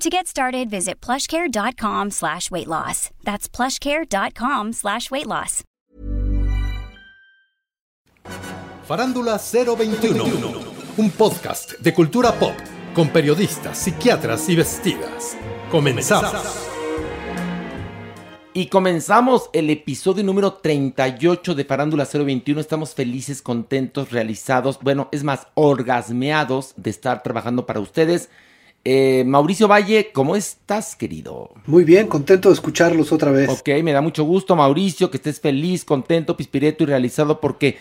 To get started, visit plushcare.com slash weight loss. That's plushcare.com slash weight loss. Farándula 021, un podcast de cultura pop con periodistas, psiquiatras y vestidas. Comenzamos. Y comenzamos el episodio número 38 de Farándula 021. Estamos felices, contentos, realizados, bueno, es más, orgasmeados de estar trabajando para ustedes. Eh, Mauricio Valle, ¿cómo estás, querido? Muy bien, contento de escucharlos otra vez. Ok, me da mucho gusto, Mauricio, que estés feliz, contento, pispireto y realizado porque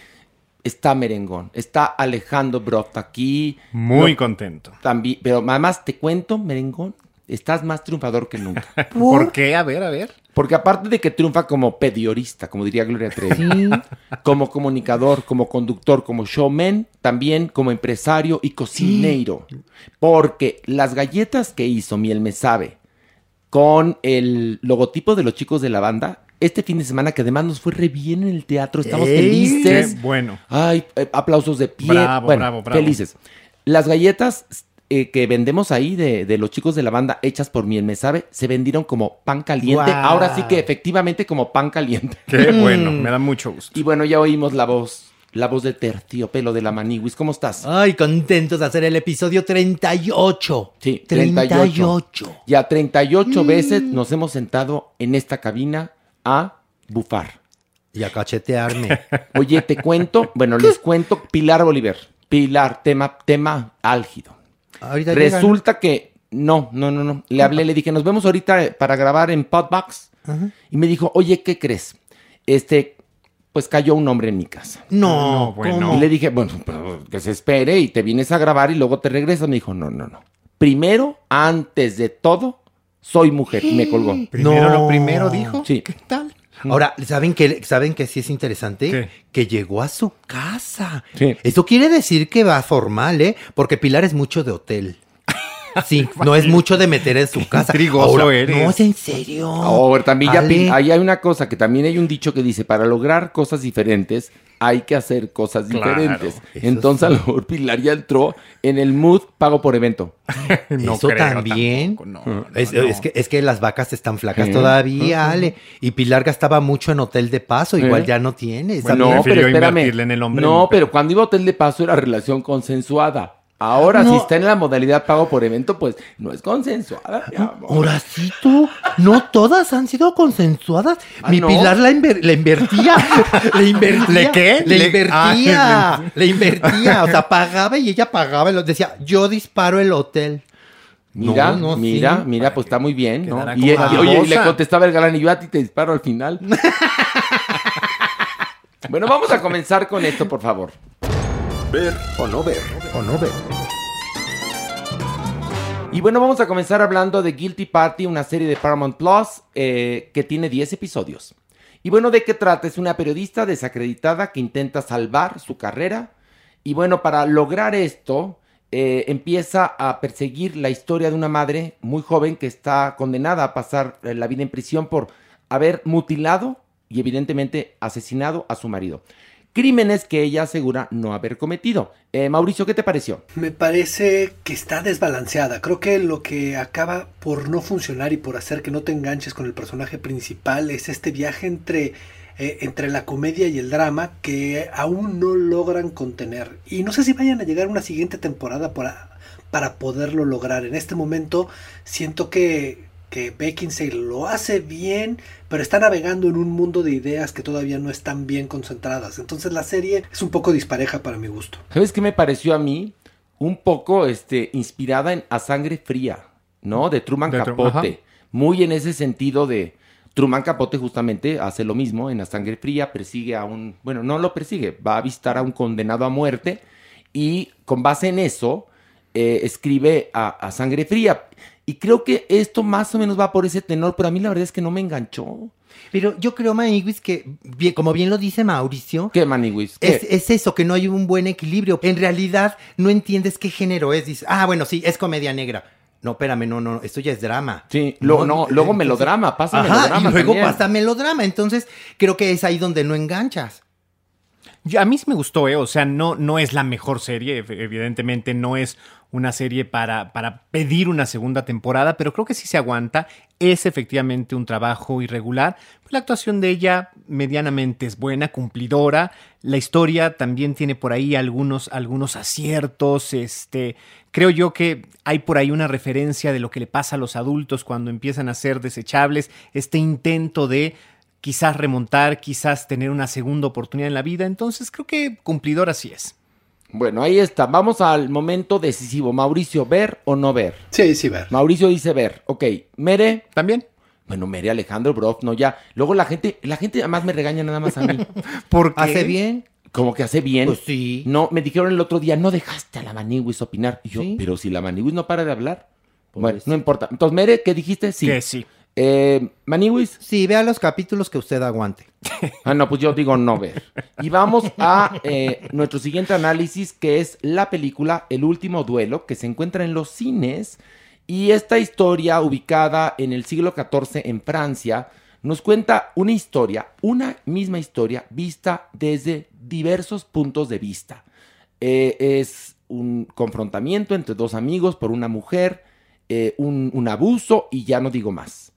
está Merengón, está Alejandro Brot aquí. muy No, contento. También, pero además te cuento, Merengón, estás más triunfador que nunca. ¿Por qué? A ver, a ver. Porque aparte de que triunfa como pediorista, como diría Gloria Trevi, como comunicador, como conductor, como showman, también como empresario y cocinero. Porque las galletas que hizo Miel Me Sabe con el logotipo de los chicos de la banda, este fin de semana que además nos fue re bien en el teatro, estamos Qué felices. bueno. Ay, eh, aplausos de pie. Bravo, bueno, bravo, bravo. felices. Las galletas eh, que vendemos ahí de, de los chicos de la banda hechas por Miel Me Sabe se vendieron como pan caliente. Ahora sí que efectivamente como pan caliente. Qué bueno, me da mucho gusto. Y bueno, ya oímos la voz, la voz de terciopelo de la Maniwis. ¿Cómo estás? Ay, contentos de hacer el episodio 38. Sí, 38. 38. Ya 38 Mm. veces nos hemos sentado en esta cabina a bufar. Y a cachetearme. Oye, te cuento, bueno, les cuento Pilar Bolívar. Pilar, tema, tema álgido. Ahorita Resulta que no, no, no, no. Le hablé, le dije, nos vemos ahorita para grabar en Podbox. Y me dijo, oye, ¿qué crees? Este, pues cayó un hombre en mi casa. No, No, bueno. ¿cómo? Y le dije, bueno, pero que se espere y te vienes a grabar y luego te regresas. Me dijo, no, no, no. Primero, antes de todo, soy mujer. Y me colgó. Primero No. lo primero dijo. Sí. ¿Qué tal? Ahora, ¿saben que, ¿saben que sí es interesante? ¿Qué? Que llegó a su casa. Sí. Eso quiere decir que va formal, ¿eh? Porque Pilar es mucho de hotel. Sí, no es mucho de meter en su casa. intrigoso eres. No, es en serio. Ahora, también ya ahí hay una cosa que también hay un dicho que dice, para lograr cosas diferentes hay que hacer cosas Claro, diferentes. Entonces a lo mejor Pilar ya entró en el mood pago por evento. No Eso creo también. tampoco, no, no, es, no. es que, es que las vacas están flacas todavía, Ale. Y Pilar gastaba mucho en hotel de paso, igual ¿Eh? ya no tiene. Bueno, no, prefirió pero espérame. invertirle en el hombre no, pero cuando iba a hotel de paso era relación consensuada. Ahora, No. si está en la modalidad pago por evento, pues no es consensuada, mi amor. Horacito, no todas han sido consensuadas. Ah, Mi ¿no? Pilar la, inver- la invertía. le invertía. ¿Le qué? Le Le- invertía. Ah, le invertía. O sea, pagaba y ella pagaba. y lo- Decía, yo disparo el hotel. Mira, No, no, mira, sí. mira, pues está muy bien, oye, y le contestaba el galán y yo a ti te disparo al final. bueno, vamos a comenzar con esto, por favor. Ver o no ver. O no ver. Y bueno, vamos a comenzar hablando de Guilty Party, una serie de Paramount Plus eh, que tiene 10 episodios. Y bueno, ¿de qué trata? Es una periodista desacreditada que intenta salvar su carrera. Y bueno, para lograr esto, eh, empieza a perseguir la historia de una madre muy joven que está condenada a pasar eh, la vida en prisión por haber mutilado y evidentemente asesinado a su marido. Crímenes que ella asegura no haber cometido. Eh, Mauricio, ¿qué te pareció? Me parece que está desbalanceada. Creo que lo que acaba por no funcionar y por hacer que no te enganches con el personaje principal es este viaje entre eh, entre la comedia y el drama que aún no logran contener. Y no sé si vayan a llegar a una siguiente temporada para, para poderlo lograr. En este momento siento que, que Beckinsale lo hace bien, pero está navegando en un mundo de ideas que todavía no están bien concentradas. Entonces la serie es un poco dispareja para mi gusto. ¿Sabes qué me pareció a mí? Un poco este, inspirada en A Sangre Fría, ¿no? De Truman De Tru- Capote. ajá. Muy en ese sentido de... Truman Capote justamente hace lo mismo en A Sangre Fría, persigue a un... Bueno, no lo persigue, va a visitar a un condenado a muerte y con base en eso eh, escribe a, a Sangre Fría. Y creo que esto más o menos va por ese tenor, pero a mí la verdad es que no me enganchó. Pero yo creo, Maniguis, que bien, como bien lo dice Mauricio, ¿Qué, Maniwis? ¿Qué? es, es eso, que no hay un buen equilibrio. En realidad no entiendes qué género es. Dices, ah, bueno, sí, es comedia negra. No, espérame, no, no, esto ya es drama. Sí, lo- no, luego entonces- melodrama, pasa Ajá, melodrama y luego también. pasa melodrama. Entonces, creo que es ahí donde no enganchas. Yo- a mí sí me gustó, ¿eh? O sea, no, no es la mejor serie, ev- evidentemente no es una serie para, para pedir una segunda temporada, pero creo que sí se aguanta. Es efectivamente un trabajo irregular. La actuación de ella medianamente es buena, cumplidora. La historia también tiene por ahí algunos, algunos aciertos. Este, creo yo que hay por ahí una referencia de lo que le pasa a los adultos cuando empiezan a ser desechables. Este intento de quizás remontar, quizás tener una segunda oportunidad en la vida. Entonces creo que cumplidor así es. Bueno, ahí está. Vamos al momento decisivo. Mauricio, ¿ver o no ver? Sí, sí, ver. Mauricio dice ver. Ok. Mere. ¿También? Bueno, Mere, Alejandro, Broff, no ya. Luego la gente, la gente además me regaña nada más a mí. ¿Por qué? ¿Hace bien? Como que hace bien. Pues sí. No, me dijeron el otro día, no dejaste a la Maniwis opinar. Y yo, Sí. pero si la Maniwis no para de hablar. Bueno, Pobrecita. no importa. Entonces, Mere, ¿qué dijiste? Sí. Que sí. Eh, Maniwis. Sí, vea los capítulos que usted aguante. Ah, no, pues yo digo no ver. Y vamos a eh, nuestro siguiente análisis, que es la película El último duelo, que se encuentra en los cines. Y esta historia, ubicada en el siglo XIV en Francia, nos cuenta una historia, una misma historia, vista desde diversos puntos de vista. Eh, es un confrontamiento entre dos amigos por una mujer, eh, un, un abuso y ya no digo más.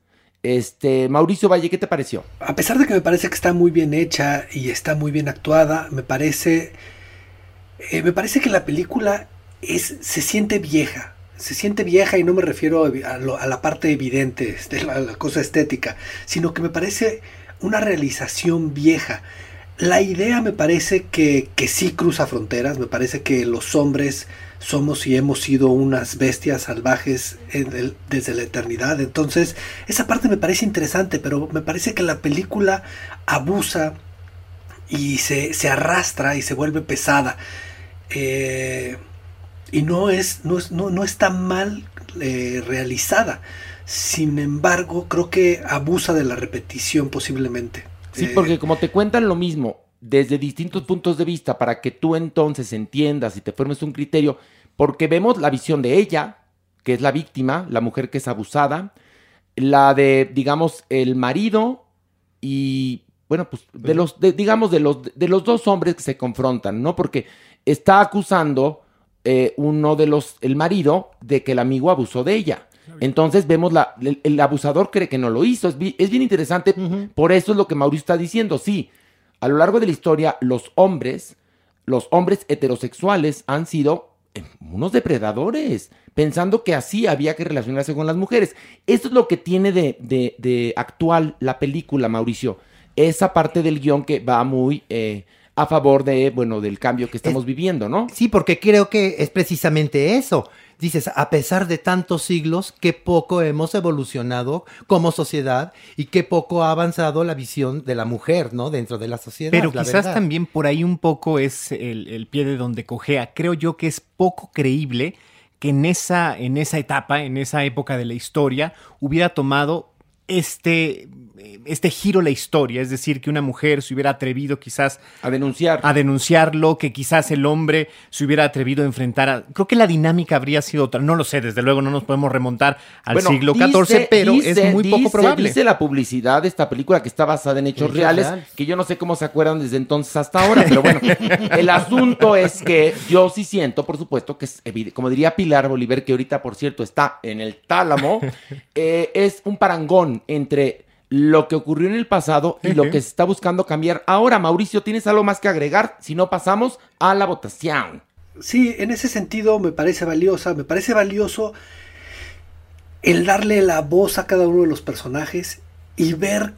Este, Mauricio Valle, ¿qué te pareció? A pesar de que me parece que está muy bien hecha y está muy bien actuada, me parece, eh, me parece que la película es, se siente vieja. Se siente vieja y no me refiero a, la parte evidente, de la, la cosa estética, sino que me parece una realización vieja. La idea me parece que, que sí cruza fronteras, me parece que los hombres somos y hemos sido unas bestias salvajes en el- desde la eternidad. Entonces, esa parte me parece interesante, pero me parece que la película abusa y se, se arrastra y se vuelve pesada. Eh, y no es, no, es- no, no está mal eh, realizada. Sin embargo, creo que abusa de la repetición posiblemente. Sí, Eh, porque como te cuentan lo mismo desde distintos puntos de vista para que tú entonces entiendas y te formes un criterio, porque vemos la visión de ella, que es la víctima, la mujer que es abusada, la de, digamos, el marido y, bueno, pues de los, de- digamos, de los, de los dos hombres que se confrontan, ¿no? Porque está acusando eh, uno de los, el marido, de que el amigo abusó de ella. Entonces vemos la, el, el abusador cree que no lo hizo. Es bien interesante. Por eso es lo que Mauricio está diciendo. Sí, a lo largo de la historia, los hombres, los hombres heterosexuales han sido eh, unos depredadores, pensando que así había que relacionarse con las mujeres. Esto es lo que tiene de, de- de actual la película, Mauricio. Esa parte del guion que va muy eh, a favor de, bueno, del cambio que estamos viviendo, ¿no? Sí, porque creo que es precisamente eso. Dices, a pesar de tantos siglos, qué poco hemos evolucionado como sociedad y qué poco ha avanzado la visión de la mujer, ¿no? Dentro de la sociedad. Pero la quizás verdad. también por ahí un poco es el, el pie de donde cojea. Creo yo que es poco creíble que en esa, en esa etapa, en esa época de la historia, hubiera tomado este este giro la historia, es decir, que una mujer se hubiera atrevido quizás A denunciar. a denunciarlo, que quizás el hombre se hubiera atrevido a enfrentar a... Creo que la dinámica habría sido otra, no lo sé, desde luego no nos podemos remontar al Bueno, siglo dice- XIV, pero dice- es muy poco probable. Dice la publicidad de esta película que está basada en hechos reales, que yo no sé cómo se acuerdan desde entonces hasta ahora, pero bueno, el asunto es que yo sí siento, por supuesto, que es evidente, como diría Pilar Bolívar, que ahorita, por cierto, está en el tálamo, eh, es un parangón entre lo que ocurrió en el pasado y lo que se está buscando cambiar ahora. Mauricio, ¿tienes algo más que agregar? Si no, pasamos a la votación. Sí, en ese sentido me parece valiosa, me parece valioso el darle la voz a cada uno de los personajes y ver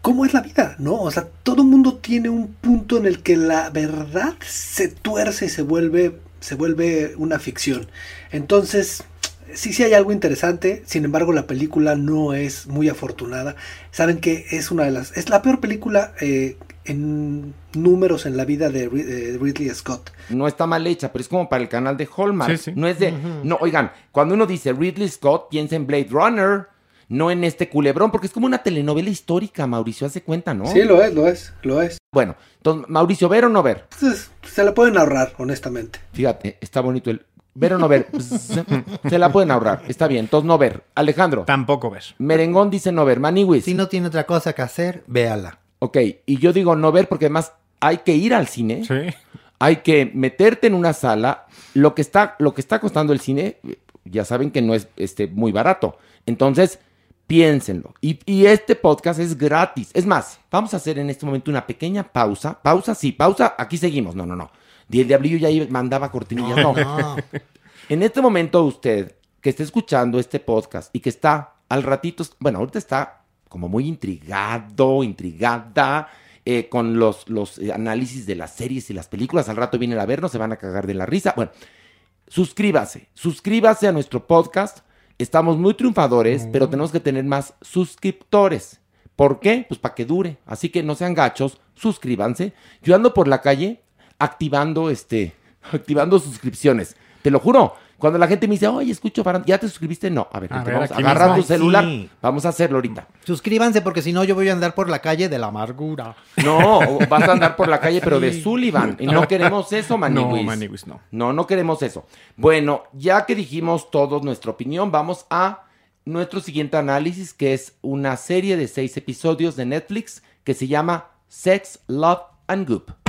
cómo es la vida, ¿no? O sea, todo el mundo tiene un punto en el que la verdad se tuerce y se vuelve, se vuelve una ficción. Entonces, sí, sí hay algo interesante, sin embargo la película no es muy afortunada. Saben que es una de las, es la peor película eh, en números en la vida de Rid- de Ridley Scott. No está mal hecha, pero es como para el canal de Hallmark. Sí, sí. No es de. No, oigan, cuando uno dice Ridley Scott, piensa en Blade Runner, no en este culebrón, porque es como una telenovela histórica, Mauricio, hace cuenta, ¿no? Sí, lo es, lo es, lo es. Bueno, entonces, Mauricio, ¿ver o no ver? Entonces, se la pueden ahorrar, honestamente. Fíjate, está bonito el. ¿Ver o no ver? Se la pueden ahorrar, está bien, entonces no ver. Alejandro, Tampoco ver. Merengón dice no ver. Maniwis, Si no tiene otra cosa que hacer, véala. ok, y yo digo no ver porque además hay que ir al cine. Sí. hay que meterte en una sala. Lo que está, lo que está costando el cine, ya saben que no es este, muy barato. Entonces, piénsenlo. Y, y este podcast es gratis. Es más, vamos a hacer en este momento una pequeña pausa. Pausa, sí, pausa. Aquí seguimos. No, no, no. Y el diablillo ya iba- mandaba cortinillas. No. No. En este momento usted que está escuchando este podcast y que está al ratito, bueno, ahorita está como muy intrigado, intrigada eh, con los, los eh, análisis de las series y las películas, al rato vienen a vernos, se van a cagar de la risa. Bueno, suscríbase, suscríbase a nuestro podcast. Estamos muy triunfadores, pero tenemos que tener más suscriptores. ¿Por qué? Pues para que dure. Así que no sean gachos, suscríbanse. Yo ando por la calle activando este, activando suscripciones. Te lo juro. Cuando la gente me dice, oye, escucho, ¿ya te suscribiste? No. A ver, A ver, vamos, agarra mismo. tu celular. sí. Vamos a hacerlo ahorita. Suscríbanse porque si no yo voy a andar por la calle de la amargura. No, vas a andar por la calle, pero de Sullivan. Y no queremos eso, No, Maniwis. Maniwis, no. No, no queremos eso. Bueno, ya que dijimos todos nuestra opinión, vamos a nuestro siguiente análisis, que es una serie de seis episodios de Netflix que se llama Sex, Love and Goop.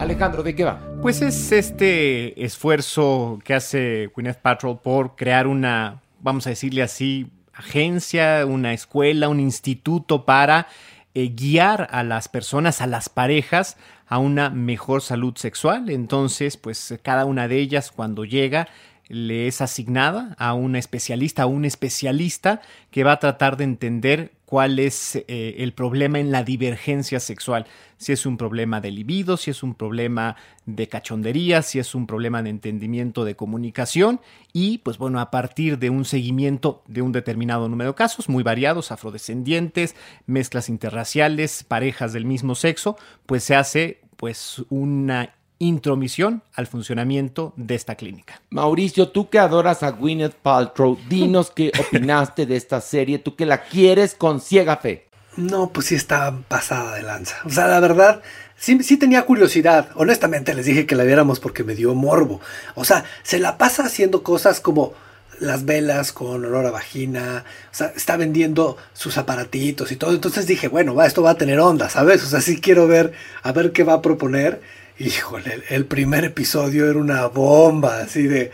Alejandro, ¿de qué va? Pues es este esfuerzo que hace Gwyneth Patrol por crear una, vamos a decirle así, agencia, una escuela, un instituto para eh, guiar a las personas, a las parejas, a una mejor salud sexual. Entonces, pues cada una de ellas cuando llega le es asignada a una especialista, a un especialista que va a tratar de entender cuál es eh, el problema en la divergencia sexual. Si es un problema de libido, si es un problema de cachondería, si es un problema de entendimiento de comunicación y pues bueno, a partir de un seguimiento de un determinado número de casos, muy variados, afrodescendientes, mezclas interraciales, parejas del mismo sexo, pues se hace pues una intromisión al funcionamiento de esta clínica. Mauricio, tú que adoras a Gwyneth Paltrow, dinos qué opinaste de esta serie, tú que la quieres con ciega fe. No, pues sí está pasada de lanza. O sea, la verdad, sí, sí tenía curiosidad. Honestamente les dije que la viéramos porque me dio morbo. O sea, se la pasa haciendo cosas como las velas con olor a vagina. O sea, está vendiendo sus aparatitos y todo. Entonces dije, bueno, va, esto va a tener onda, ¿sabes? O sea, sí quiero ver, a ver qué va a proponer. Híjole, el, el primer episodio era una bomba, así de...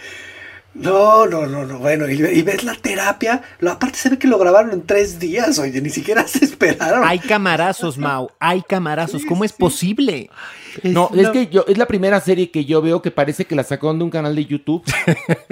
No, no, no, no, bueno, y, y ves la terapia, lo, aparte se ve que lo grabaron en tres días, oye, ni siquiera se esperaron. Hay camarazos, Mau, hay camarazos. ¿Cómo es posible? No, es que yo, es la primera serie que yo veo que parece que la sacaron de un canal de YouTube.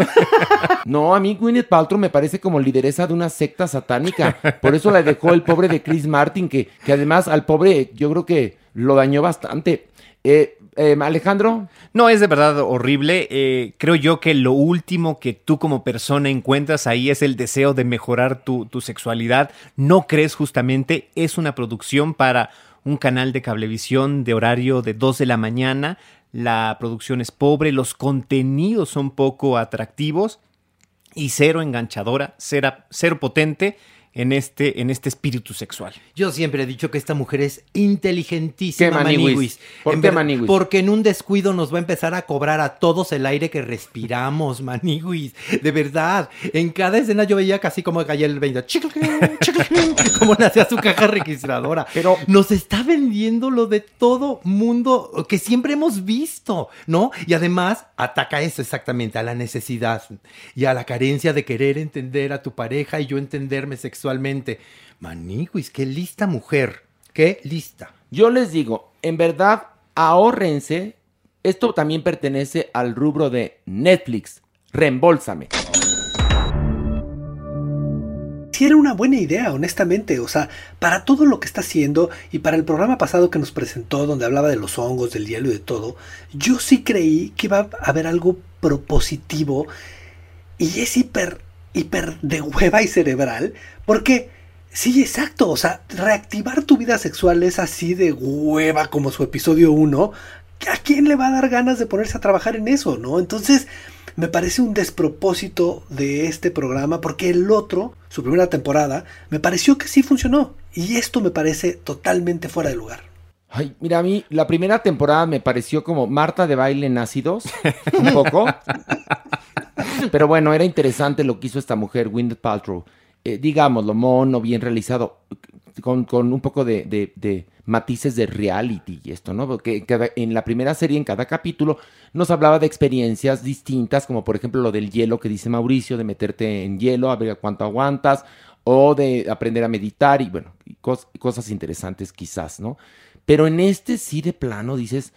no, a mí Gwyneth Paltrow me parece como lideresa de una secta satánica. Por eso la dejó el pobre de Chris Martin, que, que además al pobre yo creo que lo dañó bastante. Eh, eh, Alejandro, No, es de verdad horrible. Eh, creo yo que lo último que tú como persona encuentras ahí es el deseo de mejorar tu, tu sexualidad. No crees justamente, es una producción para un canal de cablevisión de horario de 2 de la mañana. La producción es pobre, los contenidos son poco atractivos y cero enganchadora, cero, cero potente. En este, en este espíritu sexual. Yo siempre he dicho que esta mujer es inteligentísima, ¿Qué? Maniwis. ¿Por En qué, ver- Maniwis? Porque en un descuido nos va a empezar a cobrar a todos el aire que respiramos, Maniwis. De verdad. En cada escena yo veía casi como caía el 20. Como le hacía su caja registradora. Pero- nos está vendiendo lo de todo mundo que siempre hemos visto, ¿no? Y además ataca eso exactamente, a la necesidad y a la carencia de querer entender a tu pareja y yo entenderme sexualmente. Maniwis, qué lista mujer, qué lista. Yo les digo, en verdad, ahórrense. Esto también pertenece al rubro de Netflix. Reembolsame. Sí era una buena idea, honestamente. O sea, para todo lo que está haciendo y para el programa pasado que nos presentó, donde hablaba de los hongos, del hielo y de todo, yo sí creí que iba a haber algo propositivo y es hiper, hiper de hueva y cerebral, porque sí, exacto. O sea, reactivar tu vida sexual es así de hueva como su episodio 1. ¿A quién le va a dar ganas de ponerse a trabajar en eso, no? Entonces, me parece un despropósito de este programa porque el otro, su primera temporada, me pareció que sí funcionó. Y esto me parece totalmente fuera de lugar. Ay, mira, a mí la primera temporada me pareció como Marta de baile en ácidos, un poco. Pero bueno, era interesante lo que hizo esta mujer, Gwyneth Paltrow. Eh, digámoslo, mono, bien realizado, con, con un poco de, de- matices de reality y esto, ¿no? Porque cada- en la primera serie, en cada capítulo, nos hablaba de experiencias distintas, como por ejemplo lo del hielo que dice Mauricio, de meterte en hielo, a ver cuánto aguantas, o de aprender a meditar y bueno, cosas interesantes quizás, ¿no? Pero en este sí de plano dices,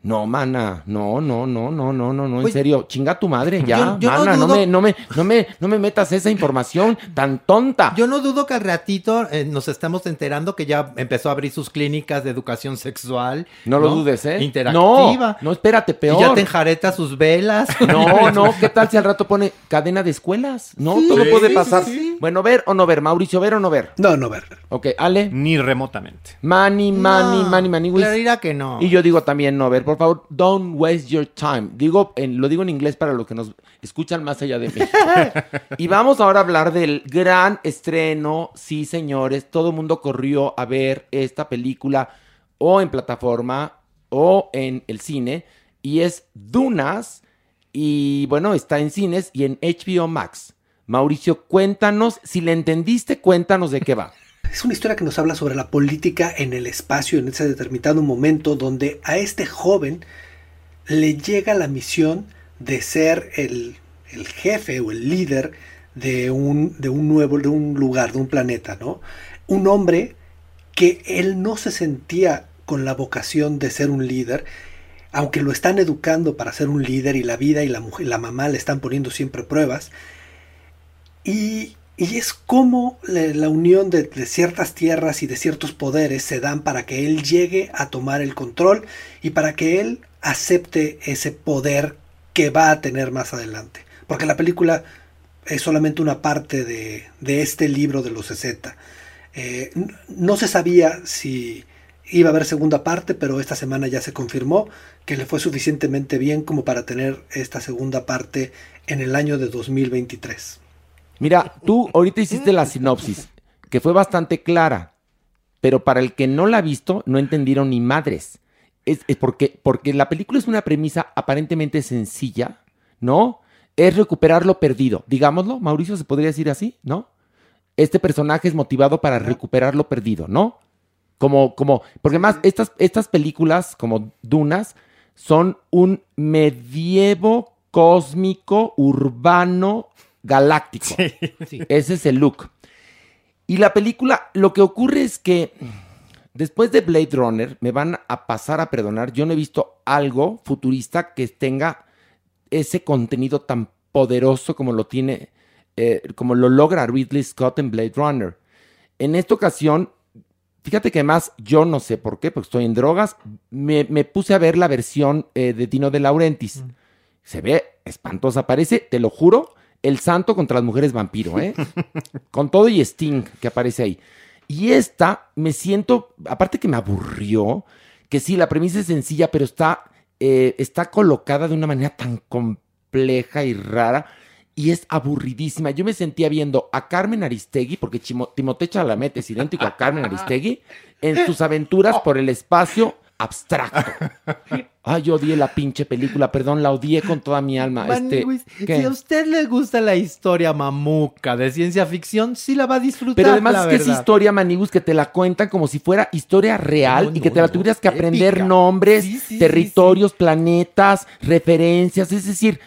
no, mana, no, no, no, no, no, no, no, en serio, chinga tu madre, ya, Yo- mana, no, dudo- me, no me, no me, no me metas esa información tan tonta. Yo no dudo que al ratito eh, nos estamos enterando que ya empezó a abrir sus clínicas de educación sexual. No lo dudes, ¿eh? Interactiva. No, no, espérate, peor. Y ya te enjareta sus velas. No, no, ¿qué tal si al rato pone cadena de escuelas? No, Sí, todo puede pasar. sí, sí. Bueno, ver o no ver, Mauricio, ver o no ver. No, no, ver. Ok, Ale. Ni remotamente. Mani, mani, No, mani, mani, whiz. Clarira que no. Y yo digo también no ver, por favor, don't waste your time. Digo, en- lo digo en inglés para los que nos escuchan más allá de México. y vamos ahora a hablar del gran estreno. Sí, señores, todo el mundo corrió a ver esta película o en plataforma o en el cine. Y es Dunas. Y bueno, está en cines y en HBO Max. Mauricio, cuéntanos, si le entendiste, cuéntanos de qué va. Es una historia que nos habla sobre la política en el espacio, en ese determinado momento donde a este joven le llega la misión de ser el, el jefe o el líder de un, de un nuevo, de un lugar, de un planeta, ¿no? Un hombre que él no se sentía con la vocación de ser un líder, aunque lo están educando para ser un líder y la vida y la la mamá le están poniendo siempre pruebas. Y, es como la, unión de, ciertas tierras y de ciertos poderes se dan para que él llegue a tomar el control y para que él acepte ese poder que va a tener más adelante. Porque la película es solamente una parte de, este libro de los 60. Eh, no se sabía si iba a haber segunda parte, pero esta semana ya se confirmó que le fue suficientemente bien como para tener esta segunda parte en el año de 2023. Mira, tú ahorita hiciste la sinopsis, que fue bastante clara, pero para el que no la ha visto, no entendieron ni madres. Es, es porque, porque la película es una premisa aparentemente sencilla, ¿no? Es recuperar lo perdido. Digámoslo, Mauricio, ¿se podría decir así? ¿No? Este personaje es motivado para recuperar lo perdido, ¿no? Como, como, porque más, estas, estas películas, como Dunas, son un medievo cósmico, urbano, galáctico. Ese es el look. Y la película, lo que ocurre es que después de Blade Runner, me van a pasar a perdonar, yo no he visto algo futurista que tenga ese contenido tan poderoso como lo tiene, eh, como lo logra Ridley Scott en Blade Runner. En esta ocasión, fíjate que además yo no sé por qué, porque estoy en drogas, me, me puse a ver la versión eh, de Dino de Laurentiis. Se ve espantosa, parece, te lo juro, el santo contra las mujeres vampiro, ¿eh? Con todo y Sting que aparece ahí. Y esta me siento, aparte que me aburrió, que sí, la premisa es sencilla, pero está, eh, está colocada de una manera tan compleja y rara y es aburridísima. Yo me sentía viendo a Carmen Aristegui, porque Chimo- Timothée Chalamet es idéntico a Carmen Aristegui, en sus aventuras por el espacio abstracto. Ay, yo odié la pinche película, perdón, la odié con toda mi alma. Este, si a usted le gusta la historia mamuca de ciencia ficción, sí la va a disfrutar. Pero además la es que es historia, Manibus, que te la cuentan como si fuera historia real No, y que te la no, tuvieras que aprender épica. nombres, Sí, sí, sí, territorios, planetas, referencias. Es decir,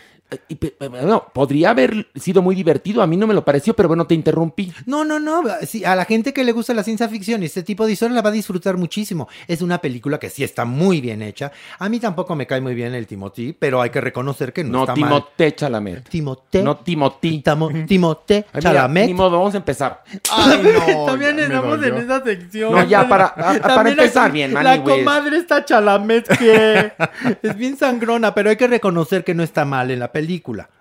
podría haber sido muy divertido. A mí no me lo pareció, pero bueno, te interrumpí. No, no, no. Sí, a la gente que le gusta la ciencia ficción y este tipo de historia la va a disfrutar muchísimo. Es una película que sí está muy bien hecha. A mí tampoco me cae muy bien el Timothy, pero hay que reconocer que no, No, está mal. Timothée Chalamet. Timothée. No Timothy. Tamo- Timothée Ay, mira, Chalamet. Ni modo, vamos a empezar. Ay, no. También estamos en esa sección. No, ya, para- a- para empezar aquí bien, La comadre está Chalamet que es bien sangrona, pero hay que reconocer que no está mal en la película.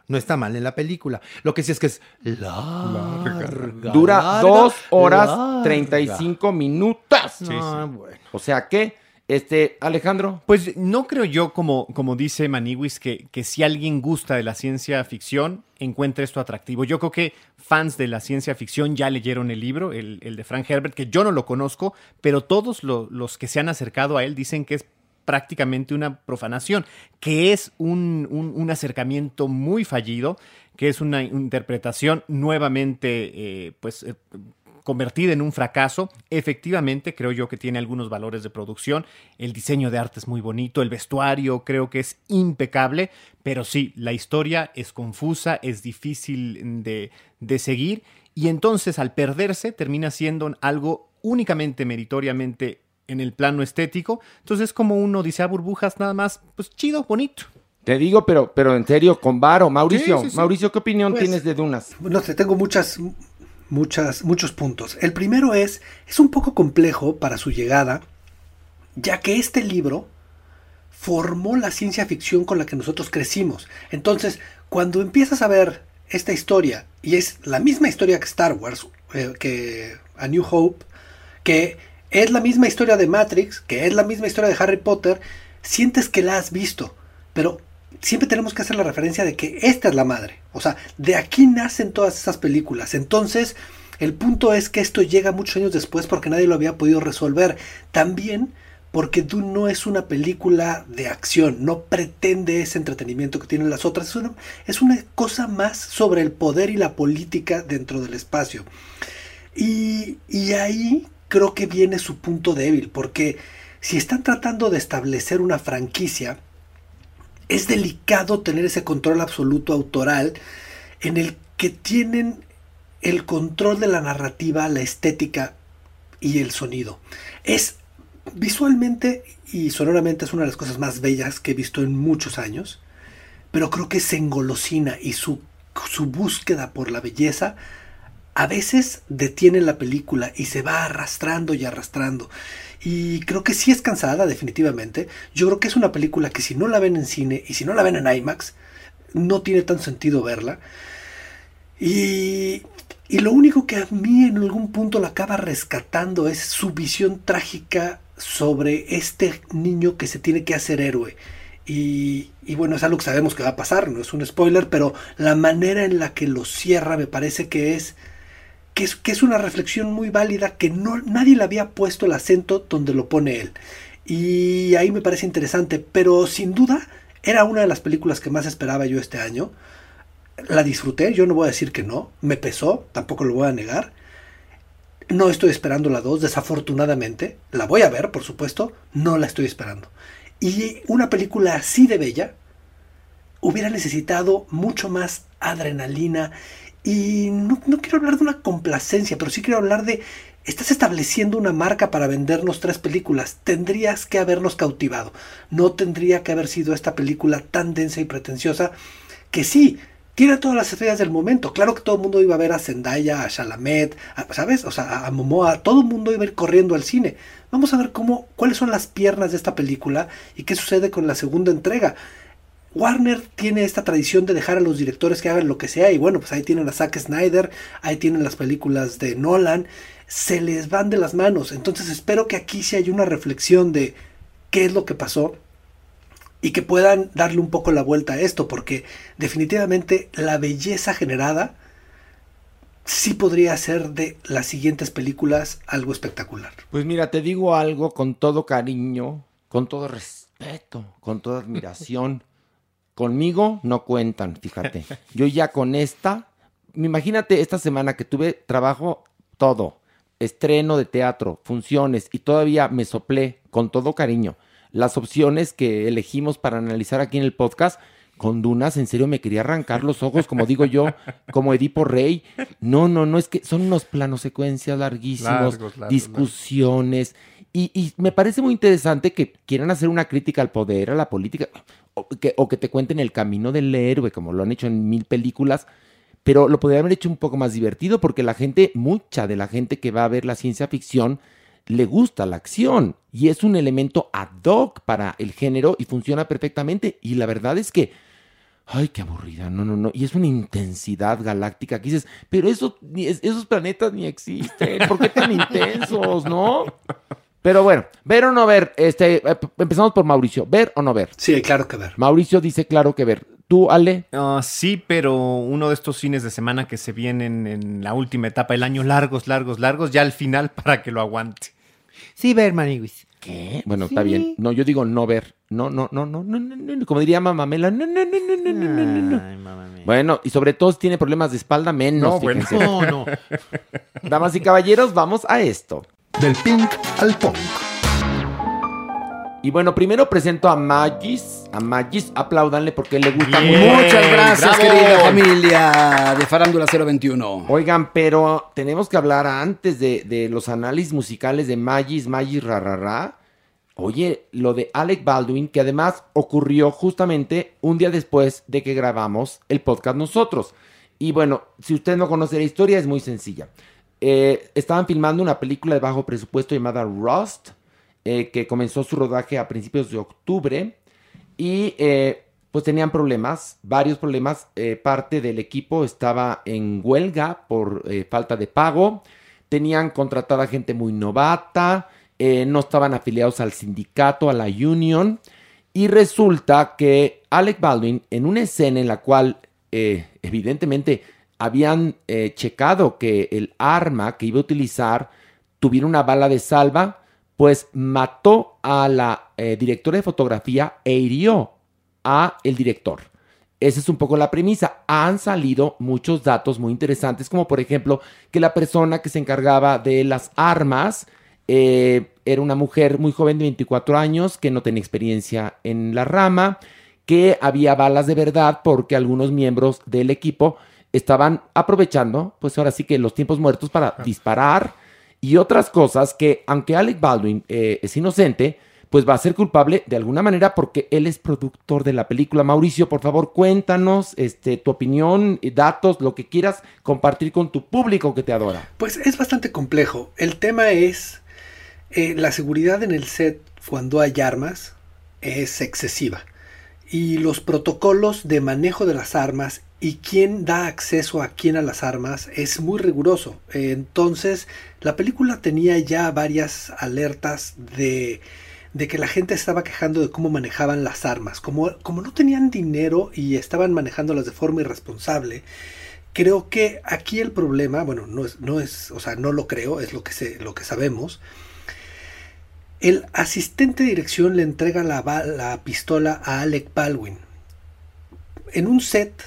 No está mal en la película. Lo que sí es que es larga. Dura larga, dos horas larga. 35 minutos. Ah, bueno. O sea que, este, Alejandro, Pues no creo yo, como, como dice Maniwis, que, que si alguien gusta de la ciencia ficción, encuentre esto atractivo. Yo creo que fans de la ciencia ficción ya leyeron el libro, el, el de Frank Herbert, que yo no lo conozco, pero todos lo- los que se han acercado a él dicen que es prácticamente una profanación, que es un, un- acercamiento muy fallido, que es una interpretación nuevamente, eh, pues... eh, convertida en un fracaso. Efectivamente, creo yo que tiene algunos valores de producción. El diseño de arte es muy bonito, el vestuario creo que es impecable, pero sí, la historia es confusa, es difícil de, de seguir y entonces al perderse termina siendo algo únicamente meritoriamente en el plano estético. Entonces es como uno dice a burbujas nada más, pues chido, bonito. te digo, pero, pero en serio, con Varo, Mauricio, Sí, sí, sí. Mauricio, ¿qué opinión Pues- tienes de Dunas? No sé, tengo muchas, muchas, muchos puntos. El primero es, es un poco complejo para su llegada, ya que este libro formó la ciencia ficción con la que nosotros crecimos. Entonces, cuando empiezas a ver esta historia, y es la misma historia que Star Wars, eh, que A New Hope, que es la misma historia de Matrix, que es la misma historia de Harry Potter, sientes que la has visto, pero siempre tenemos que hacer la referencia de que esta es la madre. O sea, de aquí nacen todas esas películas. Entonces, el punto es que esto llega muchos años después porque nadie lo había podido resolver. También porque Dune no es una película de acción, no pretende ese entretenimiento que tienen las otras, es una, una cosa más sobre el poder y la política dentro del espacio. Y, y ahí creo que viene su punto débil, porque si están tratando de establecer una franquicia, es delicado tener ese control absoluto autoral en el que tienen el control de la narrativa, la estética y el sonido. Es visualmente y sonoramente es una de las cosas más bellas que he visto en muchos años, pero creo que se engolosina y su, su búsqueda por la belleza a veces detiene la película y se va arrastrando y arrastrando. Y creo que sí es cansada, definitivamente. Yo creo que es una película que si no la ven en cine y si no la ven en IMAX, no tiene tan sentido verla. Y, y lo único que a mí en algún punto la acaba rescatando es su visión trágica sobre este niño que se tiene que hacer héroe. Y, y, bueno, es algo que sabemos que va a pasar, no es un spoiler, pero la manera en la que lo cierra me parece que es que es, una reflexión muy válida que no, nadie le había puesto el acento donde lo pone él. Y ahí me parece interesante, pero sin duda era una de las películas que más esperaba yo este año. La disfruté, yo no voy a decir que no, me pesó, tampoco lo voy a negar. No estoy esperando la 2, desafortunadamente. La voy a ver, por supuesto, no la estoy esperando. Y una película así de bella hubiera necesitado mucho más adrenalina. Y no, no, quiero hablar de una complacencia, pero sí quiero hablar de... Estás estableciendo una marca para vendernos tres películas. Tendrías que habernos cautivado. No tendría que haber sido esta película tan densa y pretenciosa que sí, tiene todas las estrellas del momento. Claro que todo el mundo iba a ver a Zendaya, a Chalamet, ¿sabes? O sea, a Momoa, todo el mundo iba a ir corriendo al cine. Vamos a ver cómo, cuáles son las piernas de esta película y qué sucede con la segunda entrega. Warner tiene esta tradición de dejar a los directores que hagan lo que sea y bueno, pues ahí tienen a Zack Snyder, ahí tienen las películas de Nolan, se les van de las manos. Entonces espero que aquí sí haya una reflexión de qué es lo que pasó y que puedan darle un poco la vuelta a esto, porque definitivamente la belleza generada sí podría hacer de las siguientes películas algo espectacular. Pues mira, te digo algo con todo cariño, con todo respeto, con toda admiración. Conmigo no cuentan, fíjate. Yo ya con esta, imagínate esta semana que tuve trabajo todo, estreno de teatro, funciones y todavía me soplé con todo cariño las opciones que elegimos para analizar aquí en el podcast. Con Dunas, en serio, me quería arrancar los ojos, como digo yo, como Edipo Rey. No, no, no, es que son unos planos secuencias larguísimos, Largos, largos, discusiones. Y, y me parece muy interesante que quieran hacer una crítica al poder, a la política, o que, o que te cuenten el camino del héroe, como lo han hecho en mil películas. Pero lo podrían haber hecho un poco más divertido, porque la gente, mucha de la gente que va a ver la ciencia ficción, le gusta la acción y es un elemento ad hoc para el género y funciona perfectamente. Y la verdad es que, ay, qué aburrida, no, no, no. Y es una intensidad galáctica que dices, pero eso, ni es- esos planetas ni existen, ¿por qué tan intensos, no? Pero bueno, ver o no ver, este, eh, empezamos por Mauricio, ver o no ver. Sí, claro que ver. Mauricio dice claro que ver. Tú, Ale, Ah, sí, pero uno de estos fines de semana que se vienen en la última etapa del año, largos, largos, largos, ya al final para que lo aguante. Sí, ver, Maniguis. ¿qué? Bueno, está bien. No, yo digo no ver. No, no, no, no, no, no, no, no. Como diría Mamamela, no, no, no, no, no, no, no, no, no. Ay, mamá mía. Bueno, y sobre todo si tiene problemas de espalda, menos. No, bueno. fíjense. No, no. Damas y caballeros, vamos a esto. Del pink al punk. Y bueno, primero presento a Magis. A Magis, apláudanle porque le gusta Bien. mucho. Muchas gracias, bravo. querida familia de Farándula 021. Oigan, pero tenemos que hablar antes de, de los análisis musicales de Magis, Magis Rarará. Oye, lo de Alec Baldwin, que además ocurrió justamente un día después de que grabamos el podcast nosotros. Y bueno, si usted no conoce la historia, es muy sencilla. Eh, estaban filmando una película de bajo presupuesto llamada Rust, eh, que comenzó su rodaje a principios de octubre. Y eh, pues tenían problemas, varios problemas. Parte del equipo estaba en huelga por falta de pago. Tenían contratada gente muy novata. Eh, no estaban afiliados al sindicato, a la union. Y resulta que Alec Baldwin, en una escena en la cual eh, evidentemente habían eh, checado que el arma que iba a utilizar tuviera una bala de salva, pues mató a la directora de fotografía e hirió a el director. Esa es un poco la premisa. Han salido muchos datos muy interesantes, como por ejemplo que la persona que se encargaba de las armas eh, era una mujer muy joven de 24 años que no tenía experiencia en la rama, que había balas de verdad porque algunos miembros del equipo estaban aprovechando, pues ahora sí que los tiempos muertos para disparar y otras cosas que, aunque Alec Baldwin eh, es inocente, pues va a ser culpable de alguna manera porque él es productor de la película. Mauricio, por favor, cuéntanos este, tu opinión, datos, lo que quieras compartir con tu público que te adora. Pues es bastante complejo. El tema es eh, la seguridad en el set cuando hay armas es excesiva. Y los protocolos de manejo de las armas y quién da acceso a quién a las armas es muy riguroso. Entonces, la película tenía ya varias alertas de, de que la gente estaba quejando de cómo manejaban las armas. Como, como no tenían dinero y estaban manejándolas de forma irresponsable, creo que aquí el problema, bueno, no es, no es, o sea, no lo creo, es lo que, se, lo que sabemos. El asistente de dirección le entrega la, pistola a Alec Baldwin. En un set,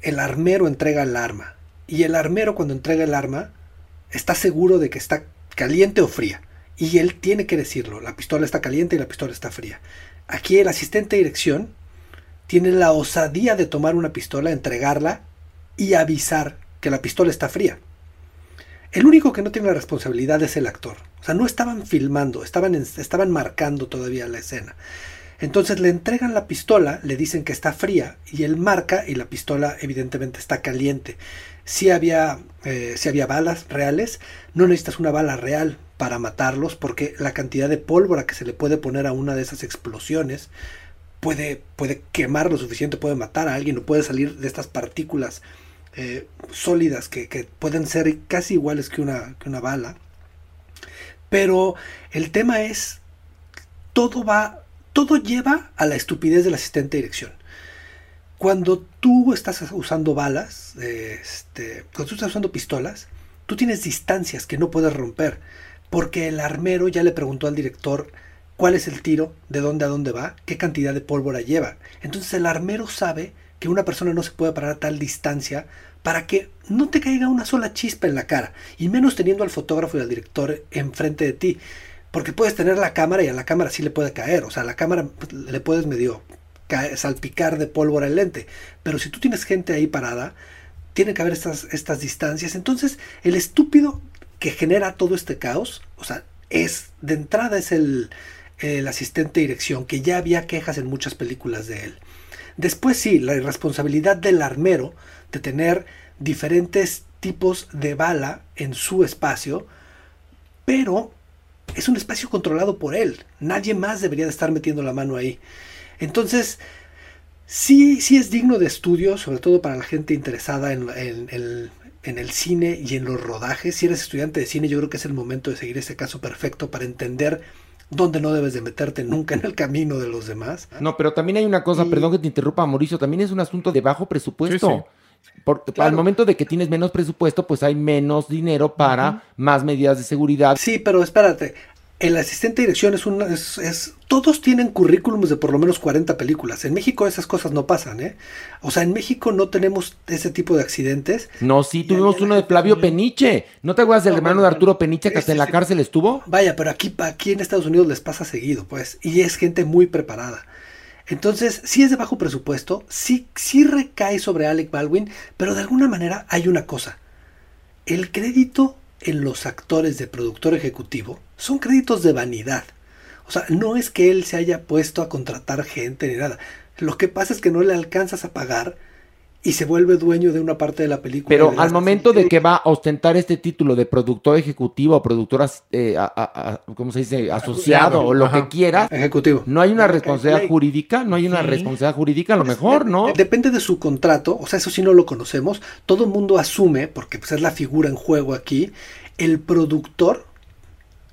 el armero entrega el arma. Y el armero cuando entrega el arma está seguro de que está caliente o fría. Y él tiene que decirlo. La pistola está caliente y la pistola está fría. Aquí el asistente de dirección tiene la osadía de tomar una pistola, entregarla y avisar que la pistola está fría. El único que no tiene la responsabilidad es el actor. O sea, no estaban filmando, estaban, estaban marcando todavía la escena. Entonces le entregan la pistola, le dicen que está fría y él marca y la pistola evidentemente está caliente. Si había, eh, había balas reales, no necesitas una bala real para matarlos porque la cantidad de pólvora que se le puede poner a una de esas explosiones puede, puede quemar lo suficiente, puede matar a alguien o puede salir de estas partículas eh, sólidas que, pueden ser casi iguales que una, que una bala. Pero el tema es, todo va, todo lleva a la estupidez del asistente de dirección. cuando tú estás usando balas, este, cuando tú estás usando pistolas, tú tienes distancias que no puedes romper, porque el armero ya le preguntó al director cuál es el tiro, de dónde a dónde va, qué cantidad de pólvora lleva. Entonces el armero sabe que una persona no se puede parar a tal distancia para que no te caiga una sola chispa en la cara, y menos teniendo al fotógrafo y al director enfrente de ti, porque puedes tener la cámara y a la cámara sí le puede caer, o sea, a la cámara le puedes medio salpicar de pólvora el lente, pero si tú tienes gente ahí parada, tiene que haber estas, estas distancias, entonces el estúpido que genera todo este caos, o sea, es de entrada es el, el asistente de dirección, que ya había quejas en muchas películas de él. Después sí, la irresponsabilidad del armero de tener diferentes tipos de bala en su espacio, pero es un espacio controlado por él. Nadie más debería de estar metiendo la mano ahí. Entonces, sí, sí es digno de estudio, sobre todo para la gente interesada en, en- en- el cine y en los rodajes. Si eres estudiante de cine, yo creo que es el momento de seguir ese caso perfecto para entender dónde no debes de meterte nunca en el camino de los demás. No, pero también hay una cosa, perdón que te interrumpa, Mauricio, también es un asunto de bajo presupuesto. Sí, sí. Por- Claro. Al momento de que tienes menos presupuesto, pues hay menos dinero para más medidas de seguridad. Sí, pero espérate. El asistente de dirección es es- todos tienen currículums de por lo menos 40 películas. En México esas cosas no pasan, ¿eh? O sea, en México no tenemos ese tipo de accidentes. No, sí, tuvimos uno de Flavio Peniche. ¿No te acuerdas del No, hermano de Arturo Peniche que hasta en la cárcel estuvo? Vaya, pero aquí, aquí en Estados Unidos les pasa seguido, pues. Y es gente muy preparada. Entonces, sí es de bajo presupuesto, sí, sí recae sobre Alec Baldwin, pero de alguna manera hay una cosa. El crédito en los actores de productor ejecutivo son créditos de vanidad. O sea, no es que él se haya puesto a contratar gente ni nada. Lo que pasa es que no le alcanzas a pagar y se vuelve dueño de una parte de la película. Pero al momento de que va a ostentar este título de productor ejecutivo o productor, as- eh, a- a- a- ¿cómo se dice? Asociado o lo Ajá. que quiera. Ejecutivo. No hay una responsabilidad jurídica, no hay una Sí. responsabilidad jurídica, a lo mejor, ¿no? Depende de su contrato, o sea, eso sí no lo conocemos. Todo el mundo asume, porque pues, es la figura en juego aquí, el productor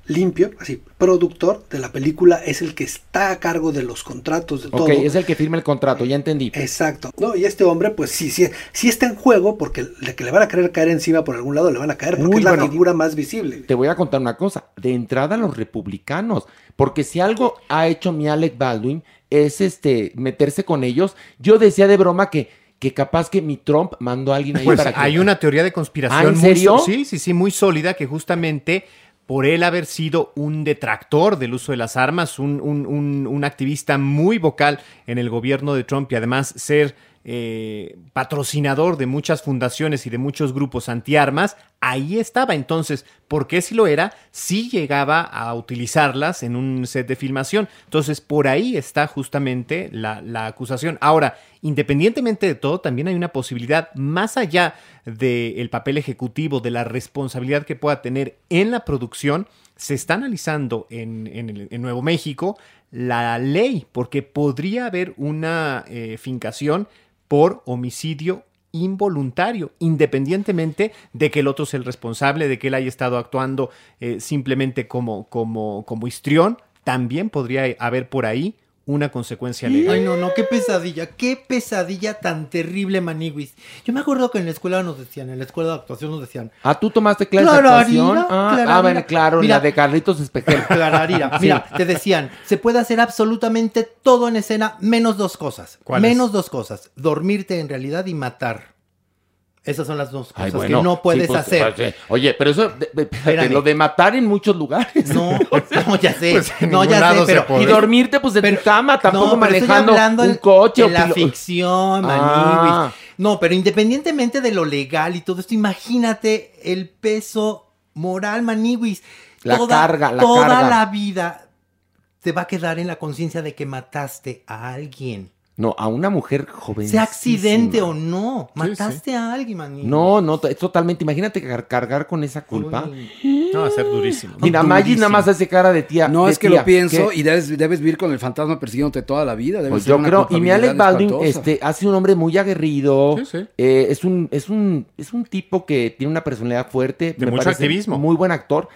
limpio, así, productor de la película es el que está a cargo de los contratos de todo. Ok, es el que firma el contrato, ya entendí. Exacto. No, y este hombre, pues sí, sí, sí está en juego porque de que le van a querer caer encima por algún lado, le van a caer porque Uy, es la bueno. figura más visible. Te voy a contar una cosa. De entrada, los republicanos. Porque si algo ha hecho mi Alec Baldwin es este meterse con ellos. Yo decía de broma que, que capaz que mi Trump mandó a alguien ahí Pues para que. hay una teoría de conspiración ¿Ah, en muy serio? sí, sí, sí, muy sólida que justamente por él haber sido un detractor del uso de las armas, un, un- un- un activista muy vocal en el gobierno de Trump y además ser eh, patrocinador de muchas fundaciones y de muchos grupos antiarmas, ahí estaba. Entonces, ¿por qué si lo era? Sí llegaba a utilizarlas en un set de filmación. Entonces, por ahí está justamente la, acusación. Ahora, independientemente de todo, también hay una posibilidad más allá del papel ejecutivo, de la responsabilidad que pueda tener en la producción, se está analizando en Nuevo México la ley, porque podría haber una eh, fincación por homicidio involuntario, independientemente de que el otro sea el responsable, de que él haya estado actuando eh, simplemente como, como, como histrión, también podría haber por ahí una consecuencia legal. Ay, no, no, qué pesadilla, qué pesadilla tan terrible, Maniguis. Yo me acuerdo que en la escuela nos decían, en la escuela de actuación nos decían, Ah, ¿tú tomaste clases de actuación? Ah, clararira. ah, bueno, claro, Mira. la de Carlitos Espejel. Clararira. Sí. Mira, te decían, se puede hacer absolutamente todo en escena, menos dos cosas. ¿Cuáles? Menos dos cosas. Dormirte en realidad y matar. Esas son las dos cosas Ay, bueno, que no puedes sí, pues, hacer. pues, eh, Oye, pero eso, de, de- lo de matar en muchos lugares. No, no, ya sé. Pues no, ya sé, pero. Y dormirte, pues, en tu cama, tampoco pero estoy manejando un en- coche o la pilo- ficción, Ah. No, pero independientemente de lo legal y todo esto, imagínate el peso moral, Maniguis. La carga, la toda carga. la vida te va a quedar en la conciencia de que mataste a alguien. No, a una mujer joven. Sea accidente o no, mataste a alguien, Maniguis. No, no, es totalmente. Imagínate car- cargar con esa culpa. No, va a ser durísimo. Mira, Maggi nada más hace cara de tía. No, de es que tía, lo pienso que- y debes, debes vivir con el fantasma persiguiéndote toda la vida. Pues yo creo, y mi Alec Baldwin este, hace un hombre muy aguerrido. Sí, sí. eh, es, un, es, un, es un tipo que tiene una personalidad fuerte. De me mucho parece activismo. Muy buen actor.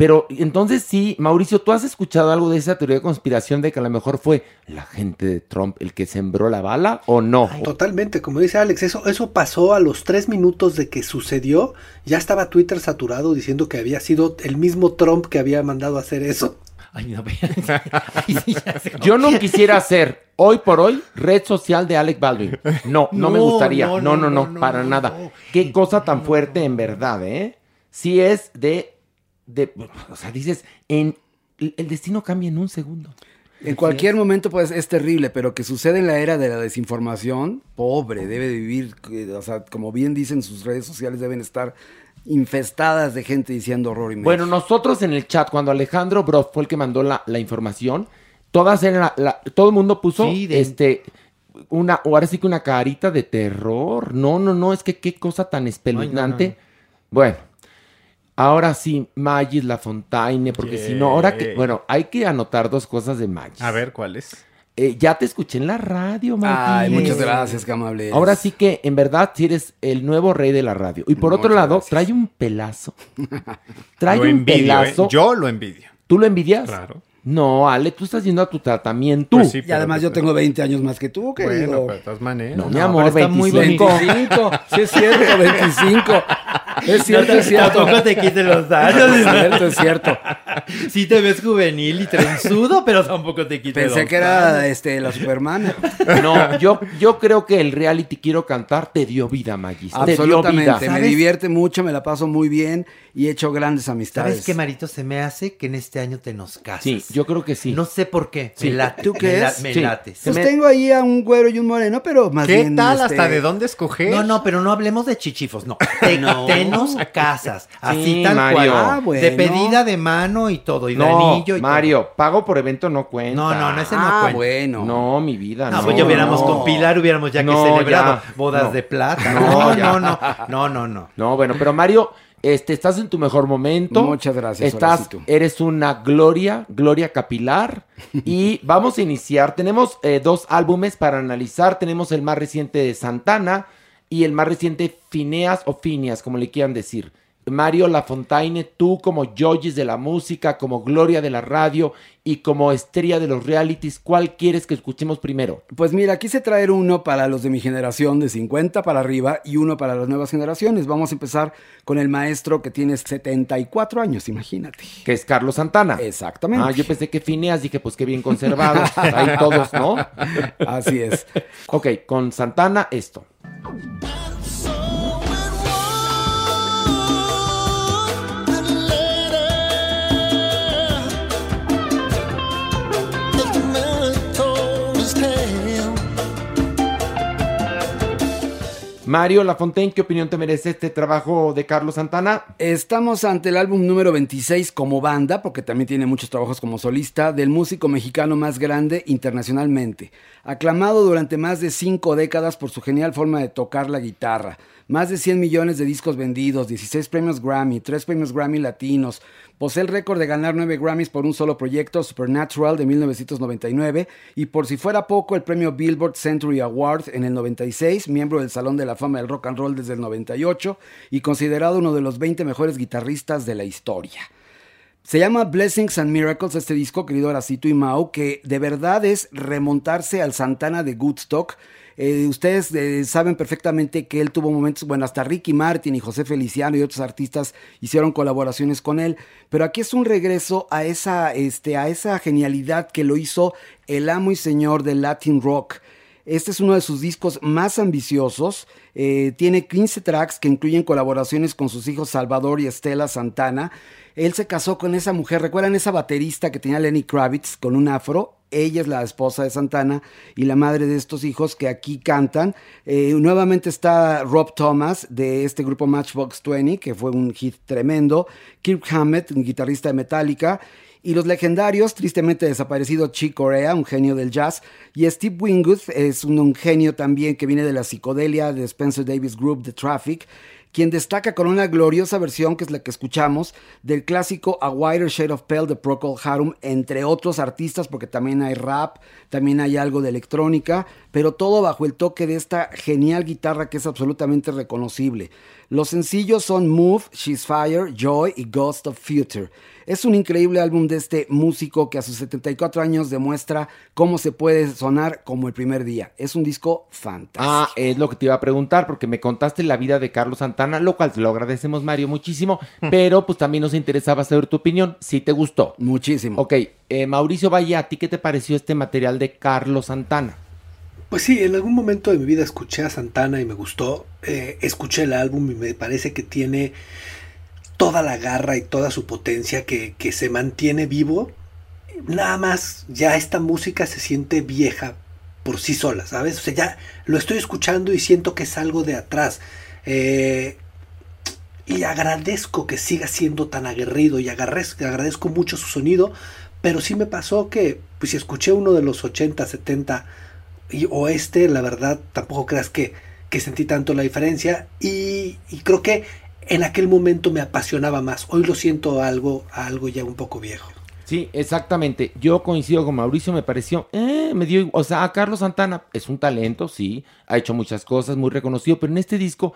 Pero entonces sí, Mauricio, ¿tú has escuchado algo de esa teoría de conspiración de que a lo mejor fue la gente de Trump el que sembró la bala o no? Totalmente, como dice Alex, eso, eso pasó a los tres minutos de que sucedió. Ya estaba Twitter saturado diciendo que había sido el mismo Trump que había mandado a hacer eso. Ay, no, Yo no quisiera ser hoy por hoy red social de Alec Baldwin. No, no, me gustaría. no, No, no, no, no, no, para no, nada. no. Qué cosa tan fuerte en verdad, ¿eh? Sí es de, de, o sea, dices, en el destino cambia en un segundo. En cualquier momento, pues, es terrible, pero que sucede en la era de la desinformación, pobre, debe de vivir, eh, o sea, como bien dicen, sus redes sociales deben estar infestadas de gente diciendo horror y medio. Bueno, nosotros en el chat, cuando Alejandro Broff fue el que mandó la, la información, todas eran la- la- todo el mundo puso Sí, de- este una, o ahora sí que una carita de terror. No, no, no, es que qué cosa tan espeluznante. Ay, no, no, Bueno, ahora sí, Magis La Fontaine, porque si no, ahora que, bueno, hay que anotar dos cosas de Magis. A ver, ¿cuál es? Eh, ya te escuché en la radio, Magis. Ay, muchas gracias, qué amable. Ahora sí que, en verdad, si eres el nuevo rey de la radio. Y por otro lado, gracias. trae un pelazo. Trae lo un envidio, ¿eh? pelazo. Yo lo envidio. ¿Tú lo envidias? Claro. No, Ale, tú estás yendo a tu tratamiento. Pues sí, Y pero- además yo tengo 20 años más que tú, querido. Bueno, pero de todas maneras. No, mi No, amor, está muy 25. 25, sí es cierto, 25. Es cierto, es cierto. Tampoco te quiten los Es daños. cierto, es cierto. Sí te ves juvenil y trenzudo, pero tampoco te quites Pensé los que era este, la Superman. No, yo, yo creo que el reality Quiero Cantar te dio vida, Magis. Te dio vida. Absolutamente, me divierte mucho, me la paso muy bien y he hecho grandes amistades. ¿Sabes qué, Marito? Se me hace que en este año te nos casas. Sí, yo creo que sí. No sé por qué. Sí. Me late. ¿Tú me crees? la- Me Sí. Se Pues me- tengo ahí a un güero y un moreno, pero más ¿Qué bien. tal? este, ¿Hasta de dónde escoger? No, no, pero no hablemos de chichifos, no. Te, te nos casas. Así Sí, tal Mario. cual. Ah, bueno. De pedida de mano y todo. Y de No, anillo y Mario, pago por evento no cuenta. No, no, no, ese no Ah, cuenta. bueno. No, mi vida, No, no. pues ya hubiéramos no. con Pilar, hubiéramos ya que No, celebrado ya. bodas No. de plata. No, No, no, no, no, no, no. No, bueno, pero Mario, este, estás en tu mejor momento. Muchas gracias, Estás, Horacito. eres una gloria, gloria capilar. y vamos a iniciar. Tenemos eh, dos álbumes para analizar. Tenemos el más reciente de Santana y el más reciente Phineas o Phineas, como le quieran decir. Mario Lafontaine, tú como Yoyis de la música, como gloria de la radio y como estrella de los realities, ¿cuál quieres que escuchemos primero? Pues mira, quise traer uno para los de mi generación de 50 para arriba y uno para las nuevas generaciones. Vamos a empezar con el maestro que tiene 74 años, imagínate. Que es Carlos Santana. Exactamente. Ah, yo pensé que Phineas, dije, pues qué bien conservados. Ahí todos, ¿no? Así es. Ok, con Santana esto. Mario Lafontaine, ¿qué opinión te merece este trabajo de Carlos Santana? Estamos ante el álbum número 26 como banda, porque también tiene muchos trabajos como solista, del músico mexicano más grande internacionalmente. Aclamado durante más de cinco décadas por su genial forma de tocar la guitarra. Más de 100 millones de discos vendidos, 16 premios Grammy, 3 premios Grammy latinos. Posee el récord de ganar 9 Grammys por un solo proyecto, Supernatural de 1999. Y por si fuera poco, el premio Billboard Century Award en el 96, miembro del Salón de la Fama del Rock and Roll desde el 98 y considerado uno de los 20 mejores guitarristas de la historia. Se llama Blessings and Miracles este disco, querido Aracito y Mau, que de verdad es remontarse al Santana de Goodstock. Eh, ustedes eh, saben perfectamente que él tuvo momentos, bueno, hasta Ricky Martin y José Feliciano y otros artistas hicieron colaboraciones con él, pero aquí es un regreso a esa, este, a esa genialidad que lo hizo el amo y señor del Latin Rock. Este es uno de sus discos más ambiciosos. eh, tiene 15 tracks que incluyen colaboraciones con sus hijos Salvador y Estela Santana. Él se casó con esa mujer. ¿Recuerdan esa baterista que tenía Lenny Kravitz con un afro? Ella es la esposa de Santana y la madre de estos hijos que aquí cantan. Eh, nuevamente está Rob Thomas de este grupo Matchbox 20, que fue un hit tremendo. Kirk Hammett, un guitarrista de Metallica. Y los legendarios, tristemente desaparecido Chick Corea, un genio del jazz, y Steve Winwood es un genio también que viene de la psicodelia de Spencer Davis Group, The Traffic, quien destaca con una gloriosa versión, que es la que escuchamos, del clásico A Wider Shade of Pale de Procol Harum, entre otros artistas, porque también hay rap, también hay algo de electrónica, pero todo bajo el toque de esta genial guitarra que es absolutamente reconocible. Los sencillos son Move, She's Fire, Joy y Ghost of Future. Es un increíble álbum de este músico que a sus 74 años demuestra cómo se puede sonar como el primer día. Es un disco fantástico. Ah, es lo que te iba a preguntar, porque me contaste la vida de Carlos Santana, lo cual te lo agradecemos, Mario, muchísimo, pero pues también nos interesaba saber tu opinión, si te gustó. Muchísimo. Ok, eh, Mauricio Valle, ¿a ti qué te pareció este material de Carlos Santana? Pues sí, en algún momento de mi vida escuché a Santana y me gustó. Eh, escuché el álbum y me parece que tiene toda la garra y toda su potencia que, que se mantiene vivo. Nada más, ya esta música se siente vieja por sí sola, ¿sabes? O sea, ya lo estoy escuchando y siento que es algo de atrás. Eh, y agradezco que siga siendo tan aguerrido y agradezco, agradezco mucho su sonido, pero sí me pasó que, pues si escuché uno de los 80, 70 y, o este, la verdad, tampoco creas que, que sentí tanto la diferencia y, y creo que en aquel momento me apasionaba más. Hoy lo siento algo, algo ya un poco viejo. Sí, exactamente. Yo coincido con Mauricio, me pareció, eh, me dio, o sea, Carlos Santana es un talento, sí, ha hecho muchas cosas, muy reconocido, pero en este disco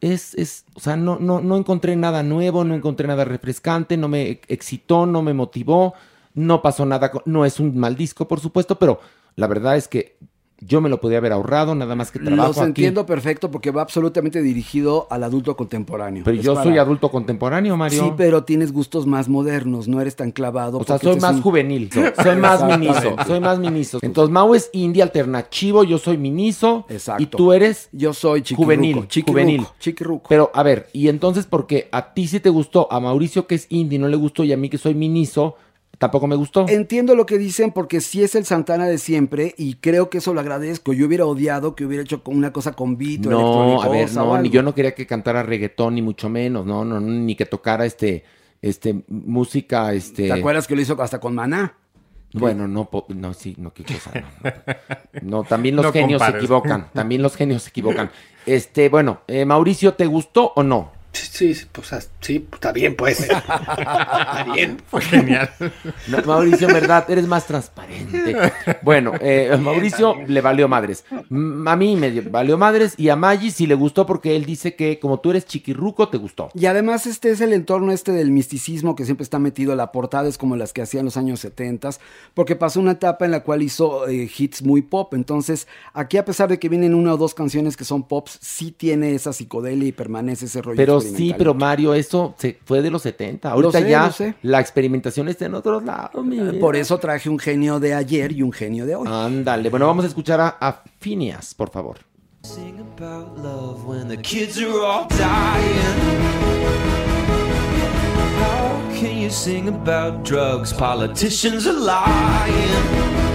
es, es, o sea, no, no, no encontré nada nuevo, no encontré nada refrescante, no me excitó, no me motivó, no pasó nada, no es un mal disco, por supuesto, pero la verdad es que yo me lo podía haber ahorrado, nada más que trabajo Los aquí. entiendo perfecto porque va absolutamente dirigido al adulto contemporáneo. Pero Es yo para- soy adulto contemporáneo, Mario. Sí, pero tienes gustos más modernos, no eres tan clavado. O sea, soy más un- juvenil, so- soy más miniso, soy más miniso. Entonces, Mau es indie alternativo, yo soy miniso. Exacto. Y tú eres Yo soy juvenil, chiquirruco, juvenil. chiquirruco. Pero, a ver, y entonces, porque a ti sí te gustó, a Mauricio que es indie no le gustó y a mí que soy miniso, tampoco me gustó. Entiendo lo que dicen porque sí es el Santana de siempre y creo que eso lo agradezco. Yo hubiera odiado que hubiera hecho una cosa con beat o No, a ver, no, ni yo no quería que cantara reggaetón, ni mucho menos, no, no, no, ni que tocara este, este, música, este. ¿Te acuerdas que lo hizo hasta con Maná? Bueno, no, po- no, sí, no, qué cosa. No, No, también los No genios se equivocan. También los genios se equivocan. Este, bueno, eh, Mauricio, ¿te gustó o no? Sí, sí, pues sí, está bien, pues. está bien. Fue genial. No, Mauricio, en verdad, eres más transparente. Bueno, eh, Mauricio le valió madres. A mí me dio- valió madres y a Maggi sí le gustó porque él dice que como tú eres chiquirruco, te gustó. Y además este es el entorno este del misticismo que siempre está metido a la portada, es como las que hacía en los años 70, porque pasó una etapa en la cual hizo eh, hits muy pop, entonces aquí a pesar de que vienen una o dos canciones que son pops, sí tiene esa psicodelia y permanece ese rollo Pero sí, experimental. pero Mario, eso se fue de los 70. Ahorita sé, ya lo sé. la experimentación está en otros lados. mi vida. Por eso traje un genio de ayer y un genio de hoy. Ándale, bueno, vamos a escuchar a, a Phineas, por favor. Sing about love when the kids are all dying. How can you sing about drugs? Politicians are lying.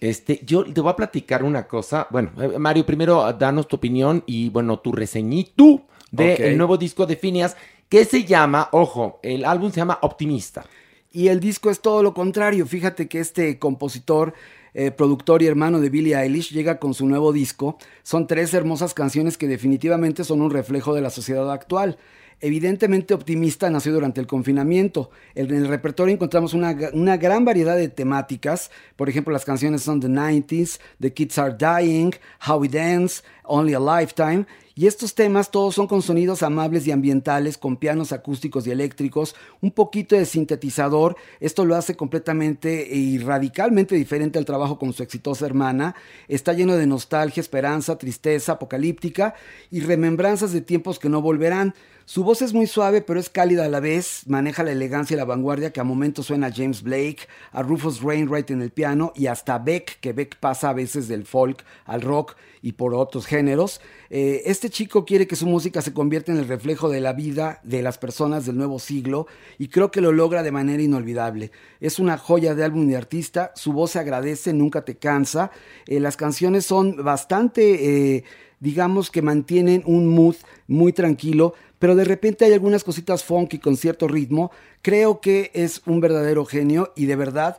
Este, yo te voy a platicar una cosa. Bueno, eh, Mario, primero danos tu opinión y bueno, tu reseñito del Ok. nuevo disco de Phineas, que se llama, ojo, el álbum se llama Optimista. Y el disco es todo lo contrario. Fíjate que este compositor, eh, productor y hermano de Billie Eilish llega con su nuevo disco. Son tres hermosas canciones que definitivamente son un reflejo de la sociedad actual. Evidentemente optimista nació durante el confinamiento. En el repertorio encontramos una, gran variedad de temáticas. Por ejemplo, las canciones son The 90s, The Kids Are Dying, How We Dance, Only a Lifetime. Y estos temas todos son con sonidos amables y ambientales, con pianos acústicos y eléctricos, un poquito de sintetizador. Esto lo hace completamente y radicalmente diferente al trabajo con su exitosa hermana. Está lleno de nostalgia, esperanza, tristeza, apocalíptica y remembranzas de tiempos que no volverán. Su voz es muy suave, pero es cálida a la vez. Maneja la elegancia y la vanguardia que a momentos suena a James Blake, a Rufus Wainwright en el piano y hasta Beck, que Beck pasa a veces del folk al rock y por otros géneros. Eh, este chico quiere que su música se convierta en el reflejo de la vida de las personas del nuevo siglo y creo que lo logra de manera inolvidable. Es una joya de álbum de artista, su voz se agradece, nunca te cansa. Eh, las canciones son bastante... eh, digamos que mantienen un mood muy tranquilo, pero de repente hay algunas cositas funky con cierto ritmo. Creo que es un verdadero genio y de verdad,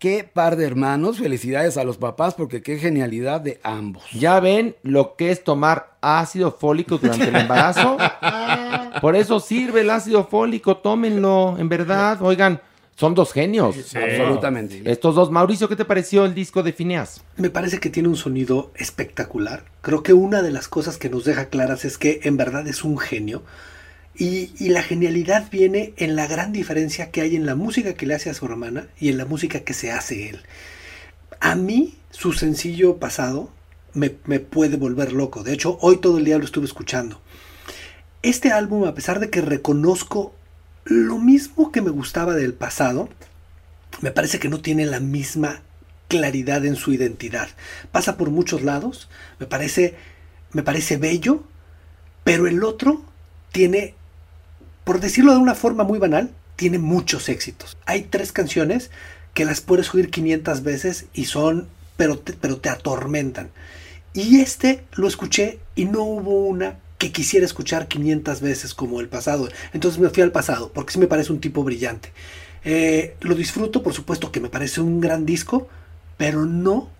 qué par de hermanos. Felicidades a los papás porque qué genialidad de ambos. Ya ven lo que es tomar ácido fólico durante el embarazo. Por eso sirve el ácido fólico, tómenlo, en verdad. Oigan, son dos genios. Absolutamente. Estos dos. Mauricio, ¿qué te pareció el disco de Phineas? Me parece que tiene un sonido espectacular. Creo que una de las cosas que nos deja claras es que en verdad es un genio. Y, la genialidad viene en la gran diferencia que hay en la música que le hace a su hermana y en la música que se hace él. A mí, su sencillo pasado me, me puede volver loco. De hecho, hoy todo el día lo estuve escuchando. Este álbum, a pesar de que reconozco lo mismo que me gustaba del pasado, me parece que no tiene la misma claridad en su identidad. Pasa por muchos lados, me parece, me parece bello, pero el otro tiene, por decirlo de una forma muy banal, tiene muchos éxitos. Hay tres canciones que las puedes oír 500 veces y son, pero te, pero te atormentan. Y este lo escuché y no hubo una que quisiera escuchar 500 veces como el pasado. Entonces me fui al pasado, porque sí me parece un tipo brillante. Eh, lo disfruto, por supuesto que me parece un gran disco, pero no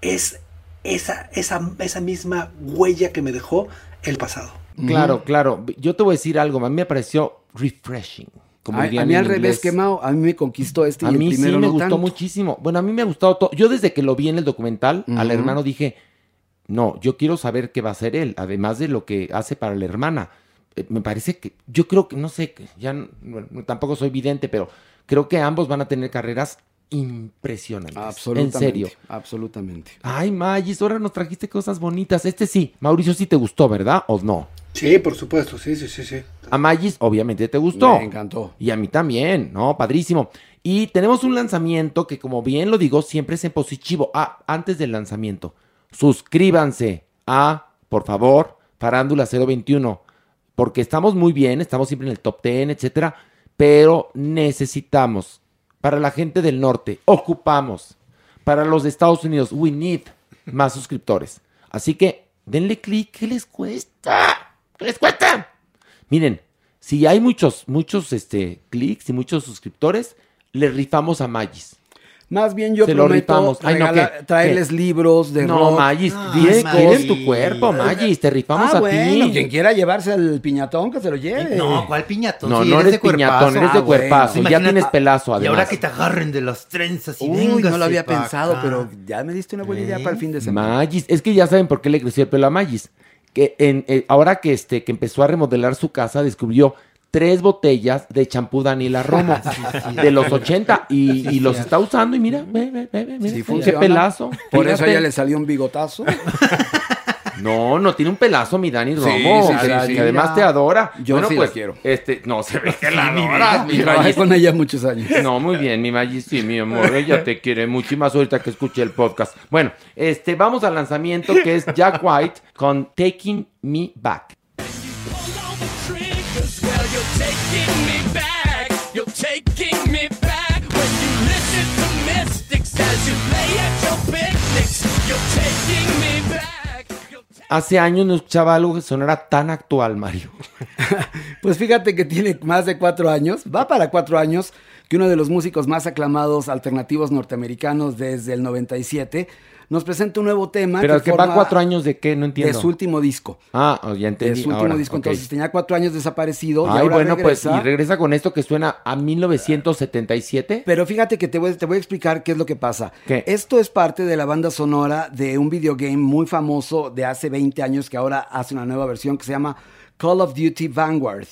es esa, esa, esa misma huella que me dejó el pasado. Claro, claro. Yo te voy a decir algo, a mí me pareció refreshing. Como a, mí al revés, quemado, a mí me conquistó este A y el mí sí me no gustó tanto. muchísimo. Bueno, a mí me ha gustado todo. Yo desde que lo vi en el documental, al Ujú. hermano dije, no, yo quiero saber qué va a hacer él, además de lo que hace para la hermana. Eh, Me parece que, yo creo que, no sé, ya bueno, tampoco soy vidente, pero creo que ambos van a tener carreras impresionantes. Absolutamente. En serio. Absolutamente. Ay, Magis, ahora nos trajiste cosas bonitas. Este sí, Mauricio sí te gustó, ¿verdad? ¿O no? Sí, por supuesto, sí, sí, sí, sí. A Magis, obviamente, te gustó. Me encantó. Y a mí también, ¿no? Padrísimo. Y tenemos un lanzamiento que, como bien lo digo, siempre es en positivo. Ah, antes del lanzamiento, suscríbanse a, por favor, Farándula 021, porque estamos muy bien, estamos siempre en el top 10, etcétera, pero necesitamos, para la gente del norte, ocupamos, para los de Estados Unidos, we need más suscriptores. Así que denle clic, ¿qué les cuesta? ¿Qué les cuesta? Miren, si hay muchos, muchos este, clics y muchos suscriptores, le rifamos a Magis. Más bien yo Se lo prometo. Ay, no, regala- ¿qué? traerles ¿Qué? libros de No, rock. Magis, Ah, tienes, Magis. tu cuerpo, Magis, te rifamos Ah, a bueno, ti. quien quiera llevarse el piñatón, que se lo lleve. No, ¿cuál piñatón? No, Sí, no eres eres de cuerpazo. piñatón, eres de Ah, bueno. cuerpazo. Ya Imagínate- tienes pelazo, Y además. ahora que te agarren de las trenzas y Uy, véngase no lo había pa' pensado, acá. pero ya me diste una buena idea para el fin de semana. Magis, es que ya saben por qué le creció el pelo a Magis. Que en, eh, ahora que, este, que empezó a remodelar su casa, descubrió tres botellas de champú Daniela Romo de los 80 y, y los está usando y mira, ve, ve, ve, ve, mira, Sí qué funciona. pelazo. Por eso a Fíjate. ella le salió un bigotazo. No, no tiene un pelazo mi Dani Romo. sí, o sí, sea, sí. que además te adora. Yo bueno, sí la pues, quiero. Este, no, se ve que la mi adoras, mi Trabajé Magis. con ella muchos años. No, muy bien, mi Magis, sí, mi amor, ella te quiere mucho y más ahorita que escuché el podcast. Bueno, este, vamos al lanzamiento que es Jack White con Taking Me Back. Hace años no escuchaba algo que sonara tan actual, Mario. Pues fíjate que tiene más de cuatro años, va para cuatro años, que uno de los músicos más aclamados alternativos norteamericanos desde el 97 nos presenta un nuevo tema. Pero que va forma cuatro años de qué, no entiendo. De su último disco. Ah, oh, ya De entendí. su último ahora, disco. Entonces tenía cuatro años desaparecido. y Ay, ahora bueno, pues, regresa. y regresa con esto que suena a 1977. Pero fíjate que te voy, te voy a explicar qué es lo que pasa. ¿Qué? Esto es parte de la banda sonora de un videogame muy famoso de hace 20 años que ahora hace una nueva versión que se llama Call of Duty Vanguard.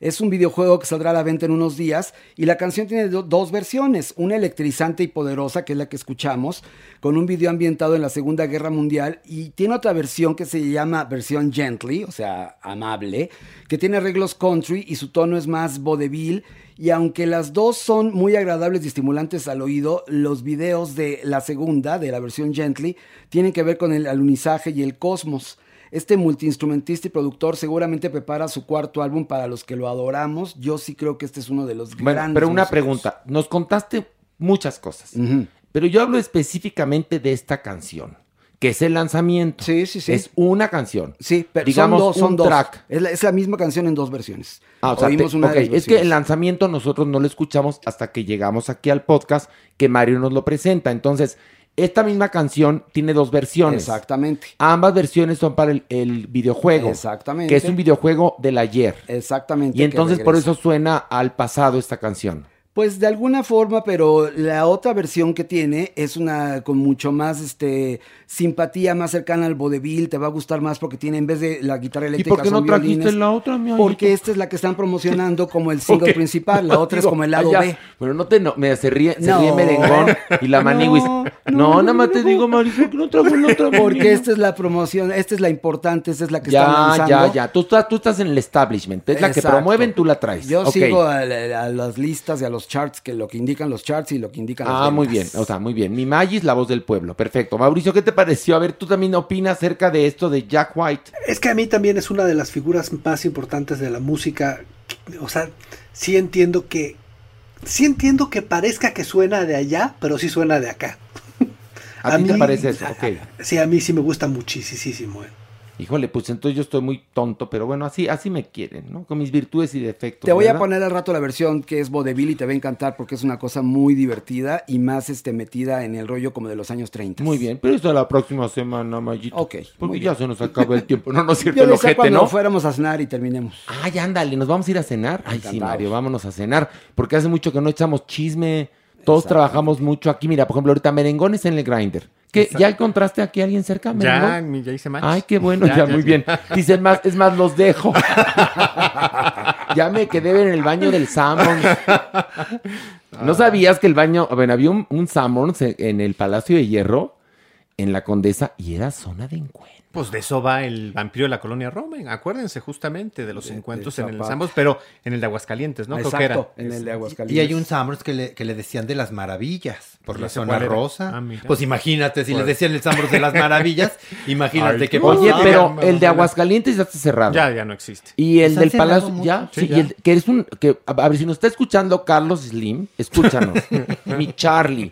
Es un videojuego que saldrá a la venta en unos días y la canción tiene do- dos versiones, una electrizante y poderosa que es la que escuchamos, con un video ambientado en la Segunda Guerra Mundial y tiene otra versión que se llama versión gently, o sea, amable, que tiene arreglos country y su tono es más vodevil y aunque las dos son muy agradables y estimulantes al oído, los videos de la segunda, de la versión gently, tienen que ver con el alunizaje y el cosmos. Este multiinstrumentista y productor seguramente prepara su cuarto álbum para los que lo adoramos. Yo sí creo que este es uno de los Bueno, grandes. pero una músicos. pregunta. Nos contaste muchas cosas. Pero yo hablo específicamente de esta canción, que es el lanzamiento. Sí, sí, sí. Es una canción. Sí, pero Digamos, son dos, son un dos. track. Es la, es la misma canción en dos versiones. Ah, o sea, Oímos te- una ok, de las es que el lanzamiento nosotros no lo escuchamos hasta que llegamos aquí al podcast que Mario nos lo presenta. Entonces, esta misma canción tiene dos versiones. Exactamente. Ambas versiones son para el, el videojuego. Exactamente. Que es un videojuego del ayer. Exactamente. Y entonces por eso suena al pasado esta canción. Pues de alguna forma, pero la otra versión que tiene es una con mucho más este simpatía, más cercana al vodevil, te va a gustar más porque tiene en vez de la guitarra ¿Y eléctrica por qué no trajiste la otra, mi Porque esta es la que están promocionando como el single principal, la otra es como el lado allá. B. Bueno, no te no, mira, se ríe, se No. ríe merengón y la maniwis. No, No, nada más te digo, Maris, ¿por qué no trajo la otra? Porque esta es la promoción, esta es la importante, esta es la que están Ya, lanzando. ya, ya. Tú estás, tú estás en el establishment. Es la que promueven, tú la traes. Yo sigo a, a- a las listas y a los charts, que lo que indican los charts y lo que indican las Ah, muy bien. O sea, muy bien. Mi Magis, la voz del pueblo. Perfecto. Mauricio, ¿qué te pareció? A ver, tú también opinas acerca de esto de Jack White. Es que a mí también es una de las figuras más importantes de la música. O sea, sí entiendo que. Sí entiendo que parezca que suena de allá, pero sí suena de acá. ¿A, ti te parece eso? Ok. Sí, a mí sí me gusta muchísimo. eh. Híjole, pues entonces yo estoy muy tonto, pero bueno, así, así me quieren, ¿no? Con mis virtudes y defectos. Te voy a poner al rato la versión que es vodevil y te va a encantar porque es una cosa muy divertida y más este, metida en el rollo como de los años 30. Muy bien, pero eso la próxima semana, Mayito. Ok, Porque ya se nos acaba el tiempo. No, no es cierto Yo el ojete, cuando ¿no? fuéramos a cenar y terminemos. Ay, ándale, nos vamos a ir a cenar. Ay, sí. Mario, vámonos a cenar. Porque hace mucho que no echamos chisme. Todos trabajamos mucho aquí. Mira, por ejemplo, ahorita merengones en el grinder. ¿Qué? ¿Ya encontraste aquí a alguien cerca? Ya, merengón? mi- ya hice match. Ay, qué bueno, Ya, ya, ya, muy ya. bien. Dicen más, es más, los dejo. ya me quedé en el baño del Sanborns. ¿No sabías que el baño, bueno, había un, un Sanborns en- el Palacio de Hierro, en la Condesa, y era zona de encuentro? Pues de eso va el vampiro de la colonia Roma. Acuérdense justamente de los encuentros en el. Ambos, pero en el de Aguascalientes, ¿no? Creo que era. Exacto, en el de Aguascalientes. Y hay un Sambors que le, que le decían de las maravillas por ¿Y la zona rosa. Ah, pues imagínate, si Pues- les decían el Sambors de las maravillas, imagínate Ay, qué Oye, pero el de Aguascalientes ya está cerrado. Ya, ya no existe. Y el del Palacio, ya, Sí, sí, ya. y el- que eres un, que, a ver, si nos está escuchando Carlos Slim, escúchanos, mi Charlie,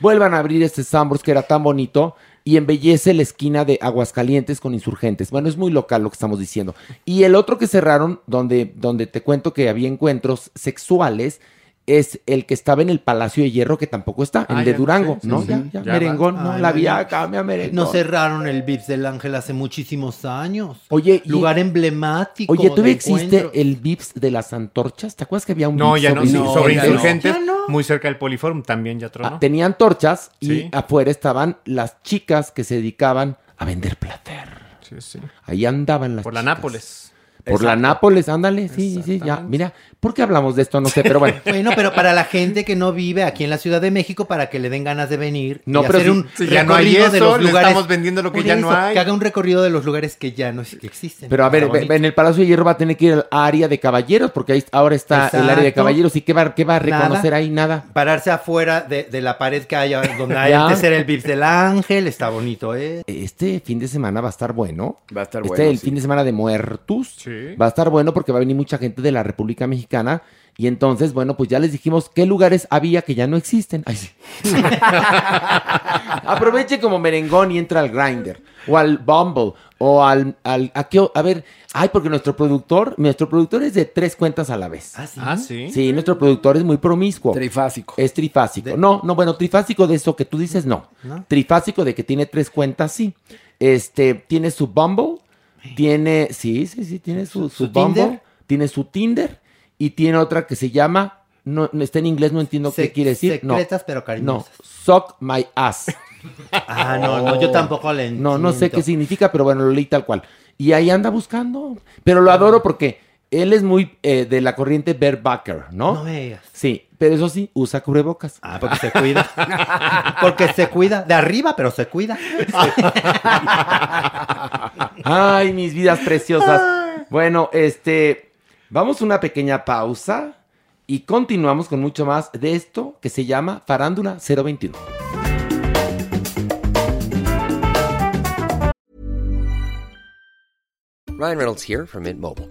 vuelvan a abrir este Sambors que era tan bonito y embellece la esquina de Aguascalientes con insurgentes. Bueno, es muy local lo que estamos diciendo. Y el otro que cerraron, donde, donde te cuento que había encuentros sexuales, es el que estaba en el Palacio de Hierro, que tampoco está, el Ah, de Durango, sí, ¿no? sí. Ya, ya, Ya merengón, va. no, Ay, la no, vía no. cambia merengón. No cerraron el Vips del Ángel hace muchísimos años. Oye, y- Lugar emblemático. Oye, ¿todavía existe el Vips de las antorchas? ¿Te acuerdas que había un No, Vips ya no. sobre sobre no. insurgentes, Ya no. muy cerca del Poliforum, también ya tronó. Ah, tenían antorchas y Sí. afuera estaban las chicas que se dedicaban a vender placer. Sí, sí. Ahí andaban las Por la chicas. Nápoles. Por la Nápoles, ándale, sí, sí, ya. Mira, ¿por qué hablamos de esto? No sé, pero bueno. Bueno, pero para la gente que no vive aquí en la Ciudad de México, para que le den ganas de venir No, y pero hacer si- un si ya no hay de eso, los le lugares. estamos vendiendo lo que ya no hay. Que haga un recorrido de los lugares que ya no es- que existen. Pero a ver, bonito. en el Palacio de Hierro va a tener que ir al área de caballeros, porque ahí ahora está el área de caballeros. ¿Y qué va, qué va a reconocer Nada. ahí? Nada. Pararse afuera de, de la pared que haya, donde hay antes era el Vips del Ángel, está bonito, ¿eh? Este fin de semana va a estar bueno. Va a estar este, bueno, el sí. fin de semana de muertos. Sí. Va a estar bueno porque va a venir mucha gente de la República Mexicana. Y entonces, bueno, pues ya les dijimos qué lugares había que ya no existen. Ay, sí. Aproveche como merengón y entra al Grinder. O al Bumble. O al. al a, qué a ver. Ay, porque nuestro productor. Nuestro productor es de tres cuentas a la vez. sí. Ah, sí. Sí, nuestro productor es muy promiscuo. Trifásico. Es trifásico. No, no, bueno, trifásico de eso que tú dices, no. Trifásico de que tiene tres cuentas, sí. Este, tiene su Bumble, tiene, sí, sí, sí, tiene su, su, ¿Su Bumble, Tinder? tiene su Tinder y tiene otra que se llama, no, no, está en inglés, no entiendo qué quiere decir. secretas, no, pero No, cariñosas. suck my ass. Ah, no, no, yo tampoco le entiendo. No, no sé qué significa, pero bueno, lo leí tal cual. Y ahí anda buscando. Pero lo adoro porque él es muy eh, de la corriente Bear Bucker, ¿no? No me digas. Sí, pero eso sí, usa cubrebocas. Ah, porque se cuida. porque se cuida. De arriba, pero se cuida. Ay, mis vidas preciosas. Bueno, este, vamos a una pequeña pausa y continuamos con mucho más de esto que se llama Farándula 021. Ryan Reynolds here from Mint Mobile.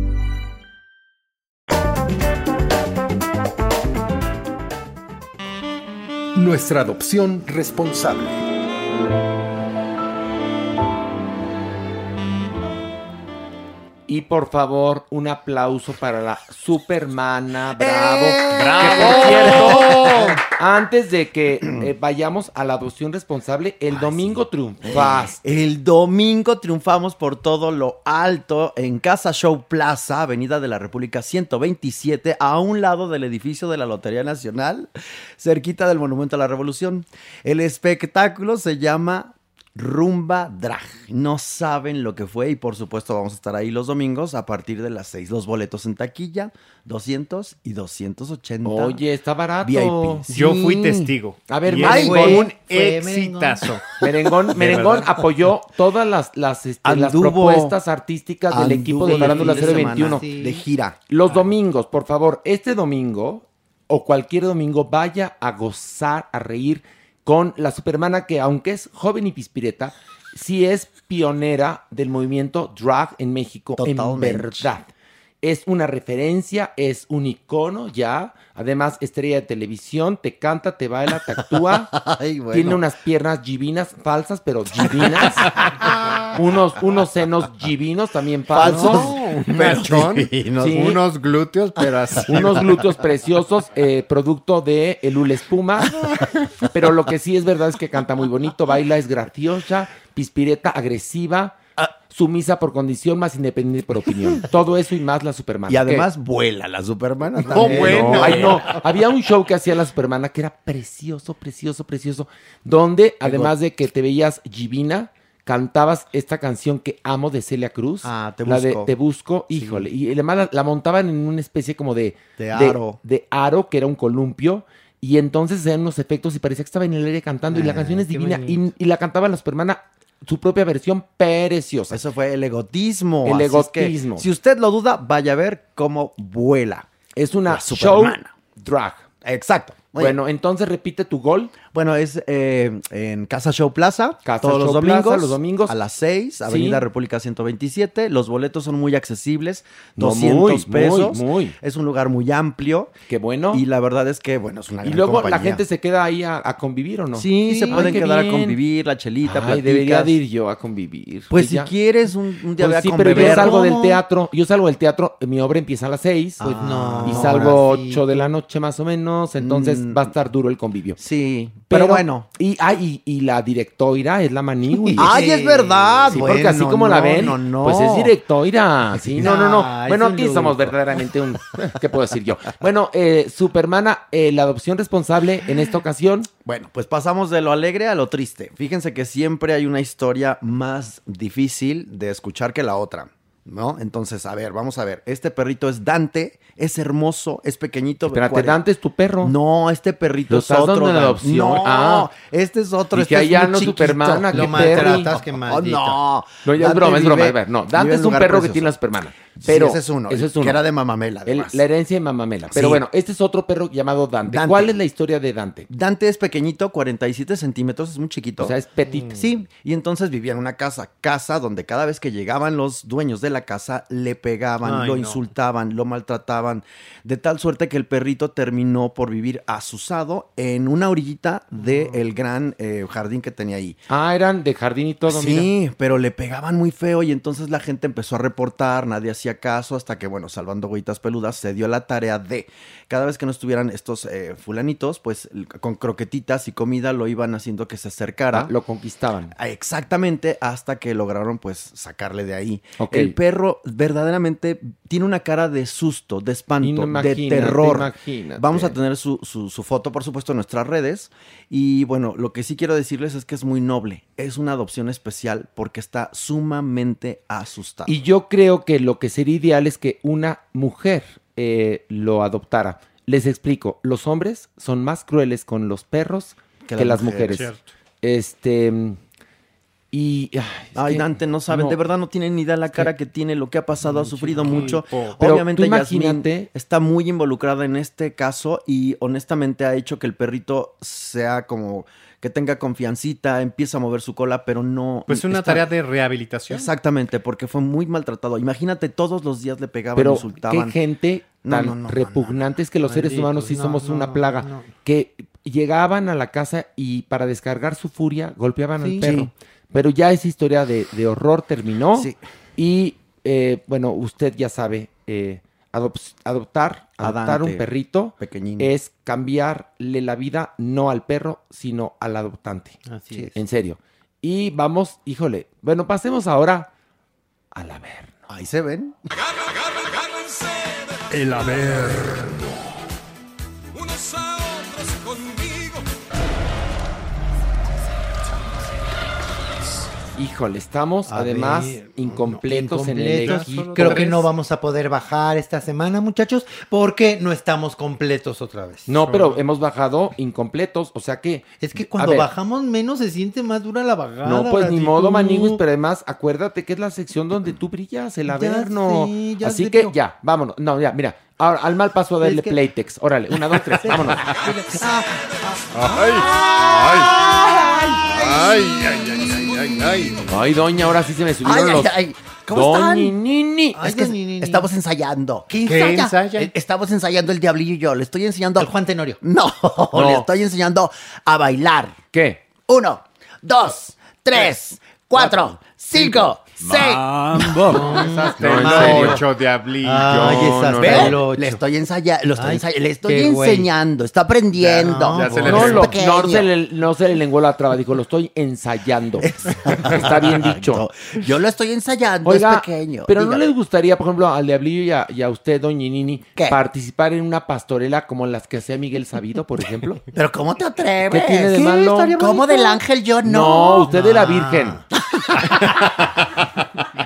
Nuestra adopción responsable. Y por favor, un aplauso para la Supermana. Bravo. ¡Eh! ¡Bravo! Que, por cierto, antes de que eh, vayamos a la adopción responsable, el domingo triunfaste. El domingo triunfamos por todo lo alto en Casa Show Plaza, Avenida de la República 127, a un lado del edificio de la Lotería Nacional, cerquita del Monumento a la Revolución. El espectáculo se llama Rumba Drag. No saben lo que fue y por supuesto vamos a estar ahí los domingos a partir de las 6. Los boletos en taquilla, 200 y 280. Oye, está barato. VIP. Yo Sí. fui testigo. A ver, Y Mike, es fue- un fue exitazo. Merengón, Merengón apoyó todas las, las, este, las propuestas artísticas del equipo de de 021. semana De gira. Los domingos, por favor, este domingo o cualquier domingo, vaya a gozar, a reír con la Supermana que aunque es joven y pispireta, sí es pionera del movimiento drag en México, Totalmente. en verdad. Es una referencia, es un icono ya. Además, estrella de televisión, te canta, te baila, te actúa. Ay, bueno. Tiene unas piernas divinas, falsas, pero divinas. unos, unos senos divinos también falsos. Divinos. Sí. unos glúteos, pero así. Unos glúteos preciosos, eh, producto de el espuma. Pero lo que sí es verdad es que canta muy bonito, baila, es graciosa, pispireta, agresiva, sumisa por condición, más independiente por opinión. Todo eso y más la Superman. Y además vuela la Supermana No, también. bueno. Ay, no. Había un show que hacía la Supermana que era precioso, precioso, precioso. Donde, además de que te veías divina, cantabas esta canción que amo de Celia Cruz. Ah, Te La de Busco. Te Busco, híjole. Y además la, la montaban en una especie como de... De aro. De, aro, que era un columpio. Y entonces hacían unos efectos y parecía que estaba en el aire cantando. y la Ah, canción es divina. Y, la cantaba la Supermana, su propia versión preciosa. Eso fue el egotismo. El así es que, egotismo. si usted lo duda, vaya a ver cómo vuela. Es una show drag. Exacto. Muy Bueno, entonces repite tu gol. Bueno, es eh, en Casa Show Plaza, Casa todos los domingos, Plaza, los domingos. a las 6, Avenida Sí. República 127. Los boletos son muy accesibles, No, 200 muy, pesos. muy, muy. Es un lugar muy amplio. Qué bueno. Y la verdad es que, bueno, es una Y gran luego la gente se queda ahí a, a convivir o no. Sí, se pueden quedar a convivir, la chelita, Ay, platicas. debería de ir yo a convivir. Pues Y si ya. quieres un, un día Pues a sí, pero yo salgo del teatro. Yo salgo del teatro, mi obra empieza a las 6. Pues no, Y salgo ahora sí. 8 de la noche más o menos. Entonces Mm. va a estar duro el convivio. Sí, pero bueno. Y, ah, y, y la directora es la Manigui. Ay, es verdad. Sí, porque Bueno, así como la no, ven, no, no. pues es directora. Sí, no, no, no. Bueno, aquí somos verdaderamente un... ¿Qué puedo decir yo? Bueno, eh, Supermana, eh, la adopción responsable en esta ocasión... Bueno, pues pasamos de lo alegre a lo triste. Fíjense que siempre hay una historia más difícil de escuchar que la otra, ¿no? Entonces, a ver, vamos a ver. Este perrito es Dante, es hermoso, es pequeñito. Espérate, cuare- Dante es tu perro. No, este perrito ¿Lo es otro. Dan- adopción? No, Ah. este es otro. Este "Ay, ya muy no, chiquito". Supermana, Lo maltratas, qué Oh, maldito. no. No, ya es broma, es broma. vive- A ver, no, Dante es un perro que tiene la Supermana. Pero ese es uno, ese es que uno. era de Mamamela, El- la herencia de Mamamela. Pero Sí. bueno, este es otro perro llamado Dante. Dante. ¿Cuál es la historia de Dante? Dante es pequeñito, 47 centímetros, es muy chiquito. O sea, es petit. Sí, y entonces vivía en una casa, casa donde cada vez que llegaban los dueños de la casa le pegaban, Ay, lo no. insultaban, lo maltrataban, de tal suerte que el perrito terminó por vivir asusado en una orillita del gran eh, jardín que tenía ahí. Ah, eran de jardín y todo, mira. Sí, pero le pegaban muy feo y entonces la gente empezó a reportar, nadie hacía caso hasta que, bueno, salvando huellitas peludas, se dio la tarea de, cada vez que no estuvieran estos eh, fulanitos, pues con croquetitas y comida lo iban haciendo que se acercara. Ah, lo conquistaban. Ah, Exactamente, hasta que lograron pues sacarle de ahí. Ok. El perro verdaderamente tiene una cara de susto, de espanto, de terror. imagínate. Vamos a tener su, su- su foto, por supuesto, en nuestras redes. Y bueno, lo que sí quiero decirles es que es muy noble. Es una adopción especial porque está sumamente asustado. Y yo creo que lo que sería ideal es que una mujer eh, lo adoptara. Les explico, los hombres son más crueles con los perros que, Que las mujeres. Cierto. Este y ay, es Ay, que- Dante, no saben, no. de verdad no tienen ni idea la cara que tiene, lo que ha pasado, ha sufrido mucho. Pero Obviamente imagínate- está muy involucrada en este caso y honestamente ha hecho que el perrito sea como que tenga confiancita, empieza a mover su cola, pero no... Pues una está- tarea de rehabilitación. Exactamente, porque fue muy maltratado. Imagínate, todos los días le pegaban, Pero insultaban. qué gente No, tan no, no, no, repugnante es que los seres humanos sí no, somos no, una plaga. no. Que llegaban a la casa y para descargar su furia golpeaban Sí. al perro. Sí. Pero ya esa historia de, de horror terminó. Sí. Y eh, bueno, usted ya sabe, eh, adop- adoptar, A adoptar Dante, un perrito pequeñino. es cambiarle la vida no al perro, sino al adoptante. Así es. En serio. Y vamos, híjole, bueno, pasemos ahora a la ver. Ahí se ven. El haber. Híjole, estamos A además ver, incompletos, en el equipo. Creo que no vamos a poder bajar esta semana, muchachos, porque no estamos completos otra vez. No, pero hemos bajado incompletos, o sea que... Es que cuando ver, bajamos menos se siente más dura la bajada. No, pues ni modo, tú. Maniguis, pero además acuérdate que es la sección donde tú brillas, el Ya averno. sé, ya Así sé, que pero- ya, vámonos. No, ya, mira, ahora al mal paso a darle Es que- Playtex. Órale, una, dos, tres, vámonos. Ah, Ay, ay, ay, ay, ay, ay, ay. Ay, doña, ahora sí se me subieron Ay, ay, los... ay. ¿Cómo están? Ay, Es que ni, ni, ni. estamos ensayando. ¿Qué ¿Qué ensaya? Eh, Estamos ensayando el diablillo y yo. Le estoy enseñando. El Juan Tenorio. No, No. le estoy enseñando a bailar. ¿Qué? Uno, dos, tres, cuatro, cinco. Mambo. Hasta No, ocho, diablillo. Ay, esas no. Le estoy ensayando, lo estoy Ay, ensa- le estoy qué güey. enseñando, está aprendiendo. Ya se le No, Es lo- pequeño. no, se le, no se le lenguó la traba, dijo, lo estoy ensayando. Está bien dicho. Yo lo estoy ensayando, Oiga, es pequeño. pero no les gustaría, por ejemplo, al Diablillo y a, y a usted, doña Nini, ¿Qué? participar en una pastorela como las que hacía Miguel Sabido, por ejemplo? Pero ¿cómo te atreves? ¿Qué tiene de malo? estaría ¿Cómo del ángel yo no? No, usted de la Virgen.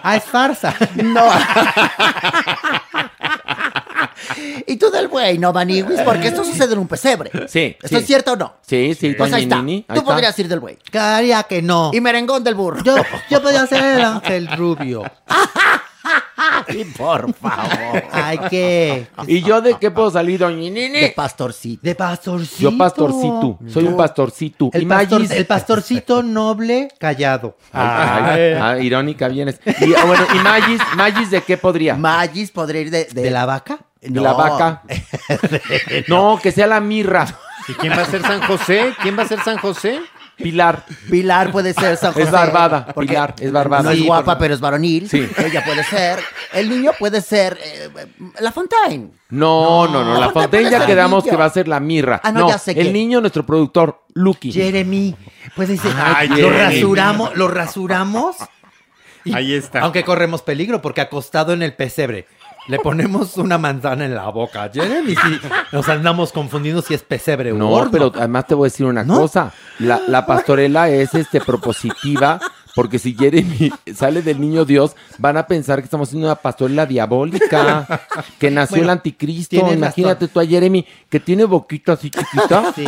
Ah, es farsa. No. y tú del güey, no, Maniguis, porque esto sucede en un pesebre. Sí, ¿Esto sí. es cierto o no? Sí, sí, Pues ahí está. Ahí Tú está. podrías ir del güey. Claría que no. Y merengón del burro. Yo, yo podría ser el ángel rubio. Ay, por favor. Ay, qué. ¿Y yo de qué puedo salir, doña Nini? De pastorcito. De pastorcito. Yo pastorcito, soy un pastorcito. El, y pastor- Magis- el pastorcito noble callado. Ay, ay, irónica vienes. Y, ah, bueno, ¿y Magis? ¿Magis de qué podría? Magis podría ir de... ¿De la vaca? De la vaca. No, que sea la mirra. ¿Y quién va a ser San José? ¿Quién va a ser San José? Pilar. Pilar puede ser San José. Es barbada, Pilar, es barbada. No es Sí, guapa, por- pero es varonil. Sí. Ella puede ser. El niño puede ser eh, La Fontaine. No, no, no. La Fontaine ya quedamos que va a ser la mirra. Ah, no, ya sé el niño, nuestro productor, Lucky. Jeremy. Pues dice, Ay, lo rasuramos, lo rasuramos. y- Ahí está. Aunque corremos peligro porque acostado en el pesebre. Le ponemos una manzana en la boca Jeremy si nos andamos confundiendo si es pesebre o No, horno. pero además te voy a decir una ¿No? cosa. La, la pastorela es este propositiva, porque si Jeremy sale del niño Dios, van a pensar que estamos haciendo una pastorela diabólica, que nació Bueno, el anticristo. Imagínate tú a Jeremy, que tiene boquita así chiquita. Sí.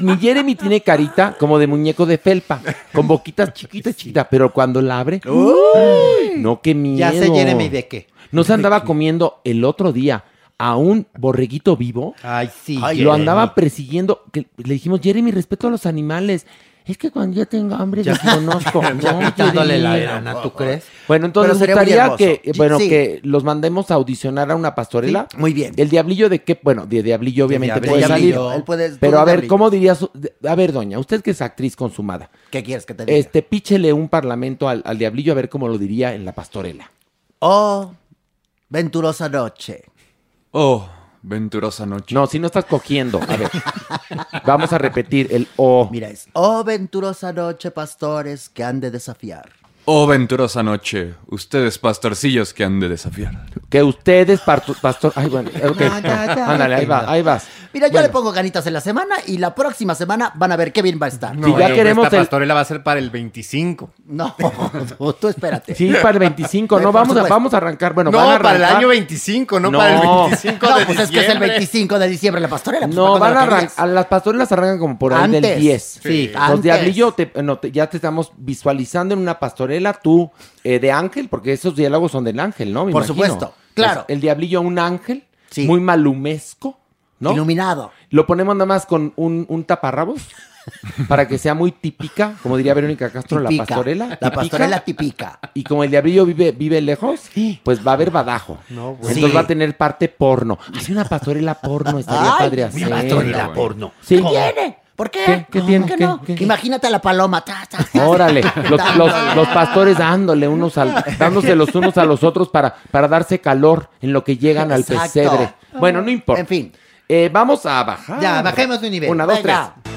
Mi Jeremy tiene carita como de muñeco de felpa, con boquitas chiquitas, chiquitas, pero cuando la abre, ¡uy! no, qué miedo. Ya sé Jeremy de qué. No se andaba comiendo el otro día a un borreguito vivo. Ay, sí. lo andaba persiguiendo. Que le dijimos, Jeremy, respeto a los animales. Es que cuando yo tengo hambre Ya- desconozco. ya No, quitándole la lana, ¿tú crees? Bueno, entonces Pero sería muy gustaría que, bueno, sí. que los mandemos a audicionar a una pastorela. muy bien. El diablillo de qué, bueno, de diablillo obviamente Diablillo. puede salir. Él puede- pero a ver, diablillo. ¿cómo diría su, de- a ver, doña, usted que es actriz consumada. ¿Qué quieres que te diga? Este, píchele un parlamento al, al diablillo a ver cómo lo diría en la pastorela. Oh, venturosa noche. Oh, venturosa noche. No, si no estás cogiendo. A ver. Vamos a repetir el O. Mira, es Oh, venturosa noche, pastores que han de desafiar. Oh, venturosa noche. Ustedes, pastorcillos que han de desafiar. Que ustedes, pastor. Ay, bueno, ok. Ándale, ahí va, ahí vas. Mira, yo Bueno. le pongo ganitas en la semana y la próxima semana van a ver qué bien va a estar. No, ya queremos esta pastorela va a ser para el 25. No, tú, tú espérate. Sí, para el 25, Eh, no, vamos a, vamos a arrancar. Bueno, no, van a para el arrancar- año 25, no, No. para el 25 No, de pues es que es el diciembre. 25 de diciembre la pastorela. pues, No, ¿para van a arrancar, las pastorelas arrancan como por ahí del Antes. 10. Sí, Los antes. diablillo, te- no, te- ya te estamos visualizando en una pastorela, tú eh, de ángel, porque esos diálogos son del ángel, ¿no? Me Por imagino. supuesto, claro. Pues, el diablillo un ángel, muy malumesco, ¿no? Iluminado. Lo ponemos nada más con un, un taparrabos para que sea muy típica, como diría Verónica Castro, la pastorela. La típica. pastorela típica. Y como el diablillo vive, vive lejos, pues va a haber badajo. No, bueno. Entonces Sí. va a tener parte porno. Hay una pastorela porno, estaría Ay, padre hacer. pastorela porno. Sí. ¿Qué tiene? ¿Por qué? ¿Qué? ¿Qué ¿Cómo tiene? ¿Qué? no? ¿Qué? Imagínate a la paloma. ta, ta, ta, Órale, los, dándole. los- los pastores dándole unos al, dándose los unos a los otros para, para darse calor en lo que llegan al pesebre. Bueno, no importa. En fin. Eh, vamos a bajar. Ya, bajemos de nivel. Una, dos, Venga. tres.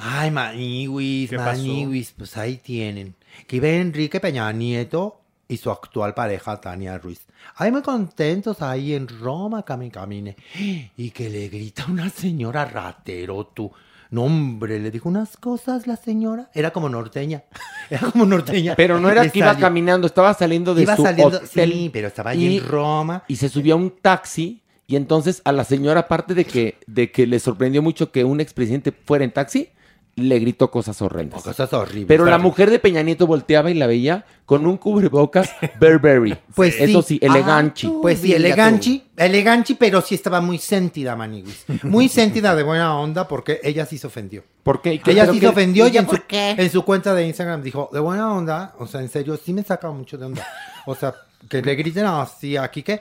Ay, Maniwis, ¿Qué pasó? Maniwis, pues ahí tienen. Que vive Enrique Peña Nieto y su actual pareja Tania Ruiz. Ay, muy contentos ahí en Roma, cami camine. Y que le grita una señora ratero, tú. No, hombre, le dijo unas cosas la señora. Era como norteña. Era como norteña. Pero no era que iba caminando, estaba saliendo de Iba su saliendo- hotel. sí, pero estaba ahí en Roma. Y se subió a un taxi. Y entonces a la señora, aparte de que, de que le sorprendió mucho que un expresidente fuera en taxi, le gritó cosas horrendas. Cosas horribles. Pero la mujer de Peña Nieto volteaba y la veía con un cubrebocas Burberry. Pues Eso sí. sí, eleganchi. Pues sí, eleganchi, eleganchi, pero sí estaba muy sentida, Maniwis. Muy sentida de buena onda porque ella sí se ofendió. ¿Por qué? ¿Qué- Ella sí qué- se ofendió y ¿Ella en su, por qué? en su cuenta de Instagram dijo, de buena onda, o sea, en serio, sí me saca mucho de onda. O sea, que le griten así aquí que...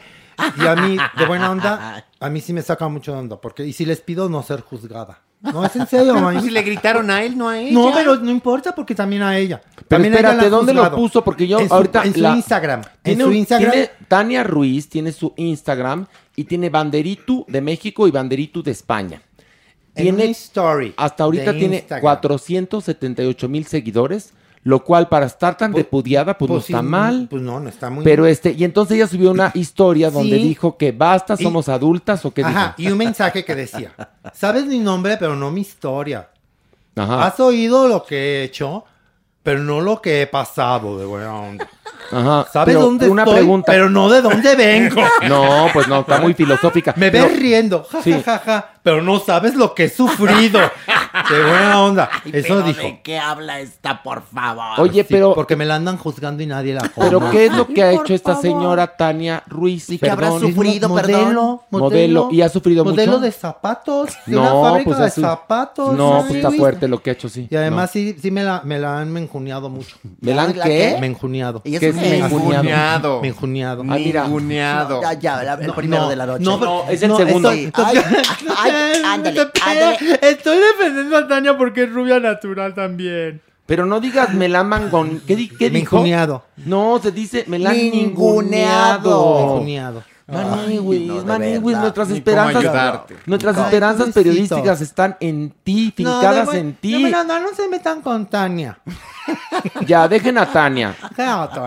Y a mí, de buena onda, a mí sí me saca mucho de onda. Porque, y si les pido no ser juzgada. No, es en serio, Pues Maniwis. si le gritaron a él, no a ella. No, pero no importa porque también a ella. Pero También a ella la espérate, ¿dónde lo puso? Porque yo en su, ahorita... En su la- Instagram. En Tiene su un- Instagram. tiene- Tania Ruiz tiene su Instagram y tiene Banderitu de México y Banderitu de España. En Tiene, story hasta ahorita tiene Instagram. 478 mil seguidores, lo cual para estar tan repudiada, pues, no Pues sí, está mal. Pues no, no está muy Pero este, y entonces ella subió una historia donde Sí. dijo que basta, Y- somos adultas o qué Ajá, y un mensaje que decía, sabes mi nombre, pero no mi historia. Ajá. Has oído lo que he hecho, pero no lo que he pasado de buena onda. Ajá. ¿Sabes Pero dónde una estoy? pregunta. Pero no de dónde vengo. No, pues no, está muy filosófica. Me Pero- ves riendo, ja, Sí. ja, ja, ja, pero no sabes lo que he sufrido. De buena onda. Eso Pero dijo. ¿De qué habla esta, por favor? Oye, Sí, pero, Porque me la andan juzgando y nadie la pero juzga. ¿qué es lo que ha hecho esta favor. señora Tania Ruiz? ¿Y qué habrá sufrido? modelo, perdón. Modelo. ¿Y ha sufrido modelo mucho? de zapatos. De No, una fábrica pues de zapatos. No, pues está fuerte lo que ha hecho, sí. Y además No. sí, sí me la, me la han menjuneado mucho. ¿Me la han ¿La qué? qué? Menjuneado. ¿Y ¿Qué es menjuneado? Menjuneado. Menjuneado. Ah, mira. Ninguneado. Ya, ya, la- el primero no, de la noche. no, No, es el No, segundo. Sí. Ay, ay, ándale, ándale. Estoy defendiendo a Tania porque es rubia natural también. Pero no digas me la mangon... ¿Qué, di- qué dijo? Menjuneado. No, se dice me la han Ninguneado. ninguneado. Menjuneado. Maniwis, no, Maniwis, nuestras Ni esperanzas, nuestras Ay, esperanzas periodísticas están en ti, fincadas no, de- en ti. No, no, no, no se metan con Tania. Ya, dejen a Tania.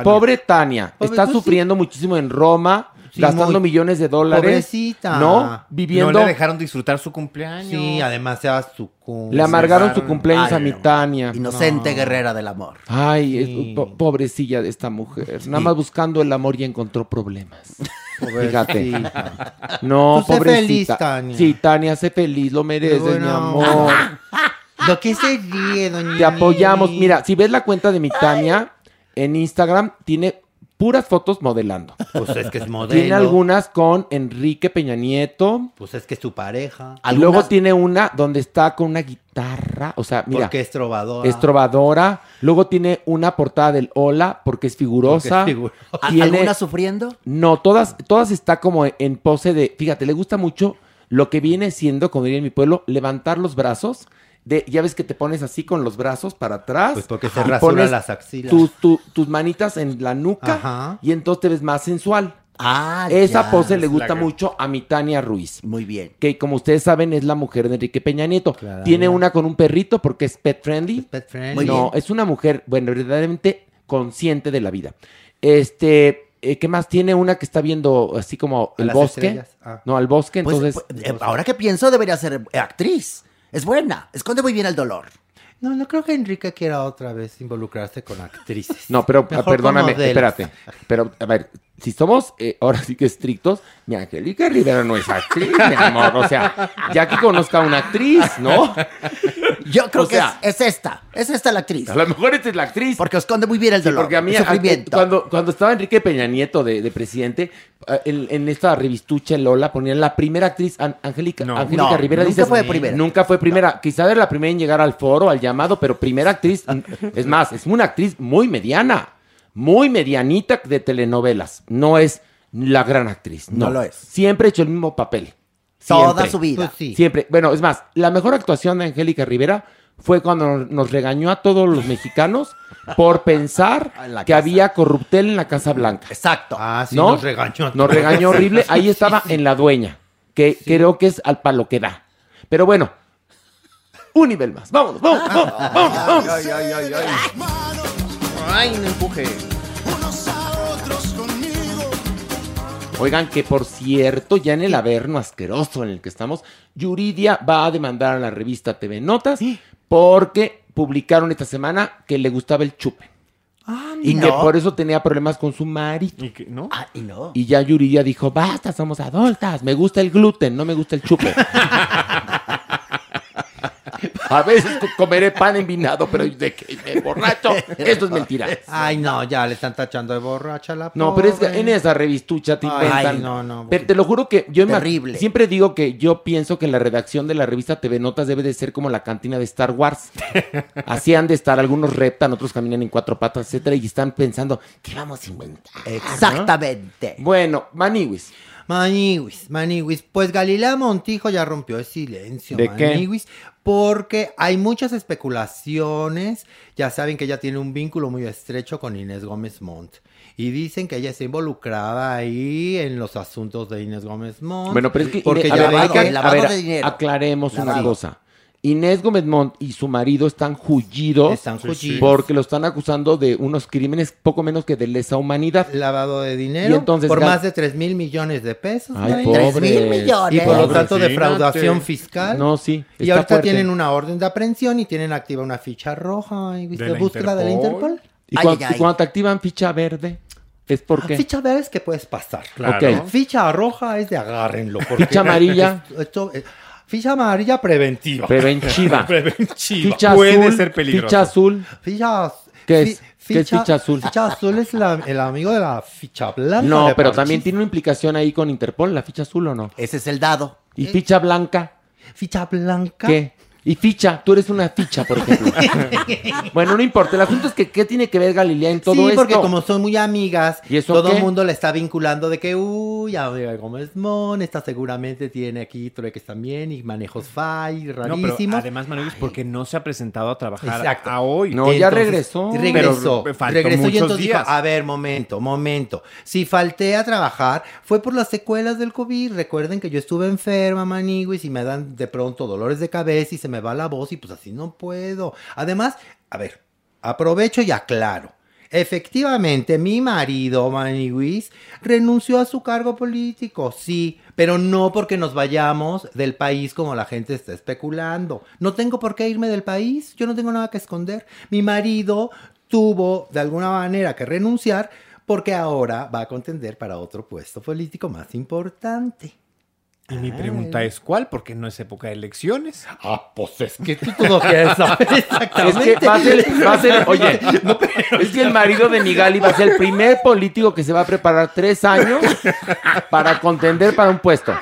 Pobre Tania, Pobre- está sí. sufriendo muchísimo en Roma, Sí, gastando muy- millones de dólares. Pobrecita. ¿No? Viviendo. No le dejaron disfrutar su cumpleaños. Sí, además sea su cum- le amargaron su cumpleaños a mi no. Tania. Inocente guerrera del amor. Ay, es- Sí. po- pobrecilla de esta mujer. Nada más buscando el amor y encontró problemas. Fíjate. Pobrecita. No, Tú sé pobrecita. feliz, Tania. Sí, Tania, sé feliz, lo mereces, mi amor. Lo que se ríe, doña Te apoyamos. Mira, si ves la cuenta de mi Tania en Instagram, tiene puras fotos modelando. Pues es que es modelo. Tiene algunas con Enrique Peña Nieto. Pues es que es tu pareja. Y luego tiene una donde está con una guitarra. O sea, mira. Porque es trovadora. Es trovadora. Luego tiene una portada del Hola porque es figurosa. Porque es figurosa. Tiene- ¿Alguna sufriendo? No, todas, todas está como en pose de. Fíjate, le gusta mucho lo que viene siendo, como diría en mi pueblo, levantar los brazos. De, ya ves que te pones así con los brazos para atrás. Pues porque se y rasura pones las axilas. tus- tu- tus manitas en la nuca Ajá. y entonces te ves más sensual. Ah, Esa ya. pose le gusta que- mucho a mi Tania Ruiz. Muy bien. Que como ustedes saben es la mujer de Enrique Peña Nieto. Tiene una con un perrito porque es pet friendly. Pet friendly. Muy no, bien. es una mujer, bueno, verdaderamente consciente de la vida. Este, eh, ¿qué más? Tiene una que está viendo así como el bosque. Ah. No, al bosque, Pues, entonces. pues, eh, ahora que pienso, debería ser actriz. Es buena. Esconde muy bien el dolor. No, no creo que Enrique quiera otra vez involucrarse con actrices. No, pero Mejor perdóname, espérate. Pero, a ver, si somos eh, ahora sí que estrictos, mi Angélica Rivera no es actriz, mi amor. O sea, ya que conozca a una actriz, ¿no? Yo creo O que sea- es, es esta. Es esta la actriz. A lo mejor esta es la actriz. Porque esconde muy bien el Sí, dolor. porque a mí, el a- sufrimiento. cuando, cuando estaba Enrique Peña Nieto de, de presidente, eh, en, en esta revistucha Lola ponían la primera actriz, An- Angélica, Angélica No, Rivera. nunca dices, fue primera. Nunca fue primera. Quizá era la primera en llegar al foro, al llamado, pero primera actriz. es más, es una actriz muy mediana, muy medianita de telenovelas. No es la gran actriz. No, No lo es. Siempre ha hecho el mismo papel. Toda su vida. Pues sí. Siempre. Bueno, es más, la mejor actuación de Angélica Rivera fue cuando nos- regañó a todos los mexicanos por pensar que casa. había corruptel en la Casa Blanca. Exacto. Ah, sí, ¿No? nos regañó. Nos regañó horrible. Ahí estaba en la dueña, que creo que es al palo que da. Pero bueno, un nivel más. Vámonos, vámonos, vámonos, vámonos, vámonos. Ay, ay, ay, ay. Ay, no empuje. Oigan, que por cierto, ya en el averno asqueroso en el que estamos, Yuridia va a demandar a la revista TV Notas porque publicaron esta semana que le gustaba el chupe. y que no. por eso tenía problemas con su marido. ¿Y? ¿No? Ah, y no. Y ya Yuridia dijo, basta, somos adultas, me gusta el gluten, no me gusta el chupe. A veces co- comeré pan envinado, pero de que me borracho, esto es mentira. Ay, no, ya le están tachando de borracha la No, pero es que en esa revistucha te Ay, inventan. no, no, Pero te lo juro que yo Terrible. siempre digo que yo pienso que la redacción de la revista TV Notas debe de ser como la cantina de Star Wars. Así han de estar, algunos reptan, otros caminan en cuatro patas, etcétera, y están pensando, ¿qué vamos a inventar? Exactamente. Bueno, Maniwis. Maniwis, Maniwis. Pues Galilea Montijo ya rompió el silencio. ¿De qué? Porque hay muchas especulaciones. Ya saben que ella tiene un vínculo muy estrecho con Inés Gómez Montt. Y dicen que ella está involucrada ahí en los asuntos de Inés Gómez Montt. Bueno, pero es que porque Inés- ya a ver, ve hay que- a ver, aclaremos una cosa. Inés Gómez Montt y su marido están jullidos, Están jullidos. porque lo están acusando de unos crímenes poco menos que de lesa humanidad. Lavado de dinero Y entonces por más de 3 mil millones de pesos. Ay, May. pobres. 3,000 millones. Y por lo tanto defraudación fiscal. No, sí, Y ahorita fuerte. tienen una orden de aprehensión y tienen activa una ficha roja y ¿De de la búsqueda de la Interpol? ¿Y, cuando, y cuando te activan ficha verde? ¿Es por Ah? Ficha verde es que puedes pasar. Claro. Ficha roja es de agárrenlo. porque- Ficha amarilla. Esto- esto- eh, ficha amarilla preventiva. Preventiva. preventiva. Ficha azul, Ficha azul. Ficha, ¿Qué es? ¿Qué es ficha azul? Ficha azul es la- el amigo de la ficha blanca. No, pero también tiene una implicación ahí con Interpol, la ficha azul o no. Ese es el dado. ¿Y ficha blanca? Ficha blanca. ¿Qué? Y ficha, tú eres una ficha, por ejemplo. bueno, no importa. El asunto es que ¿qué tiene que ver Galilea en todo sí, esto? porque como son muy amigas, ¿Y eso todo el mundo le está vinculando de que, uy, amiga Gómez Mon, esta seguramente tiene aquí trueques también y manejos FAI, No, pero rarísimos. además, Manuel, es porque no se ha presentado a trabajar Exacto. a hoy. No, ya Entonces, regresó. Regresó. Pero regresó y entonces días. dijo, a ver, momento, momento. Si falté a trabajar, fue por las secuelas del COVID. Recuerden que yo estuve enferma, maniguis, y me dan de pronto dolores de cabeza y se me va la voz y pues así no puedo. Además, a ver, aprovecho y aclaro. Efectivamente, mi marido, Maniguis, renunció a su cargo político, sí, pero no porque nos vayamos del país como la gente está especulando. No tengo por qué irme del país, yo no tengo nada que esconder. Mi marido tuvo de alguna manera que renunciar porque ahora va a contender para otro puesto político más importante. Y mi pregunta es, ¿cuál? Porque no es época de elecciones. Ah, pues es que tú todo quieres saber Es exactamente. que va a ser, va a ser- oye, es que el marido de Migali va a ser el primer político que se va a preparar tres años para contender para un puesto.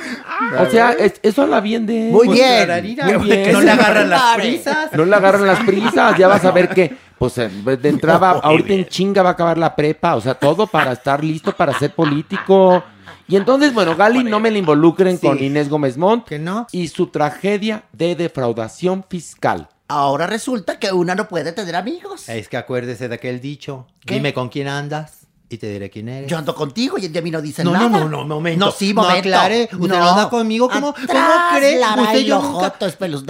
O sea, es- eso habla bien de. Muy Pues, bien. Muy bien. No le agarran las prisas. No le agarran las prisas, ya vas a ver que, pues eh, de entrada, ahorita en chinga va a acabar la prepa, o sea, todo para estar listo para ser político. Y entonces, bueno, Gali no me la involucren Sí. con Inés Gómez Montt Que no. y su tragedia de defraudación fiscal. Ahora resulta que una no puede tener amigos. Es que acuérdese de aquel dicho. ¿Qué? Dime con quién andas y te diré quién eres. Yo ando contigo y el de mí no dice No, nada. no, no, no, momento. No, sí, No momento. aclare. Usted no anda conmigo. ¿Cómo, ¿cómo Atrás, cree? Lara, Usted yo nunca,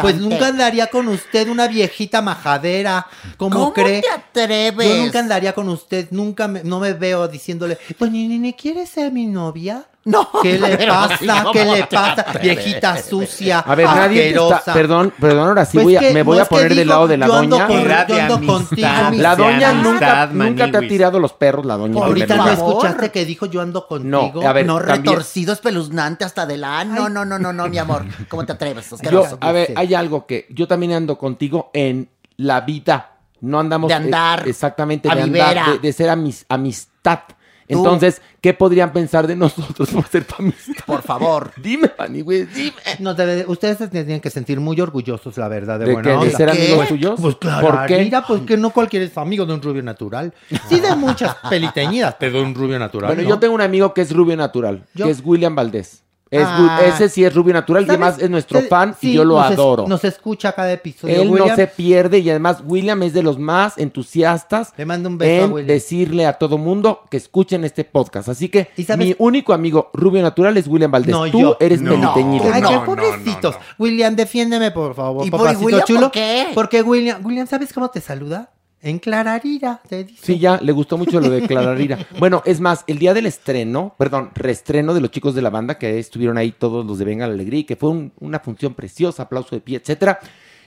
pues nunca andaría con usted una viejita majadera. ¿Cómo, ¿Cómo cree? te atreves? Yo nunca andaría con usted. Nunca me, no me veo diciéndole, pues ni, ni ¿quieres ser mi novia? No. ¿Qué le pasa? sí, ¿cómo ¿Qué le pasa? Viejita sucia. A ver, nadie te está, perdón, perdón, ahora sí Pues voy a, que me voy no a poner del lado de la yo ando doña. con- yo de ando contigo. La de doña amistad, nunca, nunca te ha tirado los perros, la doña. Ahorita no escuchaste que dijo yo ando contigo. No, a ver, no retorcido, espeluznante hasta del ah, No, no, no, no, no, mi amor. ¿Cómo te atreves? Yo, a ver, hay algo que yo también ando contigo en la vida. No andamos De andar. eh, exactamente de andar, de, de ser amis- amistad. Entonces, ¿qué podrían pensar de nosotros por ser tu amistad? Por favor. Dime, Fanny, güey, dime. No, debe- ustedes se tienen que sentir muy orgullosos, la verdad, de, ¿De buena qué? ¿De onda. ser ¿Qué? amigos tuyos? Pues claro, ¿Por qué? mira, pues que no cualquiera es amigo de un rubio natural. Sí de muchas peliteñidas, pero de un rubio natural, Bueno, ¿no? yo tengo un amigo que es rubio natural, ¿Yo? que es William Valdés. Es Ah. ese sí es rubio natural y además es nuestro fan y yo lo nos es- adoro. nos escucha cada episodio, Él no se pierde y además William es de los más entusiastas Le mando un beso a en William. decirle a todo mundo que escuchen este podcast. Así que mi único amigo rubio natural es William Valdés. No, Tú yo- eres no. peliteñido. Ay, qué pobrecitos. no, no. William, defiéndeme, por favor, ¿Y por papacito William chulo. por qué? Porque William, William, ¿sabes cómo te saluda? En Clararira, te dice. Sí, ya, le gustó mucho lo de Clararira. Bueno, es más, el día del estreno, perdón, reestreno de los chicos de la banda, que estuvieron ahí todos los de Venga la Alegría, y que fue un- una función preciosa, aplauso de pie, etcétera.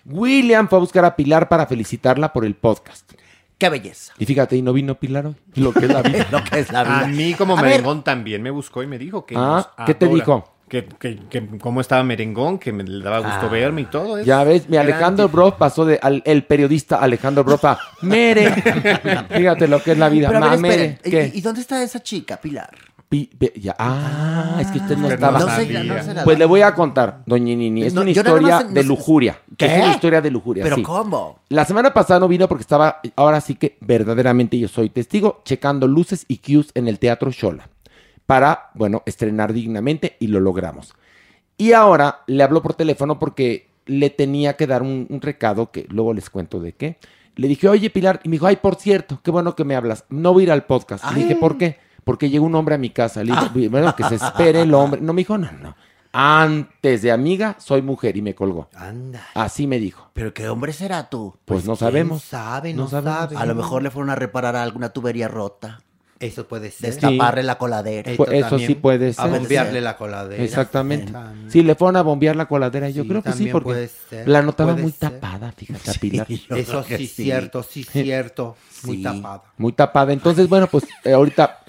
William fue a buscar a Pilar para felicitarla por el podcast. Qué belleza. Y fíjate, y no vino Pilar hoy. Lo que es la vida. Lo que es la vida. A mí como A ver, merengón también me buscó y me dijo que Ah, nos ¿qué te dijo? Que, que, que cómo estaba merengón, que me le daba gusto Ah. verme y todo. es Ya ves, mi Alejandro tipo. Bro pasó de al- el periodista Alejandro Bro a Mere. Fíjate lo que es la vida. Pero a ver, Ma, Mere. ¿Y, y dónde está esa chica, Pilar? Pi- ya. Ah, es que usted no estaba. no sé, no. Pues le voy a contar, doña Nini. Es No, una historia de lujuria. ¿Qué? Es una historia de lujuria. ¿Pero sí. cómo? La semana pasada no vino porque estaba, ahora sí que verdaderamente yo soy testigo, checando luces y cues en el Teatro Shola para, bueno, estrenar dignamente y lo logramos. Y ahora le habló por teléfono porque le tenía que dar un, un recado que luego les cuento de qué. Le dije, oye Pilar, y me dijo, ay, por cierto, qué bueno que me hablas. No voy a ir al podcast. Le dije, ¿por qué? Porque llegó un hombre a mi casa. Le dije, bueno, que se espere el hombre. No, me dijo, no, no. Antes de amiga, soy mujer y me colgó. Anda. Así me dijo. ¿Pero qué hombre será tú? Pues, no ¿quién sabemos. sabe? No No, sabemos. sabe. A lo mejor le fueron a reparar alguna tubería rota. Eso puede ser. Destaparle la coladera. Esto eso también, sí puede A ser. bombearle la coladera. Exactamente. También. Sí, le fueron a bombear la coladera. Yo Sí, creo que sí, porque puede ser, la notaba puede muy ser. tapada, fíjate, a Pilar. Eso sí, sí. cierto, sí, cierto. Muy Sí. tapada. Muy tapada. Entonces, bueno, pues eh, ahorita,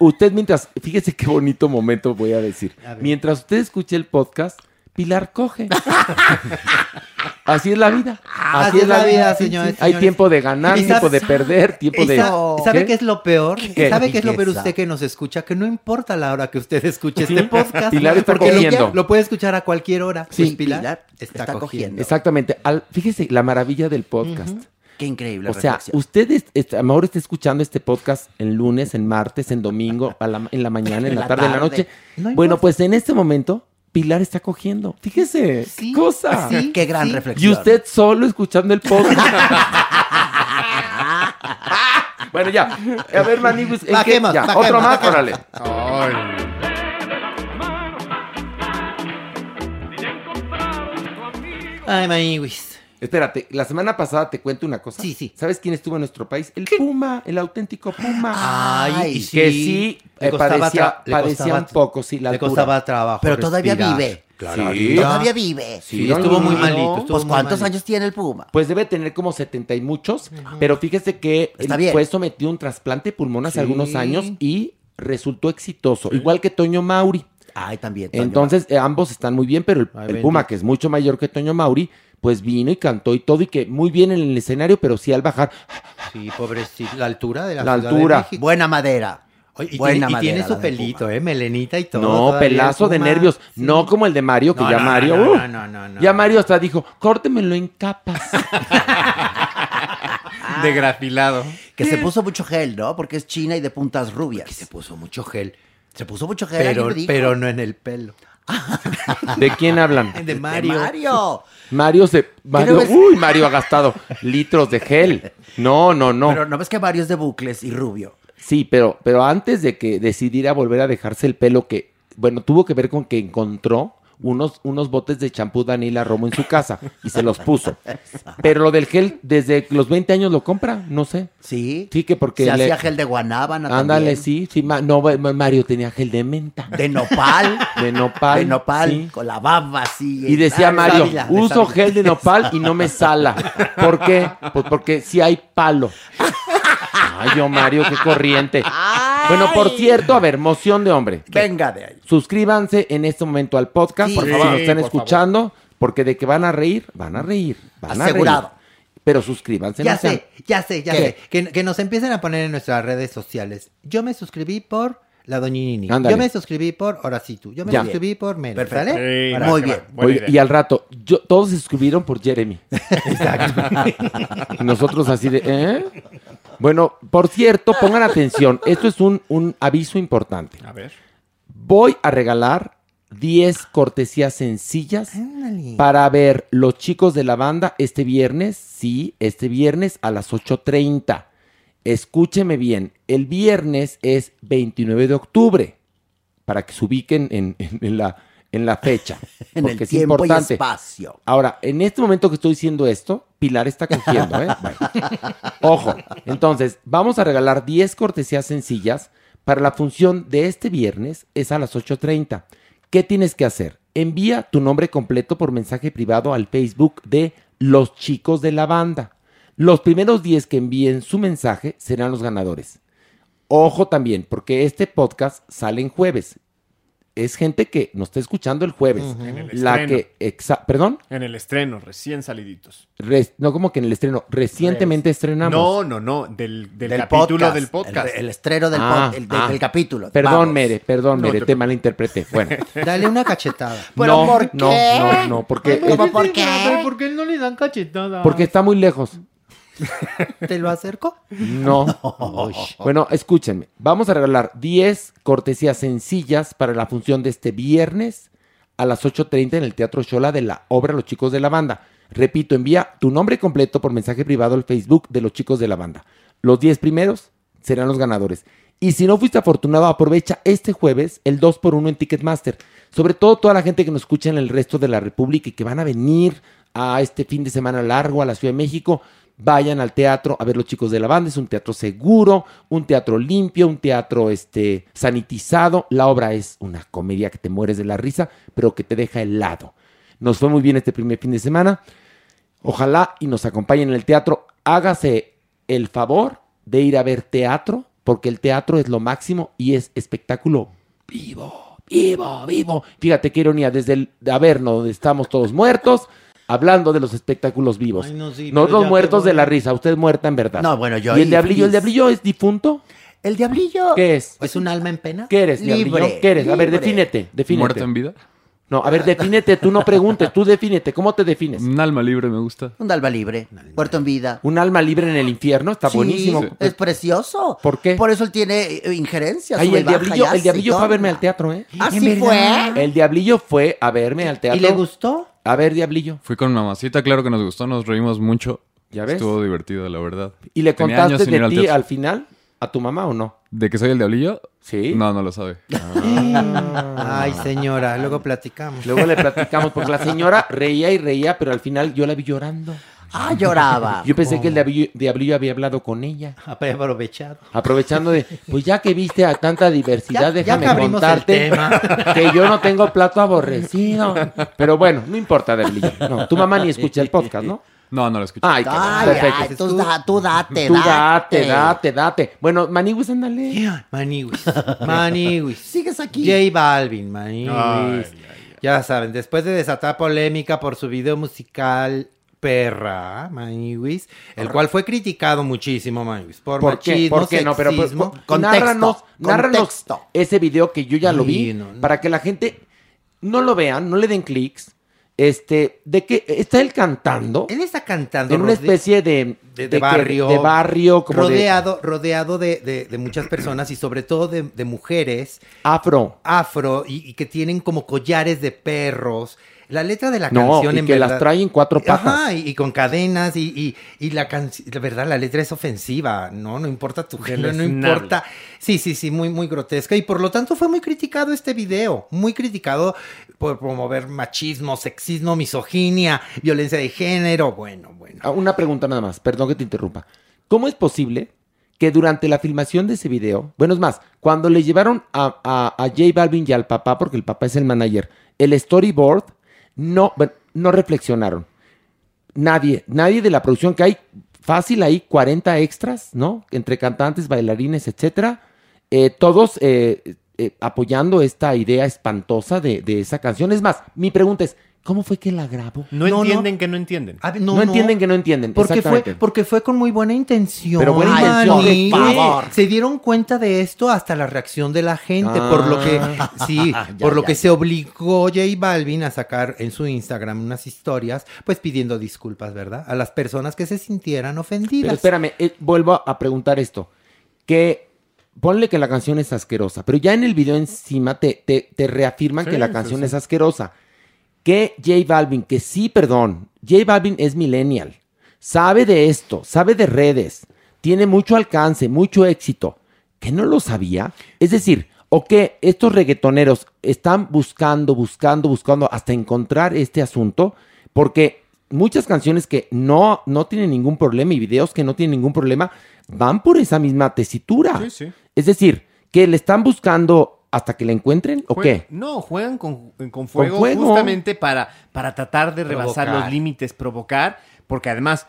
usted mientras, fíjese qué bonito momento voy a decir. A. Mientras usted escuche el podcast, Pilar coge. Así es la vida. Así, es la vida, sí, señores. sí. Hay tiempo de ganar, tiempo sabe- de perder, tiempo ¿Y de. sa- ¿Sabe qué? es lo peor? ¿Qué? ¿Sabe qué es lo peor usted que nos escucha? Que no importa la hora que usted escuche este podcast. Pilar está porque lo- cogiendo. Lo, puede escuchar a cualquier hora. Sí. Pues Pilar, Pilar está, está cogiendo. cogiendo. Exactamente. Al- fíjese la maravilla del podcast. Qué increíble O sea, reflexión. usted es- es- a lo mejor está escuchando este podcast en lunes, en martes, en domingo, a la- en la mañana, en, En la, tarde, en la noche. No bueno, pues en este momento, Pilar está cogiendo. Fíjese, Sí, qué cosa. sí. Qué gran sí. Y reflexión. usted solo escuchando el podcast. bueno, ya. A ver, Maniguis, ¿en qué? Bajemos, Ya, otro más, órale. Ay. Ay, Maniwis. Espérate, la semana pasada te cuento una cosa. Sí, sí. ¿Sabes quién estuvo en nuestro país? El Puma, el auténtico Puma. Ay, Ay, que sí, Le eh, padecía costaba- un poco, sí, la Le altura. costaba trabajo. Pero todavía vive. Claro. Sí. Todavía vive. Sí, estuvo muy malito. estuvo Pues muy ¿cuántos malito. años tiene el Puma? Pues debe tener como 70 y muchos, pero fíjese que Está él bien. fue sometido a un trasplante de pulmón hace Sí. algunos años y resultó exitoso, igual que Toño Mauri. Ay, también. Toño Entonces, eh, ambos están muy bien, pero el, el. Puma, que es mucho mayor que Toño Mauri, pues vino y cantó y todo, y que muy bien en el escenario, pero sí al bajar, Sí, pobrecito. La altura de la, La Ciudad de altura. México. Buena madera. Oye, y, Buena tiene, y madera tiene su pelito, ¿eh? Melenita y todo. no, pelazo de nervios, no como el de Mario, que No, ya no, Mario, no, uh, no, no, no, no. ya Mario hasta dijo, córtemelo en capas. De grafilado. Que se puso mucho gel, ¿no? Porque es china y de puntas rubias. Se puso mucho gel. Se puso mucho gel. Pero, pero no en el pelo. ¿De quién hablan? De De Mario. Mario. Mario se, Mario, ves? uy, Mario ha gastado litros de gel. No, no, no. Pero no ves que Mario es de bucles y rubio. Sí, pero, pero antes de que decidiera volver a dejarse el pelo, que, bueno, tuvo que ver con que encontró unos, unos botes de champú Daniela Romo en su casa y se los puso. Pero lo del gel, desde los 20 años lo compra, no sé. Sí. Sí, que porque. Se le- hacía gel de guanábana Ándale, sí, sí. Ma- no, ma- Mario tenía gel de menta. De nopal. De nopal. de nopal. sí. Con la baba así. Y decía Mario, de uso gel de nopal y no me sala. ¿Por qué? Pues porque si hay palo. Ay, yo Mario, qué corriente. Bueno, por cierto, a ver, moción de hombre. Venga de ahí. Suscríbanse en este momento al podcast, Sí. por favor, nos Sí, están por escuchando, porque de que van a reír, van a reír. Van a Asegurado. reír. Pero suscríbanse. Ya no sean- sé, ya sé, ya ¿Qué? sé. Que, que nos empiecen a poner en nuestras redes sociales. Yo me suscribí por la Doñinini. Ándale. Yo me suscribí por Horacito. Yo me Ya. suscribí por Mero. Perfecto. ¿Sale? Sí, Para- Muy bien. va, buena Oye, idea. y al rato, yo, todos se suscribieron por Jeremy. y nosotros así de, ¿eh? Bueno, por cierto, pongan atención. Esto es un, un aviso importante. A ver. Voy a regalar 10 cortesías sencillas Ándale. para ver los chicos de la banda este viernes. Sí, este viernes a las 8.30. Escúcheme bien. El viernes es 29 de octubre. Para que se ubiquen en, en- en la, en la fecha. En porque el es tiempo y importante. espacio. Ahora, en este momento que estoy diciendo esto, Pilar está cogiendo, ¿eh? Bueno. Ojo. Entonces, vamos a regalar 10 cortesías sencillas para la función de este viernes, es a las 8.30. ¿Qué tienes que hacer? Envía tu nombre completo por mensaje privado al Facebook de Los Chicos de la Banda. Los primeros 10 que envíen su mensaje serán los ganadores. Ojo también, porque este podcast sale en jueves. Es gente que nos está escuchando el jueves. En el La que, exa- perdón, En el estreno, recién saliditos. No como que en el estreno, recientemente estrenamos. No, no, no. Del, del, Del capítulo podcast. del podcast. El, el estreno del, Ah, pod- el- del- ah. del capítulo. Perdón, Vamos. Mere, perdón, No Mere, te te malinterpreté. Bueno, Dale una cachetada. ¿Pero no, por no, qué? no, no, porque, ¿Cómo es- por qué? ¿Por qué no le dan cachetada? porque está muy lejos. ¿Te lo acerco? No. Bueno, escúchenme. Vamos a regalar 10 cortesías sencillas para la función de este viernes a las 8.30 en el Teatro Shola de la obra Los Chicos de la Banda. Repito, envía tu nombre completo por mensaje privado al Facebook de Los Chicos de la Banda. Los 10 primeros serán los ganadores. Y si no fuiste afortunado, aprovecha este jueves el 2x1 en Ticketmaster. Sobre todo toda la gente que nos escucha en el resto de la República y que van a venir a este fin de semana largo a la Ciudad de México. Vayan al teatro a ver los chicos de la banda. Es un teatro seguro, un teatro limpio, un teatro este, sanitizado. La obra es una comedia que te mueres de la risa, pero que te deja helado. Nos fue muy bien este primer fin de semana. Ojalá y nos acompañen en el teatro. Hágase el favor de ir a ver teatro, porque el teatro es lo máximo y es espectáculo vivo, vivo, vivo. Fíjate qué ironía, desde el Averno, donde estamos todos muertos, hablando de los espectáculos vivos. Ay, no, sí, Nosotros muertos de la risa, usted muerta en verdad. No, bueno, yo ¿Y el diablillo? ¿El diablillo es difunto? El diablillo. ¿Qué es? ¿Es un alma en pena? ¿Qué eres, Libre, diablillo? ¿Qué eres? A ver, defínete, defínete. ¿Muerto en vida? No, a ver, defínete, tú no preguntes, tú defínete, ¿cómo te defines? Un alma libre me gusta. Un alma libre. Muerto en vida. Un alma libre en el infierno, está Sí, buenísimo. Es precioso. ¿Por qué? Por eso él tiene eh, injerencias. Ay, sube y el baja diablillo, fue a verme al teatro, ¿eh? ¿Así fue? El diablillo fue a verme al teatro. ¿Y le gustó? A ver, diablillo. Fui con mamacita, claro que nos gustó, nos reímos mucho. ¿Ya ves? Estuvo divertido, la verdad. ¿Y le Tenía contaste años sin ir de al ti teatro. al final a tu mamá o no? ¿De que soy el diablillo? Sí. No, no lo sabe. Ay, señora, luego platicamos. Luego le platicamos, porque la señora reía y reía, pero al final yo la vi llorando. Ah, lloraba. Yo pensé que el diablillo, diablillo había hablado con ella. Aprovechado. Aprovechando de, pues ya que viste a tanta diversidad, Ya- ya déjame que abrimos el contarte tema. que yo no tengo plato aborrecido. Pero bueno, no importa, diablillo. No, tu mamá ni escucha el podcast, ¿no? No, no lo escucho. Ay, Ay, perfecto. ay, tú, da- tú date, Tú date, date. date, date. Bueno, Maniwis, ándale. Maniwis. Maniwis. Sigues aquí. J Balvin, Maniwis. Ya saben, después de desatar polémica por su video musical Perra, Maniwis, el cual fue criticado muchísimo, Maniwis, por, ¿Por qué? machismo, ¿Por qué no? Pero, pero, sexismo. por- nárranos, nárranos contexto. ese video que yo ya lo vi Sí, no, no. para que la gente no lo vean, no le den clics. Este, de que está él cantando Él está cantando en una especie de, de, de de que- barrio, de barrio como rodeado, rodeado de, muchas personas y sobre todo de, de mujeres afro. afro y, y que tienen como collares de perros. La letra de la No, canción y en que las verdad- trae en cuatro patas. Ajá, y, y con cadenas y, y, y la canción, la verdad, la letra es ofensiva, ¿no? No importa tu género, no importa. Sí, sí, sí, muy, muy grotesca. Y por lo tanto fue muy criticado este video, muy criticado por promover machismo, sexismo, misoginia, violencia de género. Bueno, bueno. Ah, Una pregunta nada más, perdón que te interrumpa. ¿Cómo es posible que durante la filmación de ese video, bueno, es más, cuando le llevaron a, a, a J Balvin y al papá, porque el papá es el manager, el storyboard, no, no reflexionaron? Nadie, nadie de la producción, que hay fácil ahí 40 extras, ¿no? Entre cantantes, bailarines, etcétera. eh, todos eh, eh, apoyando esta idea espantosa de, de esa canción. Es más, mi pregunta es, ¿cómo fue que la grabó? No, No, entienden que no entienden. A ver, No, entienden que no entienden. Porque fue, porque fue con muy buena intención. Pero buena Ay, intención, por favor. Se dieron cuenta de esto hasta la reacción de la gente, por lo que Ah. sí, Ya, por lo ya, que ya. se obligó J Balvin a sacar en su Instagram unas historias, pues pidiendo disculpas, ¿verdad? A las personas que se sintieran ofendidas. Pero espérame, eh, vuelvo a preguntar esto. Que ponle que la canción es asquerosa, pero ya en el video encima te, te, te reafirman Sí, que la sí, canción sí. es asquerosa. Que J Balvin, que sí, perdón, J Balvin es millennial, sabe de esto, sabe de redes, tiene mucho alcance, mucho éxito, que no lo sabía. Es decir, o que estos reggaetoneros están buscando, buscando, buscando hasta encontrar este asunto, porque muchas canciones que no, no tienen ningún problema y videos que no tienen ningún problema van por esa misma tesitura. Sí, sí. Es decir, que le están buscando hasta que la encuentren o Jue- qué? No, juegan con, con fuego, fuego. justamente para, para tratar de rebasar Provocar. los límites, provocar, porque además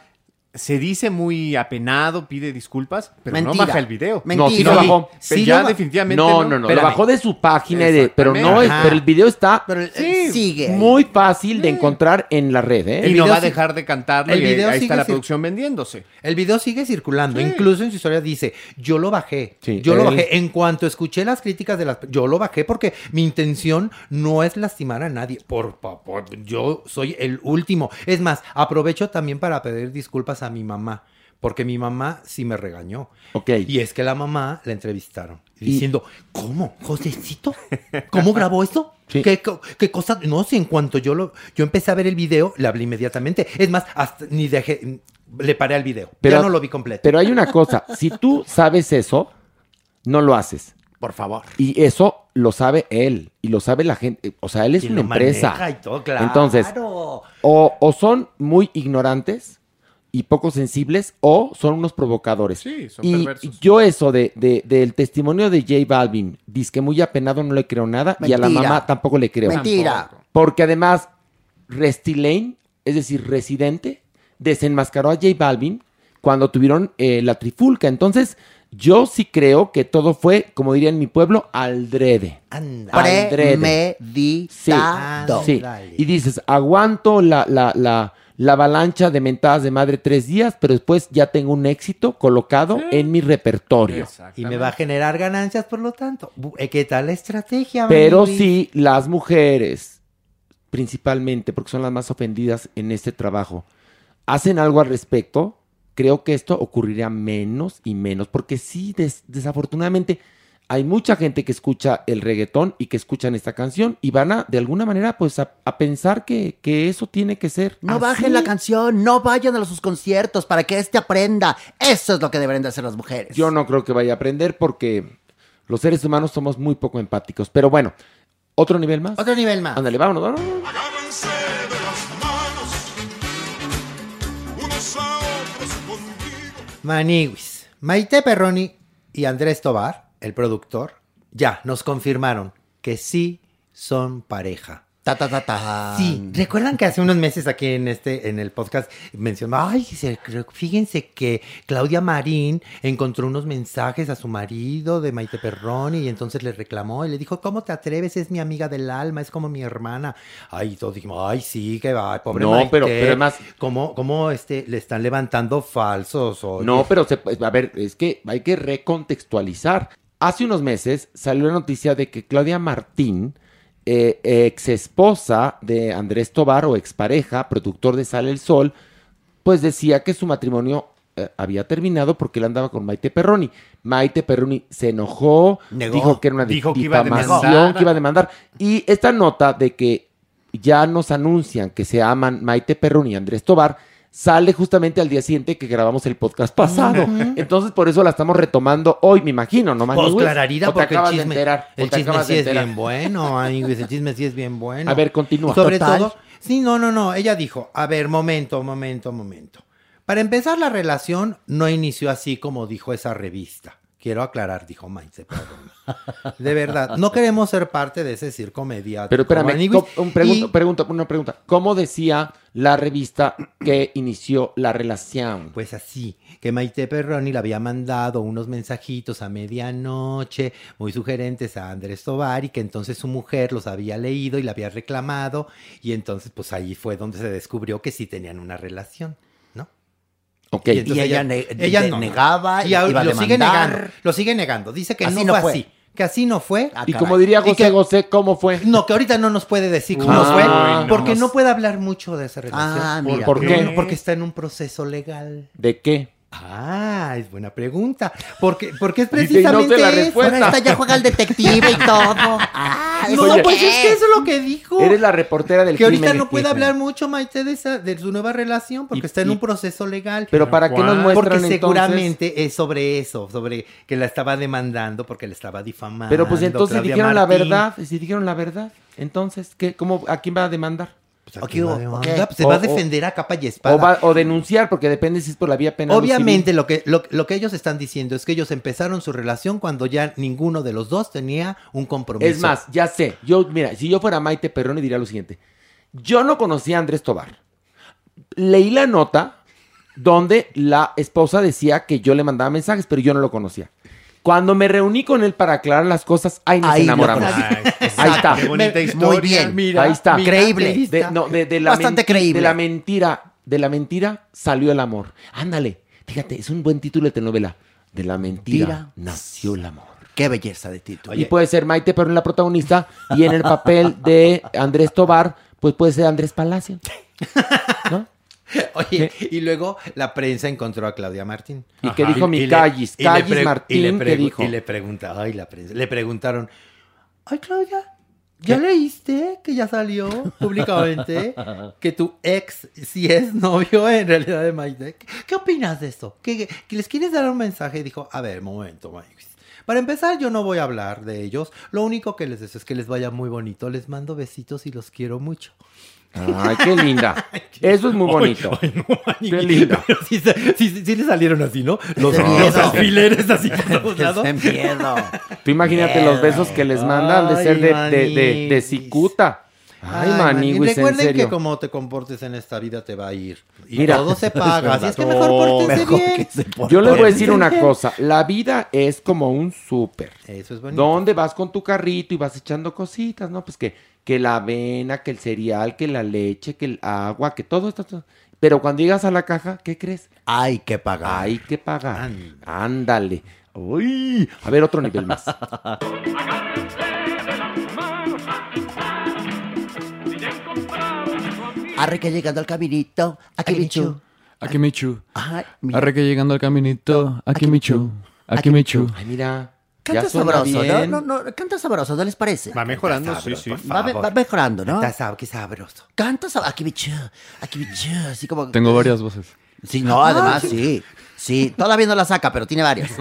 se dice muy apenado, pide disculpas, pero no Mentira. baja el video. No, sí Mentira. lo bajó. Sí ya lo definitivamente No, no. no, no, lo bajó de su página, y de, pero no es, pero el video está Pero eh, Sí, sigue. muy fácil de encontrar en la red, ¿eh? Y no va a dejar de cantarlo el y video ahí sigue está la producción vendiéndose. El video sigue circulando, Sí. incluso en su historia dice, yo lo bajé, Sí, yo lo bajé. En cuanto escuché las críticas de las... Yo lo bajé porque mi intención no es lastimar a nadie. Por favor, yo soy el último. Es más, aprovecho también para pedir disculpas a mi mamá, porque mi mamá sí me regañó. Ok. Y es que la mamá la entrevistaron, Y- diciendo, ¿cómo? ¿Josecito? ¿Cómo grabó esto? Sí. ¿Qué, qué cosa? No, si en cuanto yo lo, yo empecé a ver el video, le hablé inmediatamente. Es más, hasta ni dejé, le paré al video. Pero- ya no lo vi completo. Pero hay una cosa, si tú sabes eso, no lo haces. Por favor. Y eso lo sabe él y lo sabe la gente. O sea, él es una empresa. y todo, claro. Entonces, o, o son muy ignorantes y poco sensibles o son unos provocadores. Sí, son y perversos. yo eso de, de- del testimonio de J Balvin, que muy apenado, no le creo nada y a la mamá tampoco le creo. Mentira. Porque además, Resty Lane, es decir, Residente, desenmascaró a J Balvin cuando tuvieron eh, la trifulca. Entonces, yo sí creo que todo fue, como diría en mi pueblo, al drede. Anda. Aldrede. Sí, sí. Y dices, aguanto la, la, la, la avalancha de mentadas de madre tres días, pero después ya tengo un éxito colocado en mi repertorio. Y me va a generar ganancias, por lo tanto. Eh, ¿Qué tal la estrategia? Pero sí, las mujeres, principalmente, porque son las más ofendidas en este trabajo, hacen algo al respecto, creo que esto ocurriría menos y menos, porque sí, des- desafortunadamente, hay mucha gente que escucha el reggaetón y que escuchan esta canción y van a, de alguna manera, pues a, a pensar que, que eso tiene que ser. No así. bajen la canción, no vayan a sus conciertos para que este aprenda. Eso es lo que deberían de hacer las mujeres. Yo no creo que vaya a aprender porque los seres humanos somos muy poco empáticos. Pero bueno, otro nivel más. Otro nivel más. Ándale, vámonos, vámonos. Agárrense de las manos, unos Maniguis, Maite Perroni y Andrés Tobar, el productor, ya nos confirmaron que sí son pareja. Ta, ta, ta, ta. Sí, recuerdan que hace unos meses aquí en este, en el podcast mencionaba, ay, fíjense que Claudia Marín encontró unos mensajes a su marido de Maite Perroni y entonces le reclamó y le dijo, ¿cómo te atreves? Es mi amiga del alma, es como mi hermana. Ay, todos dijimos, ay, sí, que va, pobre No, Maite. pero- pero además- ¿Cómo, cómo este, le están levantando falsos? Oye? No, pero se, a ver, es que hay que recontextualizar. Hace unos meses salió la noticia de que Claudia Martín, eh, ex esposa de Andrés Tobar o expareja, productor de Sale el Sol, pues decía que su matrimonio eh, había terminado porque él andaba con Maite Perroni. Maite Perroni se enojó, Negó. dijo que era una di- Dijo que iba a demandar. que iba a demandar. Y esta nota de que ya nos anuncian que se aman Maite Perroni y Andrés Tobar sale justamente al día siguiente que grabamos el podcast pasado. Entonces por eso la estamos retomando hoy, me imagino, ¿no? Pues Manuel? clararida, ¿O te porque el de chisme, el te chisme acabas sí de es bien bueno, amigos, el chisme sí es bien bueno. A ver, continúa. Y sobre Total. todo, sí, no, no, no, ella dijo, a ver, momento, momento, momento. Para empezar, la relación no inició así como dijo esa revista. Quiero aclarar, dijo Maite Perroni. De verdad, no queremos ser parte de ese circo mediático. Pero espérame, un y- pregunta, una pregunta. ¿Cómo decía la revista que inició la relación? Pues así, que Maite Perroni le había mandado unos mensajitos a medianoche muy sugerentes a Andrés Tobar y que entonces su mujer los había leído y le había reclamado y entonces pues ahí fue donde se descubrió que sí tenían una relación, ¿no? Ok. Y Y ella negaba, y a lo sigue negando, lo sigue negando, dice que Así no, no fue, fue. así, que así no fue. Ah, y como diría José que- José, ¿cómo fue? No, que ahorita no nos puede decir cómo Ah, fue, no. porque no puede hablar mucho de esa relación. Ah, ¿Por- mira. por qué? Porque está en un proceso legal. ¿De qué? Ah, es buena pregunta. Porque, porque es precisamente la eso. Ahora ya juega al detective y todo. Ah, No, Oye, pues es que eso es lo que dijo. Eres la reportera del que ahorita no puede hablar mucho Maite de, esa, de su nueva relación porque Y- está en y- un proceso legal. Pero ¿para qué nos muestran porque entonces? seguramente es sobre eso, sobre que la estaba demandando porque le estaba difamando. Pero pues entonces Claudia dijeron la verdad, si dijeron la verdad, entonces, ¿qué, cómo, ¿a quién va a demandar? Pues. Pues se O- va a o- defender a capa y espada. O, va- o denunciar, porque depende si es por la vía penal. Obviamente lo que, lo, lo que ellos están diciendo es que ellos empezaron su relación cuando ya ninguno de los dos tenía un compromiso. Es más, ya sé. Yo, mira, si yo fuera Maite Perroni diría lo siguiente. Yo no conocía a Andrés Tobar. Leí la nota donde la esposa decía que yo le mandaba mensajes, pero yo no lo conocía. Cuando me reuní con él para aclarar las cosas, ahí nos Ahí enamoramos. Ahí está. Qué bonita historia. Muy bien. Mira, ahí está. mira, Creíble. ahí De, está. no, de- de la Bastante creíble. De la mentira, de la mentira salió el amor. Ándale, fíjate, es un buen título de telenovela. De la mentira Mentira. nació el amor. Qué belleza de título. y puede ser Maite Perroni la protagonista y en el papel de Andrés Tobar, pues puede ser Andrés Palacio. ¿No? Oye, y luego la prensa encontró a Claudia Martín. ¿Y qué dijo mi Callis? Callis Martín, ¿qué dijo? Y le pregunta, ay, la prensa, le preguntaron, ay, Claudia, ¿ya leíste que ya salió públicamente que tu ex sí es novio en realidad de Maite? ¿Qué, opinas de esto? ¿Que, que les quieres dar un mensaje? Y dijo, a ver, momento, Maite. Para empezar, yo no voy a hablar de ellos. Lo único que les deseo es que les vaya muy bonito. Les mando besitos y los quiero mucho. Ay, qué linda. Eso es muy bonito. Qué linda. Pero sí, sí- sí le salieron así, ¿no? Los, De los alfileres así por todos lados. Miedo. Tú imagínate los besos que les mandan de ser de, de, de, de cicuta. Ay, maniguis, Maniguis, en Recuerden serio. que como te comportes en esta vida te va a ir. Y Mira, todo se paga. Así es que mejor pórtense Mejor bien. se Yo les voy a decir una cosa. La vida es como un súper. Eso es bonito. ¿Dónde vas con tu carrito y vas echando cositas, no? Pues que, que la avena, que el cereal, que la leche, que el agua, que todo esto. todo. Pero cuando llegas a la caja, ¿qué crees? Hay que pagar. Hay que pagar. Ándale. Ándale. Uy. A ver, otro nivel más. Arre que llegando al caminito. Aquí bichu. Aquí Michu. Ay, mira. Arre que llegando al caminito. Aquí Michu. Aquí Michu. Ay, mira. Canta sabroso, ¿no? bien. No, no, canta sabroso, ¿no les parece? Va mejorando, sí, sí. Va, va mejorando, ¿no? Está sab- qué sabroso. Canta sabroso. Aquí bichu. Aquí bichu. Así como. Tengo varias voces. Sí, no, además, sí. Sí, todavía no la saca, pero tiene varias.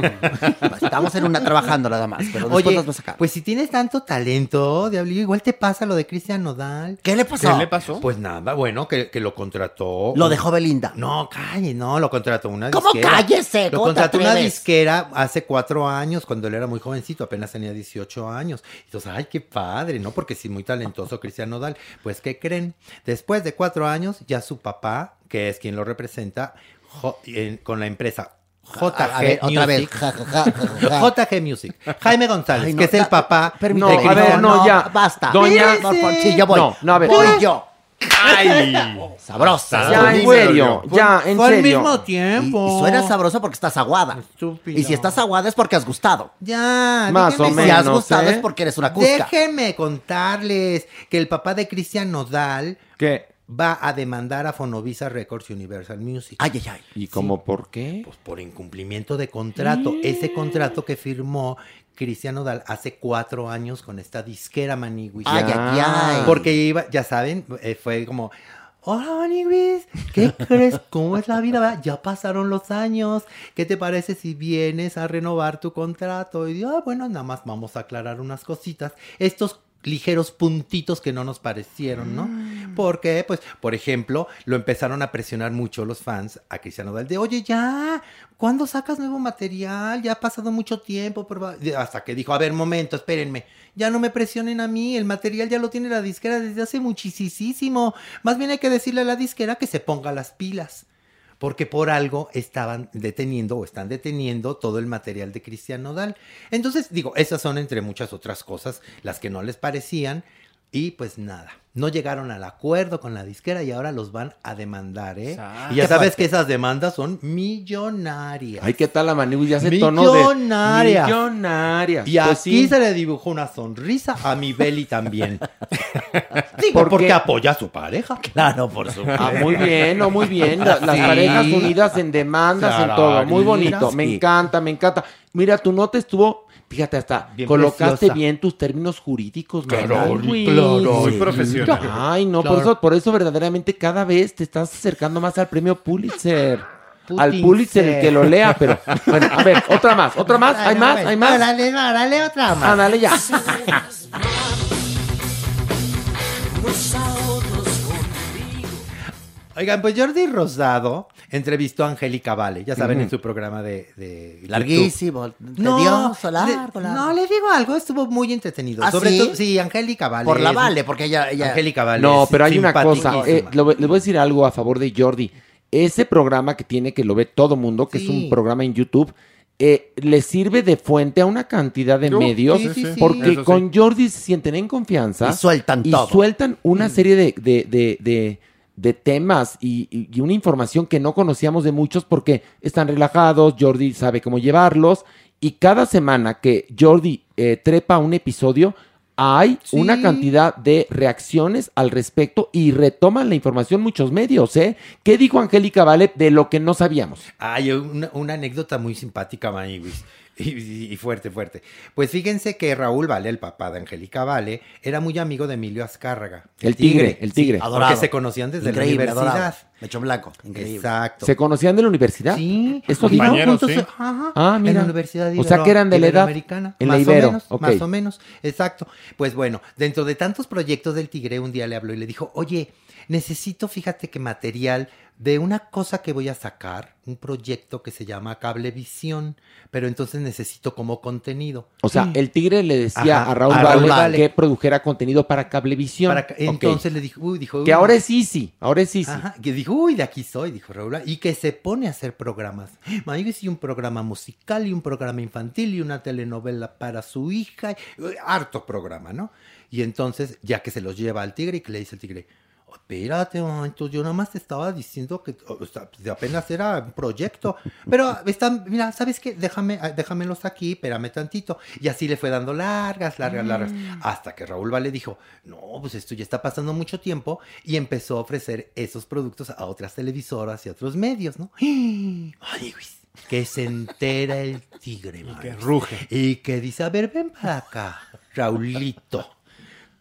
Estamos en una trabajando nada más, pero después Oye, las va a sacar. pues si tienes tanto talento, Diablillo, igual te pasa lo de Cristian Nodal. ¿Qué le pasó? ¿Qué le pasó? Pues nada, bueno, que, que lo contrató. Lo dejó Belinda. No, calle, no, lo contrató una ¿Cómo disquera. cállese? Lo ¿Cómo contrató una disquera hace cuatro años, cuando él era muy jovencito, apenas tenía 18 años. Entonces, ay, qué padre, ¿no? Porque sí, muy talentoso Cristian Nodal. Pues, ¿qué creen? Después de cuatro años, ya su papá, que es quien lo representa, con la empresa JG A ver, otra vez. JG Music. Jaime González, Ay, no, que es el papá permíteme. de No, a ver, no, ya. Basta. Doña- No, sí, yo voy. No, no, a ver. Voy no. yo. ¡Ay! Sabrosa. Ya, en serio, ya, en Fue al serio. mismo tiempo. y suena sabroso porque estás aguada. Estúpido. Y si estás aguada es porque has gustado. Ya, Más o Y si has menos, gustado ¿eh? es porque eres una cusca. Déjenme contarles que el papá de Cristian Nodal ¿Qué? Va a demandar a Fonovisa Records y Universal Music. Ay, ay, ay. ¿Y cómo por qué? Pues por incumplimiento de contrato. Ese contrato que firmó Cristian Nodal hace cuatro años con esta disquera Maniguis. Ay, ay, ay. Porque iba, ya saben, eh, fue como. Hola, Maniguis, ¿qué crees? ¿Cómo es la vida? Ya pasaron los años. ¿Qué te parece si vienes a renovar tu contrato? Y digo, ah, bueno, nada más vamos a aclarar unas cositas. Estos ligeros puntitos que no nos parecieron, ¿no? Porque, pues, por ejemplo, lo empezaron a presionar mucho los fans a Cristiano Nodal de, oye, ya, ¿cuándo sacas nuevo material? Ya ha pasado mucho tiempo, por fa-". De- hasta que dijo, a ver, momento, espérenme, ya no me presionen a mí, el material ya lo tiene la disquera desde hace muchísimo. Más bien hay que decirle a la disquera que se ponga las pilas. Porque por algo estaban deteniendo o están deteniendo todo el material de Cristian Nodal. Entonces, digo, esas son entre muchas otras cosas las que no les parecían. Y pues nada, no llegaron al acuerdo con la disquera y ahora los van a demandar, ¿eh? Y ya sabes que esas demandas son millonarias. Ay, ¿qué tal la Maniguis? Ya se tono de... Millonarias. Millonarias. Y Pues aquí sí. se le dibujó una sonrisa a mi Beli también. Digo, ¿Por porque qué? apoya a su pareja. Claro, por supuesto. Ah, muy bien, no, muy bien. La- las Sí. parejas unidas en demandas, en todo. Muy bonito. Me encanta, me encanta. Mira, tu nota estuvo, fíjate, hasta Bien colocaste preciosa. bien tus términos jurídicos. Claro, ¿verdad, claro. Muy profesional. Ay, no, Claro. por eso, por eso verdaderamente cada vez te estás acercando más al premio Pulitzer. Al Pulitzer. Pulitzer, el que lo lea, pero. Bueno, a ver, otra más, otra más. ¿Hay más? ¿Hay más? Órale, órale, otra más. Ah, dale ya. Oigan, pues Jordi Rosado entrevistó a Angélica Vale, ya saben, en su programa de, de. Larguísimo. No, tedioso, le- largo, largo. no, les digo algo, estuvo muy entretenido. ¿Ah, Sobre sí? todo, sí, Angélica Vale. Por la es- Vale, porque ella... ella... Angélica Vale. No, es pero hay una cosa. eh, les voy a decir algo a favor de Jordi. Ese programa que tiene, que lo ve todo mundo, que es un programa en YouTube, eh, le sirve de fuente a una cantidad de Uh, medios, sí, sí, sí. porque sí. con Jordi se sienten en confianza. Y sueltan y todo. sueltan una serie de, de, de, de- de temas y, una información que no conocíamos de muchos porque están relajados, Jordi sabe cómo llevarlos y cada semana que Jordi eh, trepa un episodio hay Sí. una cantidad de reacciones al respecto y retoman la información muchos medios, ¿eh? ¿Qué dijo Angélica Vale de lo que no sabíamos? Hay una, una anécdota muy simpática, Maniguis. Y, y- y fuerte, fuerte. Pues fíjense que Raúl Vale, el papá de Angélica Vale, era muy amigo de Emilio Azcárraga. El tigre, el tigre. Adorado. Porque se conocían desde Increíble, la universidad. adorado. Mecho blanco. Increíble. Exacto. ¿Se conocían de la universidad? Sí, dijo. Compañeros, juntos, sí. ajá, Ah, mira. En la Universidad O sea, que eran de la edad, Iberoamericana. en la más Ibero, o menos, más o menos, exacto. Pues bueno, dentro de tantos proyectos del Tigre, un día le habló y le dijo, oye, necesito, fíjate que material de una cosa que voy a sacar, un proyecto que se llama Cablevisión, pero entonces necesito como contenido. O sea, el tigre le decía Ajá, a Raúl, a Vale, Raúl Vale. que produjera contenido para Cablevisión. Para entonces le dijo, uy, dijo, Que ahora es Easy, ahora es Easy. Ajá, que dijo, uy, de aquí soy, dijo Raúl, y que se pone a hacer programas. Maniguis y un programa musical y un programa infantil y una telenovela para su hija, y, uy, harto programa, ¿no? Y entonces, ya que se los lleva al tigre y que le dice al tigre, "Oh, espérate un momento, yo nada más te estaba diciendo que o sea, apenas era un proyecto, pero están, mira, ¿sabes qué? Déjame, ah, déjamelos aquí, espérame tantito. Y así le fue dando largas, largas, largas, hasta que Raúl Vale dijo, no, pues esto ya está pasando mucho tiempo, y empezó a ofrecer esos productos a otras televisoras y a otros medios, ¿no? Ay, güey, que se entera el tigre, Que Maris. ruge. Y que dice, a ver, ven para acá, Raulito.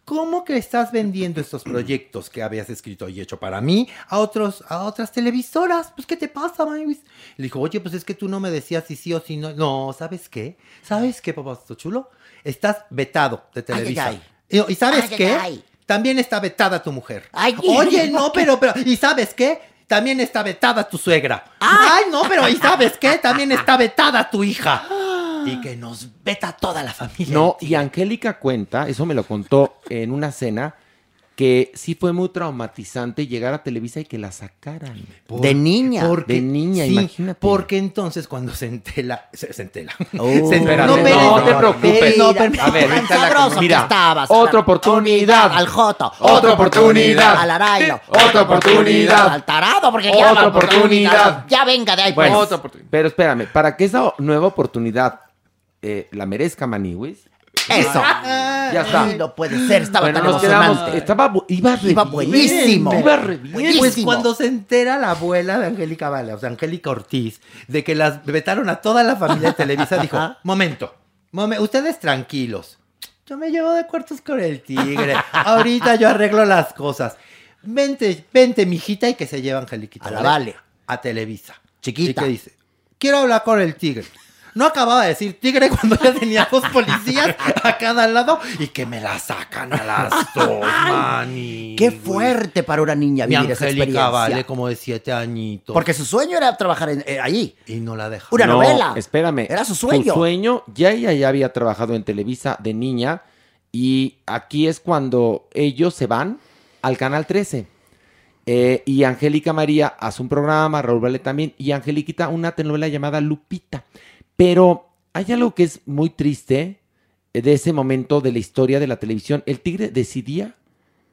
¿Cómo que estás vendiendo estos proyectos que habías escrito y hecho para mí a otros, a otras televisoras? Pues, ¿qué te pasa, Maywis? Le dijo, oye, pues es que tú no me decías si sí o si no. No, ¿sabes qué? ¿Sabes qué, papacito chulo? Estás vetado de Televisa. ay. Y, y ¿sabes qué? También está vetada tu mujer. Oye, no, pero, pero, ¿y sabes qué? También está vetada tu suegra. Ay, no, pero ¿y sabes qué? También está vetada tu hija. Y que nos veta toda la familia. No, y Angélica cuenta, eso me lo contó en una cena, que sí fue muy traumatizante llegar a Televisa y que la sacaran. De niña. Porque, de niña, sí, imagínate. Porque entonces cuando se entela, se, se entela. Oh. Se- Espérate, no, no, espérate, te preocupes. no. A ver, tan ahorita la- sabroso mira, que estabas. otra oportunidad. Al Joto. Otra oportunidad. Al Arailo. Otra oportunidad. Al Tarado, porque Otra va- oportunidad. Ya venga de ahí, pues. Bueno, pero espérame, para que esa nueva oportunidad eh, la merezca Maniwis. Eso. Ya está. Ay, no puede ser, estaba Bueno, tan nos quedamos. emocionante. Estaba, bu- iba re Iba bien, buenísimo. Iba re bien. Buenísimo. Pues cuando se entera la abuela de Angélica Vale, o sea, Angélica Ortiz, de que las vetaron a toda la familia de Televisa, dijo, momento, momen- ustedes tranquilos. Yo me llevo de cuartos con el tigre. Ahorita yo arreglo las cosas. Vente, vente, mijita, y que se lleva Angeliquita. A la Vale. A Televisa. Chiquita. Y que dice, quiero hablar con el tigre. No acababa de decir tigre cuando ya tenía dos policías a cada lado y que me la sacan a las dos, mani. Qué fuerte para una niña Mi vivir esa Angélica experiencia. vale como de siete añitos. Porque su sueño era trabajar en, eh, allí. Y no la deja. Una no, novela. espérame. Era su sueño. Su sueño, ya ella ya había trabajado en Televisa de niña y aquí es cuando ellos se van al Canal 13. Eh, y Angélica María hace un programa, Raúl Vale también, y Angeliquita una telenovela llamada Lupita. Pero hay algo que es muy triste eh, de ese momento de la historia de la televisión. El tigre decidía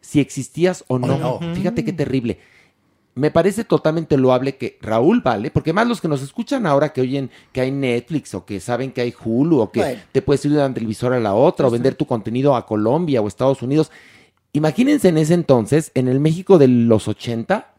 si existías o no. no. Fíjate qué terrible. Me parece totalmente loable que Raúl Vale, porque más los que nos escuchan ahora que oyen que hay Netflix o que saben que hay Hulu o que Bueno. te puedes ir de una televisora a la otra o vender tu contenido a Colombia o Estados Unidos. Imagínense en ese entonces, en el México de los 80,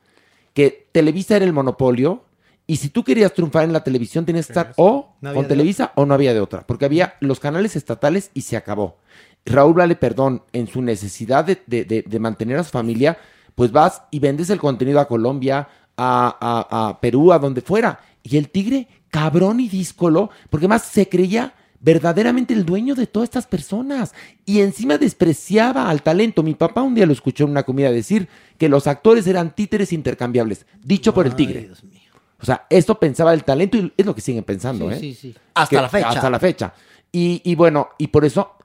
que Televisa era el monopolio y si tú querías triunfar en la televisión tenías que estar o No con Televisa o no había de otra, porque había los canales estatales y se acabó. Raúl Vale, perdón, en su necesidad de, de- de- de mantener a su familia, pues vas y vendes el contenido a Colombia, a, a- a Perú, a donde fuera. Y el tigre, cabrón y díscolo, porque más se creía verdaderamente el dueño de todas estas personas. Y encima despreciaba al talento. Mi papá un día lo escuchó en una comida decir que los actores eran títeres intercambiables, dicho por el tigre. O sea, esto pensaba el talento y es lo que siguen pensando, Sí, ¿eh? sí, sí. Hasta Que- la fecha. Hasta la fecha. Y, y bueno, y por eso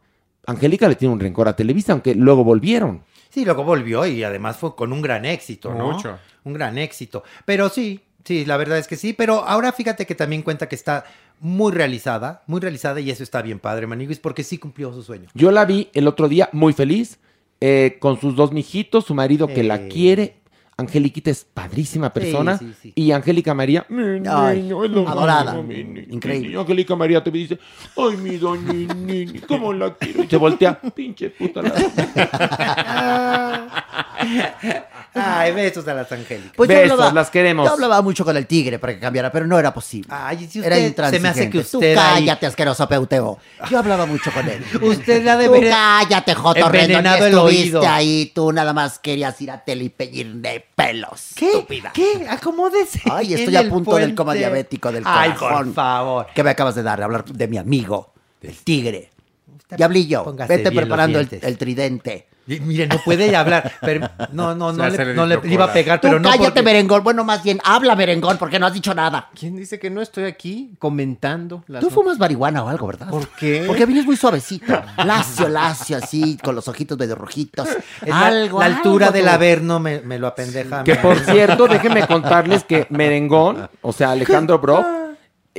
Angélica le tiene un rencor a Televisa, aunque luego volvieron. Sí, luego volvió y además fue con un gran éxito, ¿no? Mucho. Un gran éxito. Pero sí, sí, la verdad es que sí. Pero ahora fíjate que también cuenta que está muy realizada, muy realizada y eso está bien padre, Maniguis, porque sí cumplió su sueño. Yo la vi el otro día muy feliz, eh, con sus dos mijitos, su marido que la quiere. Angeliquita es padrísima persona. sí, sí. Y Angélica María, mi Ay, niño, es lo adorada. máximo, mi niño, Increíble. mi. Angélica María te dice, ay, mi doña, niña, cómo la quiero. Y se voltea, pinche puta la. Ay, besos a las Angélicas. Pues Besos, hablaba- las queremos. Yo hablaba mucho con el tigre para que cambiara, pero no era posible. Ay, si era usted- intransigente. se me hace que Tú usted ahí- cállate, asqueroso peuteo. Yo hablaba mucho con él. Usted la Tú debería... cállate, Joto el estuviste oído. ahí. Tú nada más querías ir a tele y pedir de pelos. ¿Qué? Estúpida. ¿Qué? Acomódese. Ay, estoy a el punto del coma diabético del Ay, corazón. por favor. ¿Qué me acabas de dar? Hablar de mi amigo, del tigre. Diablillo, Póngase vete preparando el, el tridente. Y Mire, no puede hablar. Pero, no, no, no, le, no le iba a pegar, Tú pero no cállate, porque- merengón. Bueno, más bien, habla, merengón, porque no has dicho nada. ¿Quién dice que no estoy aquí comentando? las Tú fumas marihuana o algo, ¿verdad? ¿Por qué? Porque vienes muy suavecito. Lacio, lacio, así, con los ojitos medio rojitos. Es la, algo, la altura algo, del averno me, me lo apendeja. Que por cierto, déjenme contarles que Merengón, o sea, Alejandro Brock,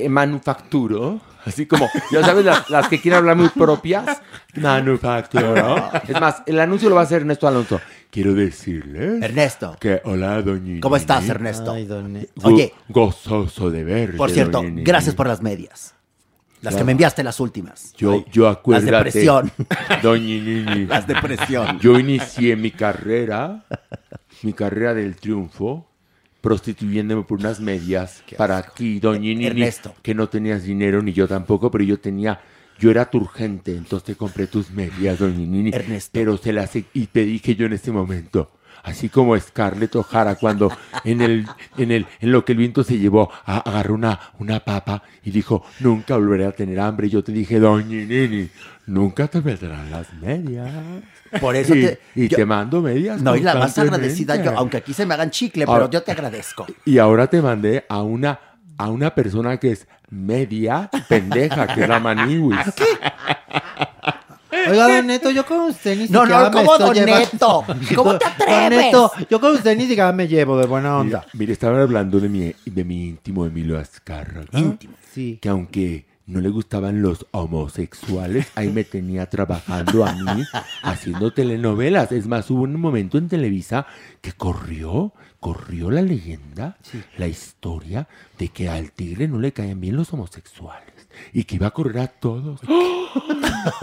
eh, manufacturó, así como, ya sabes, las, las que quieren hablar muy propias, manufacturó. Es más, el anuncio lo va a hacer Ernesto Alonso. Quiero decirles Ernesto, que, hola, doña ¿cómo estás, Nini. Ernesto? Ay, don- Gu- Oye, gozoso de verte. por cierto, doña Nini. gracias por las medias. Las que me enviaste las últimas. Yo, yo Las acuérdate. de presión. Doña Nini. Las de presión. Yo inicié mi carrera, mi carrera del triunfo, prostituyéndome por unas medias para ti, doña Nini, Ernesto. que no tenías dinero ni yo tampoco, pero yo tenía yo era tu urgente, entonces te compré tus medias, doña Nini. Pero se las y te dije yo en este momento, así como Scarlett O'Hara cuando en el, en el, en lo que el viento se llevó, a- agarró una, una papa y dijo, nunca volveré a tener hambre. Y yo te dije, doña Nini, nunca te vendrán las medias. Por eso y, te- y yo- te mando medias. No, y la más agradecida yo, aunque aquí se me hagan chicle, Ahora- pero yo te agradezco. Y ahora te mandé a una, a una persona que es media pendeja, que es la Maniwis. Oiga, don Neto, yo con usted ni No, siquiera no, me ¿cómo, estoy don llevando- Neto? ¿Cómo te Don atreves? Neto, yo con usted ni siquiera me llevo de buena onda. Mira, mira, estaban hablando de mi, de mi íntimo Emilio Azcárraga. Íntimo. Sí. Que aunque no le gustaban los homosexuales, ahí me tenía trabajando a mí, haciendo telenovelas. Es más, hubo un momento en Televisa que corrió, corrió la leyenda, la historia de que al tigre no le caían bien los homosexuales. Y que iba a correr a todos.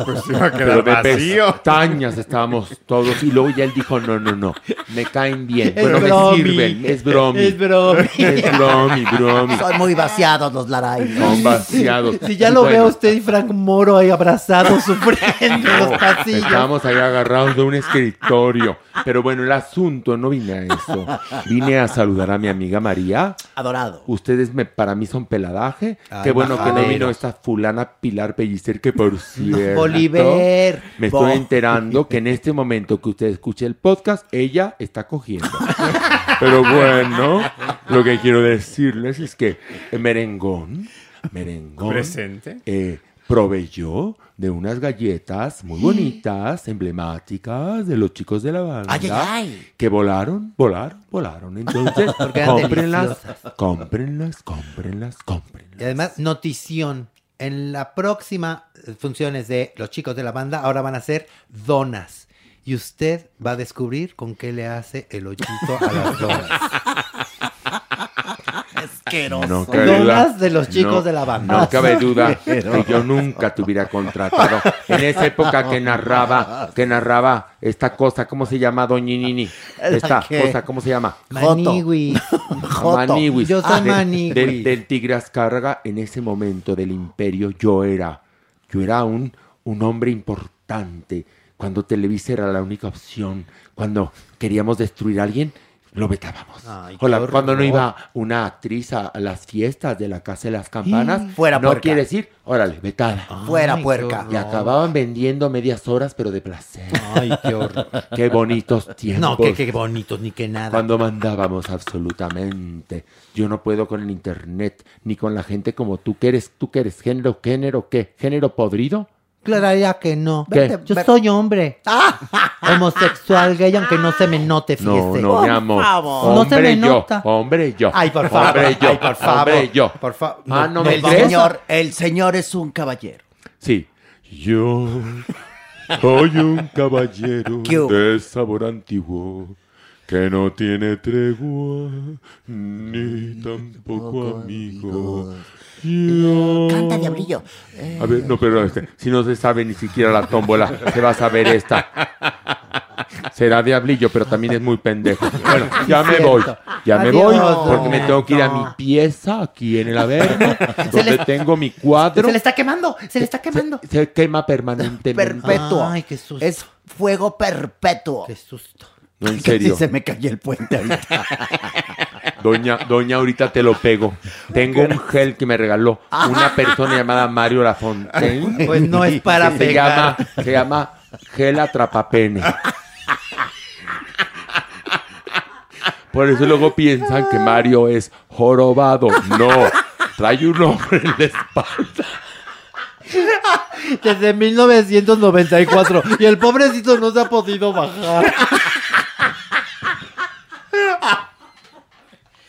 Pues iba a Pero quedar de vacío. pestañas estábamos todos. Y luego ya él dijo, no, no, no, me caen bien, Es pero no bromi. me sirven. Es bromi. Es bromi. Es bromi, bromi. Son muy vaciados los Laray. Son vaciados. Si ya lo Bueno, veo a usted y Frank Moro ahí abrazados, sufriendo en los pasillos. Estábamos ahí agarrados de un escritorio. Pero bueno, el asunto, no vine a eso. Vine a saludar a mi amiga María. Adorado. Ustedes me, para mí son peladaje. Ay, Qué bueno que no vino esta fulana Pilar Pellicer, que por cierto... Bolívar. Me estoy enterando que en este momento que usted escuche el podcast, ella está cogiendo. Pero bueno, lo que quiero decirles es que Merengón, Merengón... Presente. eh, proveyó de unas galletas muy bonitas, emblemáticas de los chicos de la banda. Ay, ay, ay. Que volaron, volaron, volaron. Entonces, cómprenlas, cómprenlas, cómprenlas, cómprenlas. Y además, notición. En la próxima eh, funciones de Los Chicos de la Banda, ahora van a ser donas. Y usted va a descubrir con qué le hace el hoyito a las donas. Asqueroso. No cabe Donas duda. de los chicos No, de la banda. No cabe duda que yo nunca te hubiera contratado. En esa época que narraba, que narraba esta cosa, ¿cómo se llama, Doña Nini? Esta cosa, ¿cómo se llama? Maniwis. Maniwis. Yo soy De- Maniwis. Del, del Tigre Azcárraga, en ese momento del imperio, yo era, yo era un, un hombre importante. Cuando Televisa era la única opción, cuando queríamos destruir a alguien, lo vetábamos. Ay, O la- qué horror. cuando no iba una actriz a, las fiestas de la Casa de las Campanas, Mm. Fuera no puerca. quiere decir, órale, vetada. Fuera puerca. qué Y acababan vendiendo medias horas, pero de placer. Ay, qué horror. Qué bonitos tiempos. No, qué, qué bonitos, ni que nada. Cuando mandábamos absolutamente. Yo no puedo con el internet, ni con la gente como tú, que eres, tú que eres género, género, ¿qué? ¿Género podrido? Clararía que no. ¿Qué? Vete, Yo soy hombre. Homosexual, gay, aunque no se me note, No, fíjese. no, mi amor. No se Hombre me yo, nota. hombre yo. Ay, por favor. Hombre yo, Ay, por favor. hombre yo. Por favor. Ah, no, me el crees? señor, el señor es un caballero. Sí. Yo soy un caballero de sabor antiguo que no tiene tregua ni tampoco amigo. Yo- Canta, diablillo. A ver, no, pero este, si no se sabe ni siquiera la tómbola, se va a saber esta. Será diablillo, pero también es muy pendejo. Bueno, ya me voy, ya me voy, porque me tengo que ir a mi pieza aquí en el Averno, donde tengo mi cuadro. Se le está quemando, se le está quemando. Se quema permanentemente. Perpetuo. Ay, qué susto. Es fuego perpetuo. Qué susto. No, en serio. se me cayó el puente ahorita. Doña, doña, ahorita te lo pego. Tengo un gel que me regaló una persona llamada Mario Lafontaine. Pues no es para que se pegar. llama, se llama gel atrapapene. Por eso luego piensan que Mario es jorobado. No, trae un hombre en la espalda. Desde 1994. Y el pobrecito no se ha podido bajar.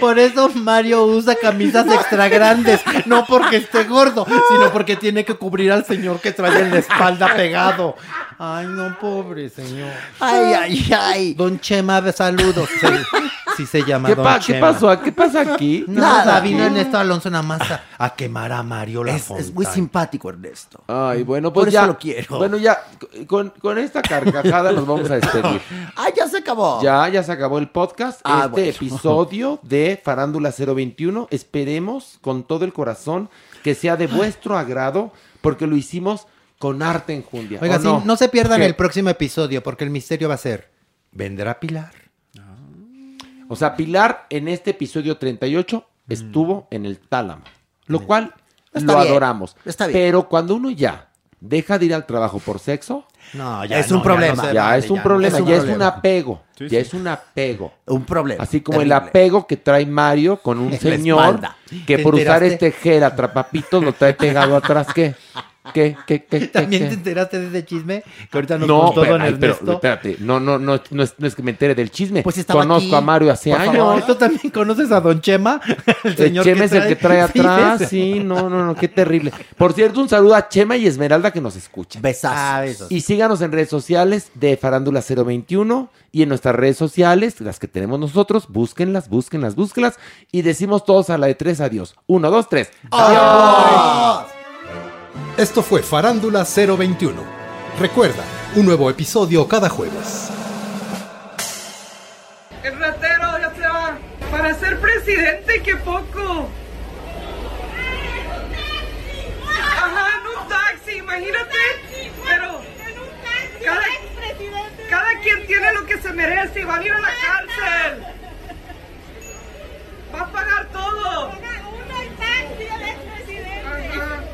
Por eso Mario usa camisas extra grandes. No porque esté gordo, sino porque tiene que cubrir al señor que trae en la espalda pegado. Ay, no, pobre señor. Ay, ay, ay. Don Chema, saludos. Se, Así se llama ¿Qué, Don pa- ¿Qué Chema. pasó? ¿Qué pasa aquí? Nada, vino Ernesto Alonso nada más a, a quemar a Mario la Es, es muy simpático, Ernesto. Ay, bueno, pues Por ya. eso lo quiero. Bueno, ya, con, con esta carcajada nos vamos a despedir. ¡Ah, ya se acabó! Ya, ya se acabó el podcast. Ah, este bueno. episodio de Farándula 021. Esperemos con todo el corazón que sea de vuestro agrado, porque lo hicimos con arte enjundia. Oiga, ¿o sí, no? se pierdan ¿Qué? el próximo episodio porque el misterio va a ser, ¿vendrá Pilar? O sea, Pilar en este episodio 38 estuvo en el tálamo, lo cual Está lo bien, adoramos. está bien. Pero cuando uno ya deja de ir al trabajo por sexo, No, Es un problema. ya vale, es un ya. problema, es un ya es un apego, Sí, ya sí. es un apego. Un problema. Así como el apego que trae Mario con un señor que ¿Te por usar este gel atrapapitos lo trae pegado atrás. ¿Qué? ¿Qué? ¿Qué? ¿Qué? ¿También qué? te enteraste de ese chisme? Que ahorita nos No, contó pero, don ay, pero, Ernesto. espérate, no, no, no, no es, no es que me entere del chisme. Pues estaba Conozco aquí. a Mario hace Por años. favor. ¿Tú también conoces a Don Chema? El El señor Chema es el que trae Sí, atrás, ese. sí, no, no, no, qué terrible. Por cierto, un saludo a Chema y Esmeralda que nos escuchan. Besazos. Ah, besos. Y síganos en redes sociales de Farándula 021 y en nuestras redes sociales, las que tenemos nosotros, búsquenlas, búsquenlas, búsquenlas y decimos todos a la de tres adiós. Uno, dos, tres. ¡Adiós! Esto fue Farándula 021. Recuerda, un nuevo episodio cada jueves. El ratero ya se va. Para ser presidente, qué poco. Ajá, en un taxi, imagínate. Pero cada, cada quien tiene lo que se merece y van a ir a la cárcel. Va a pagar todo. Ajá.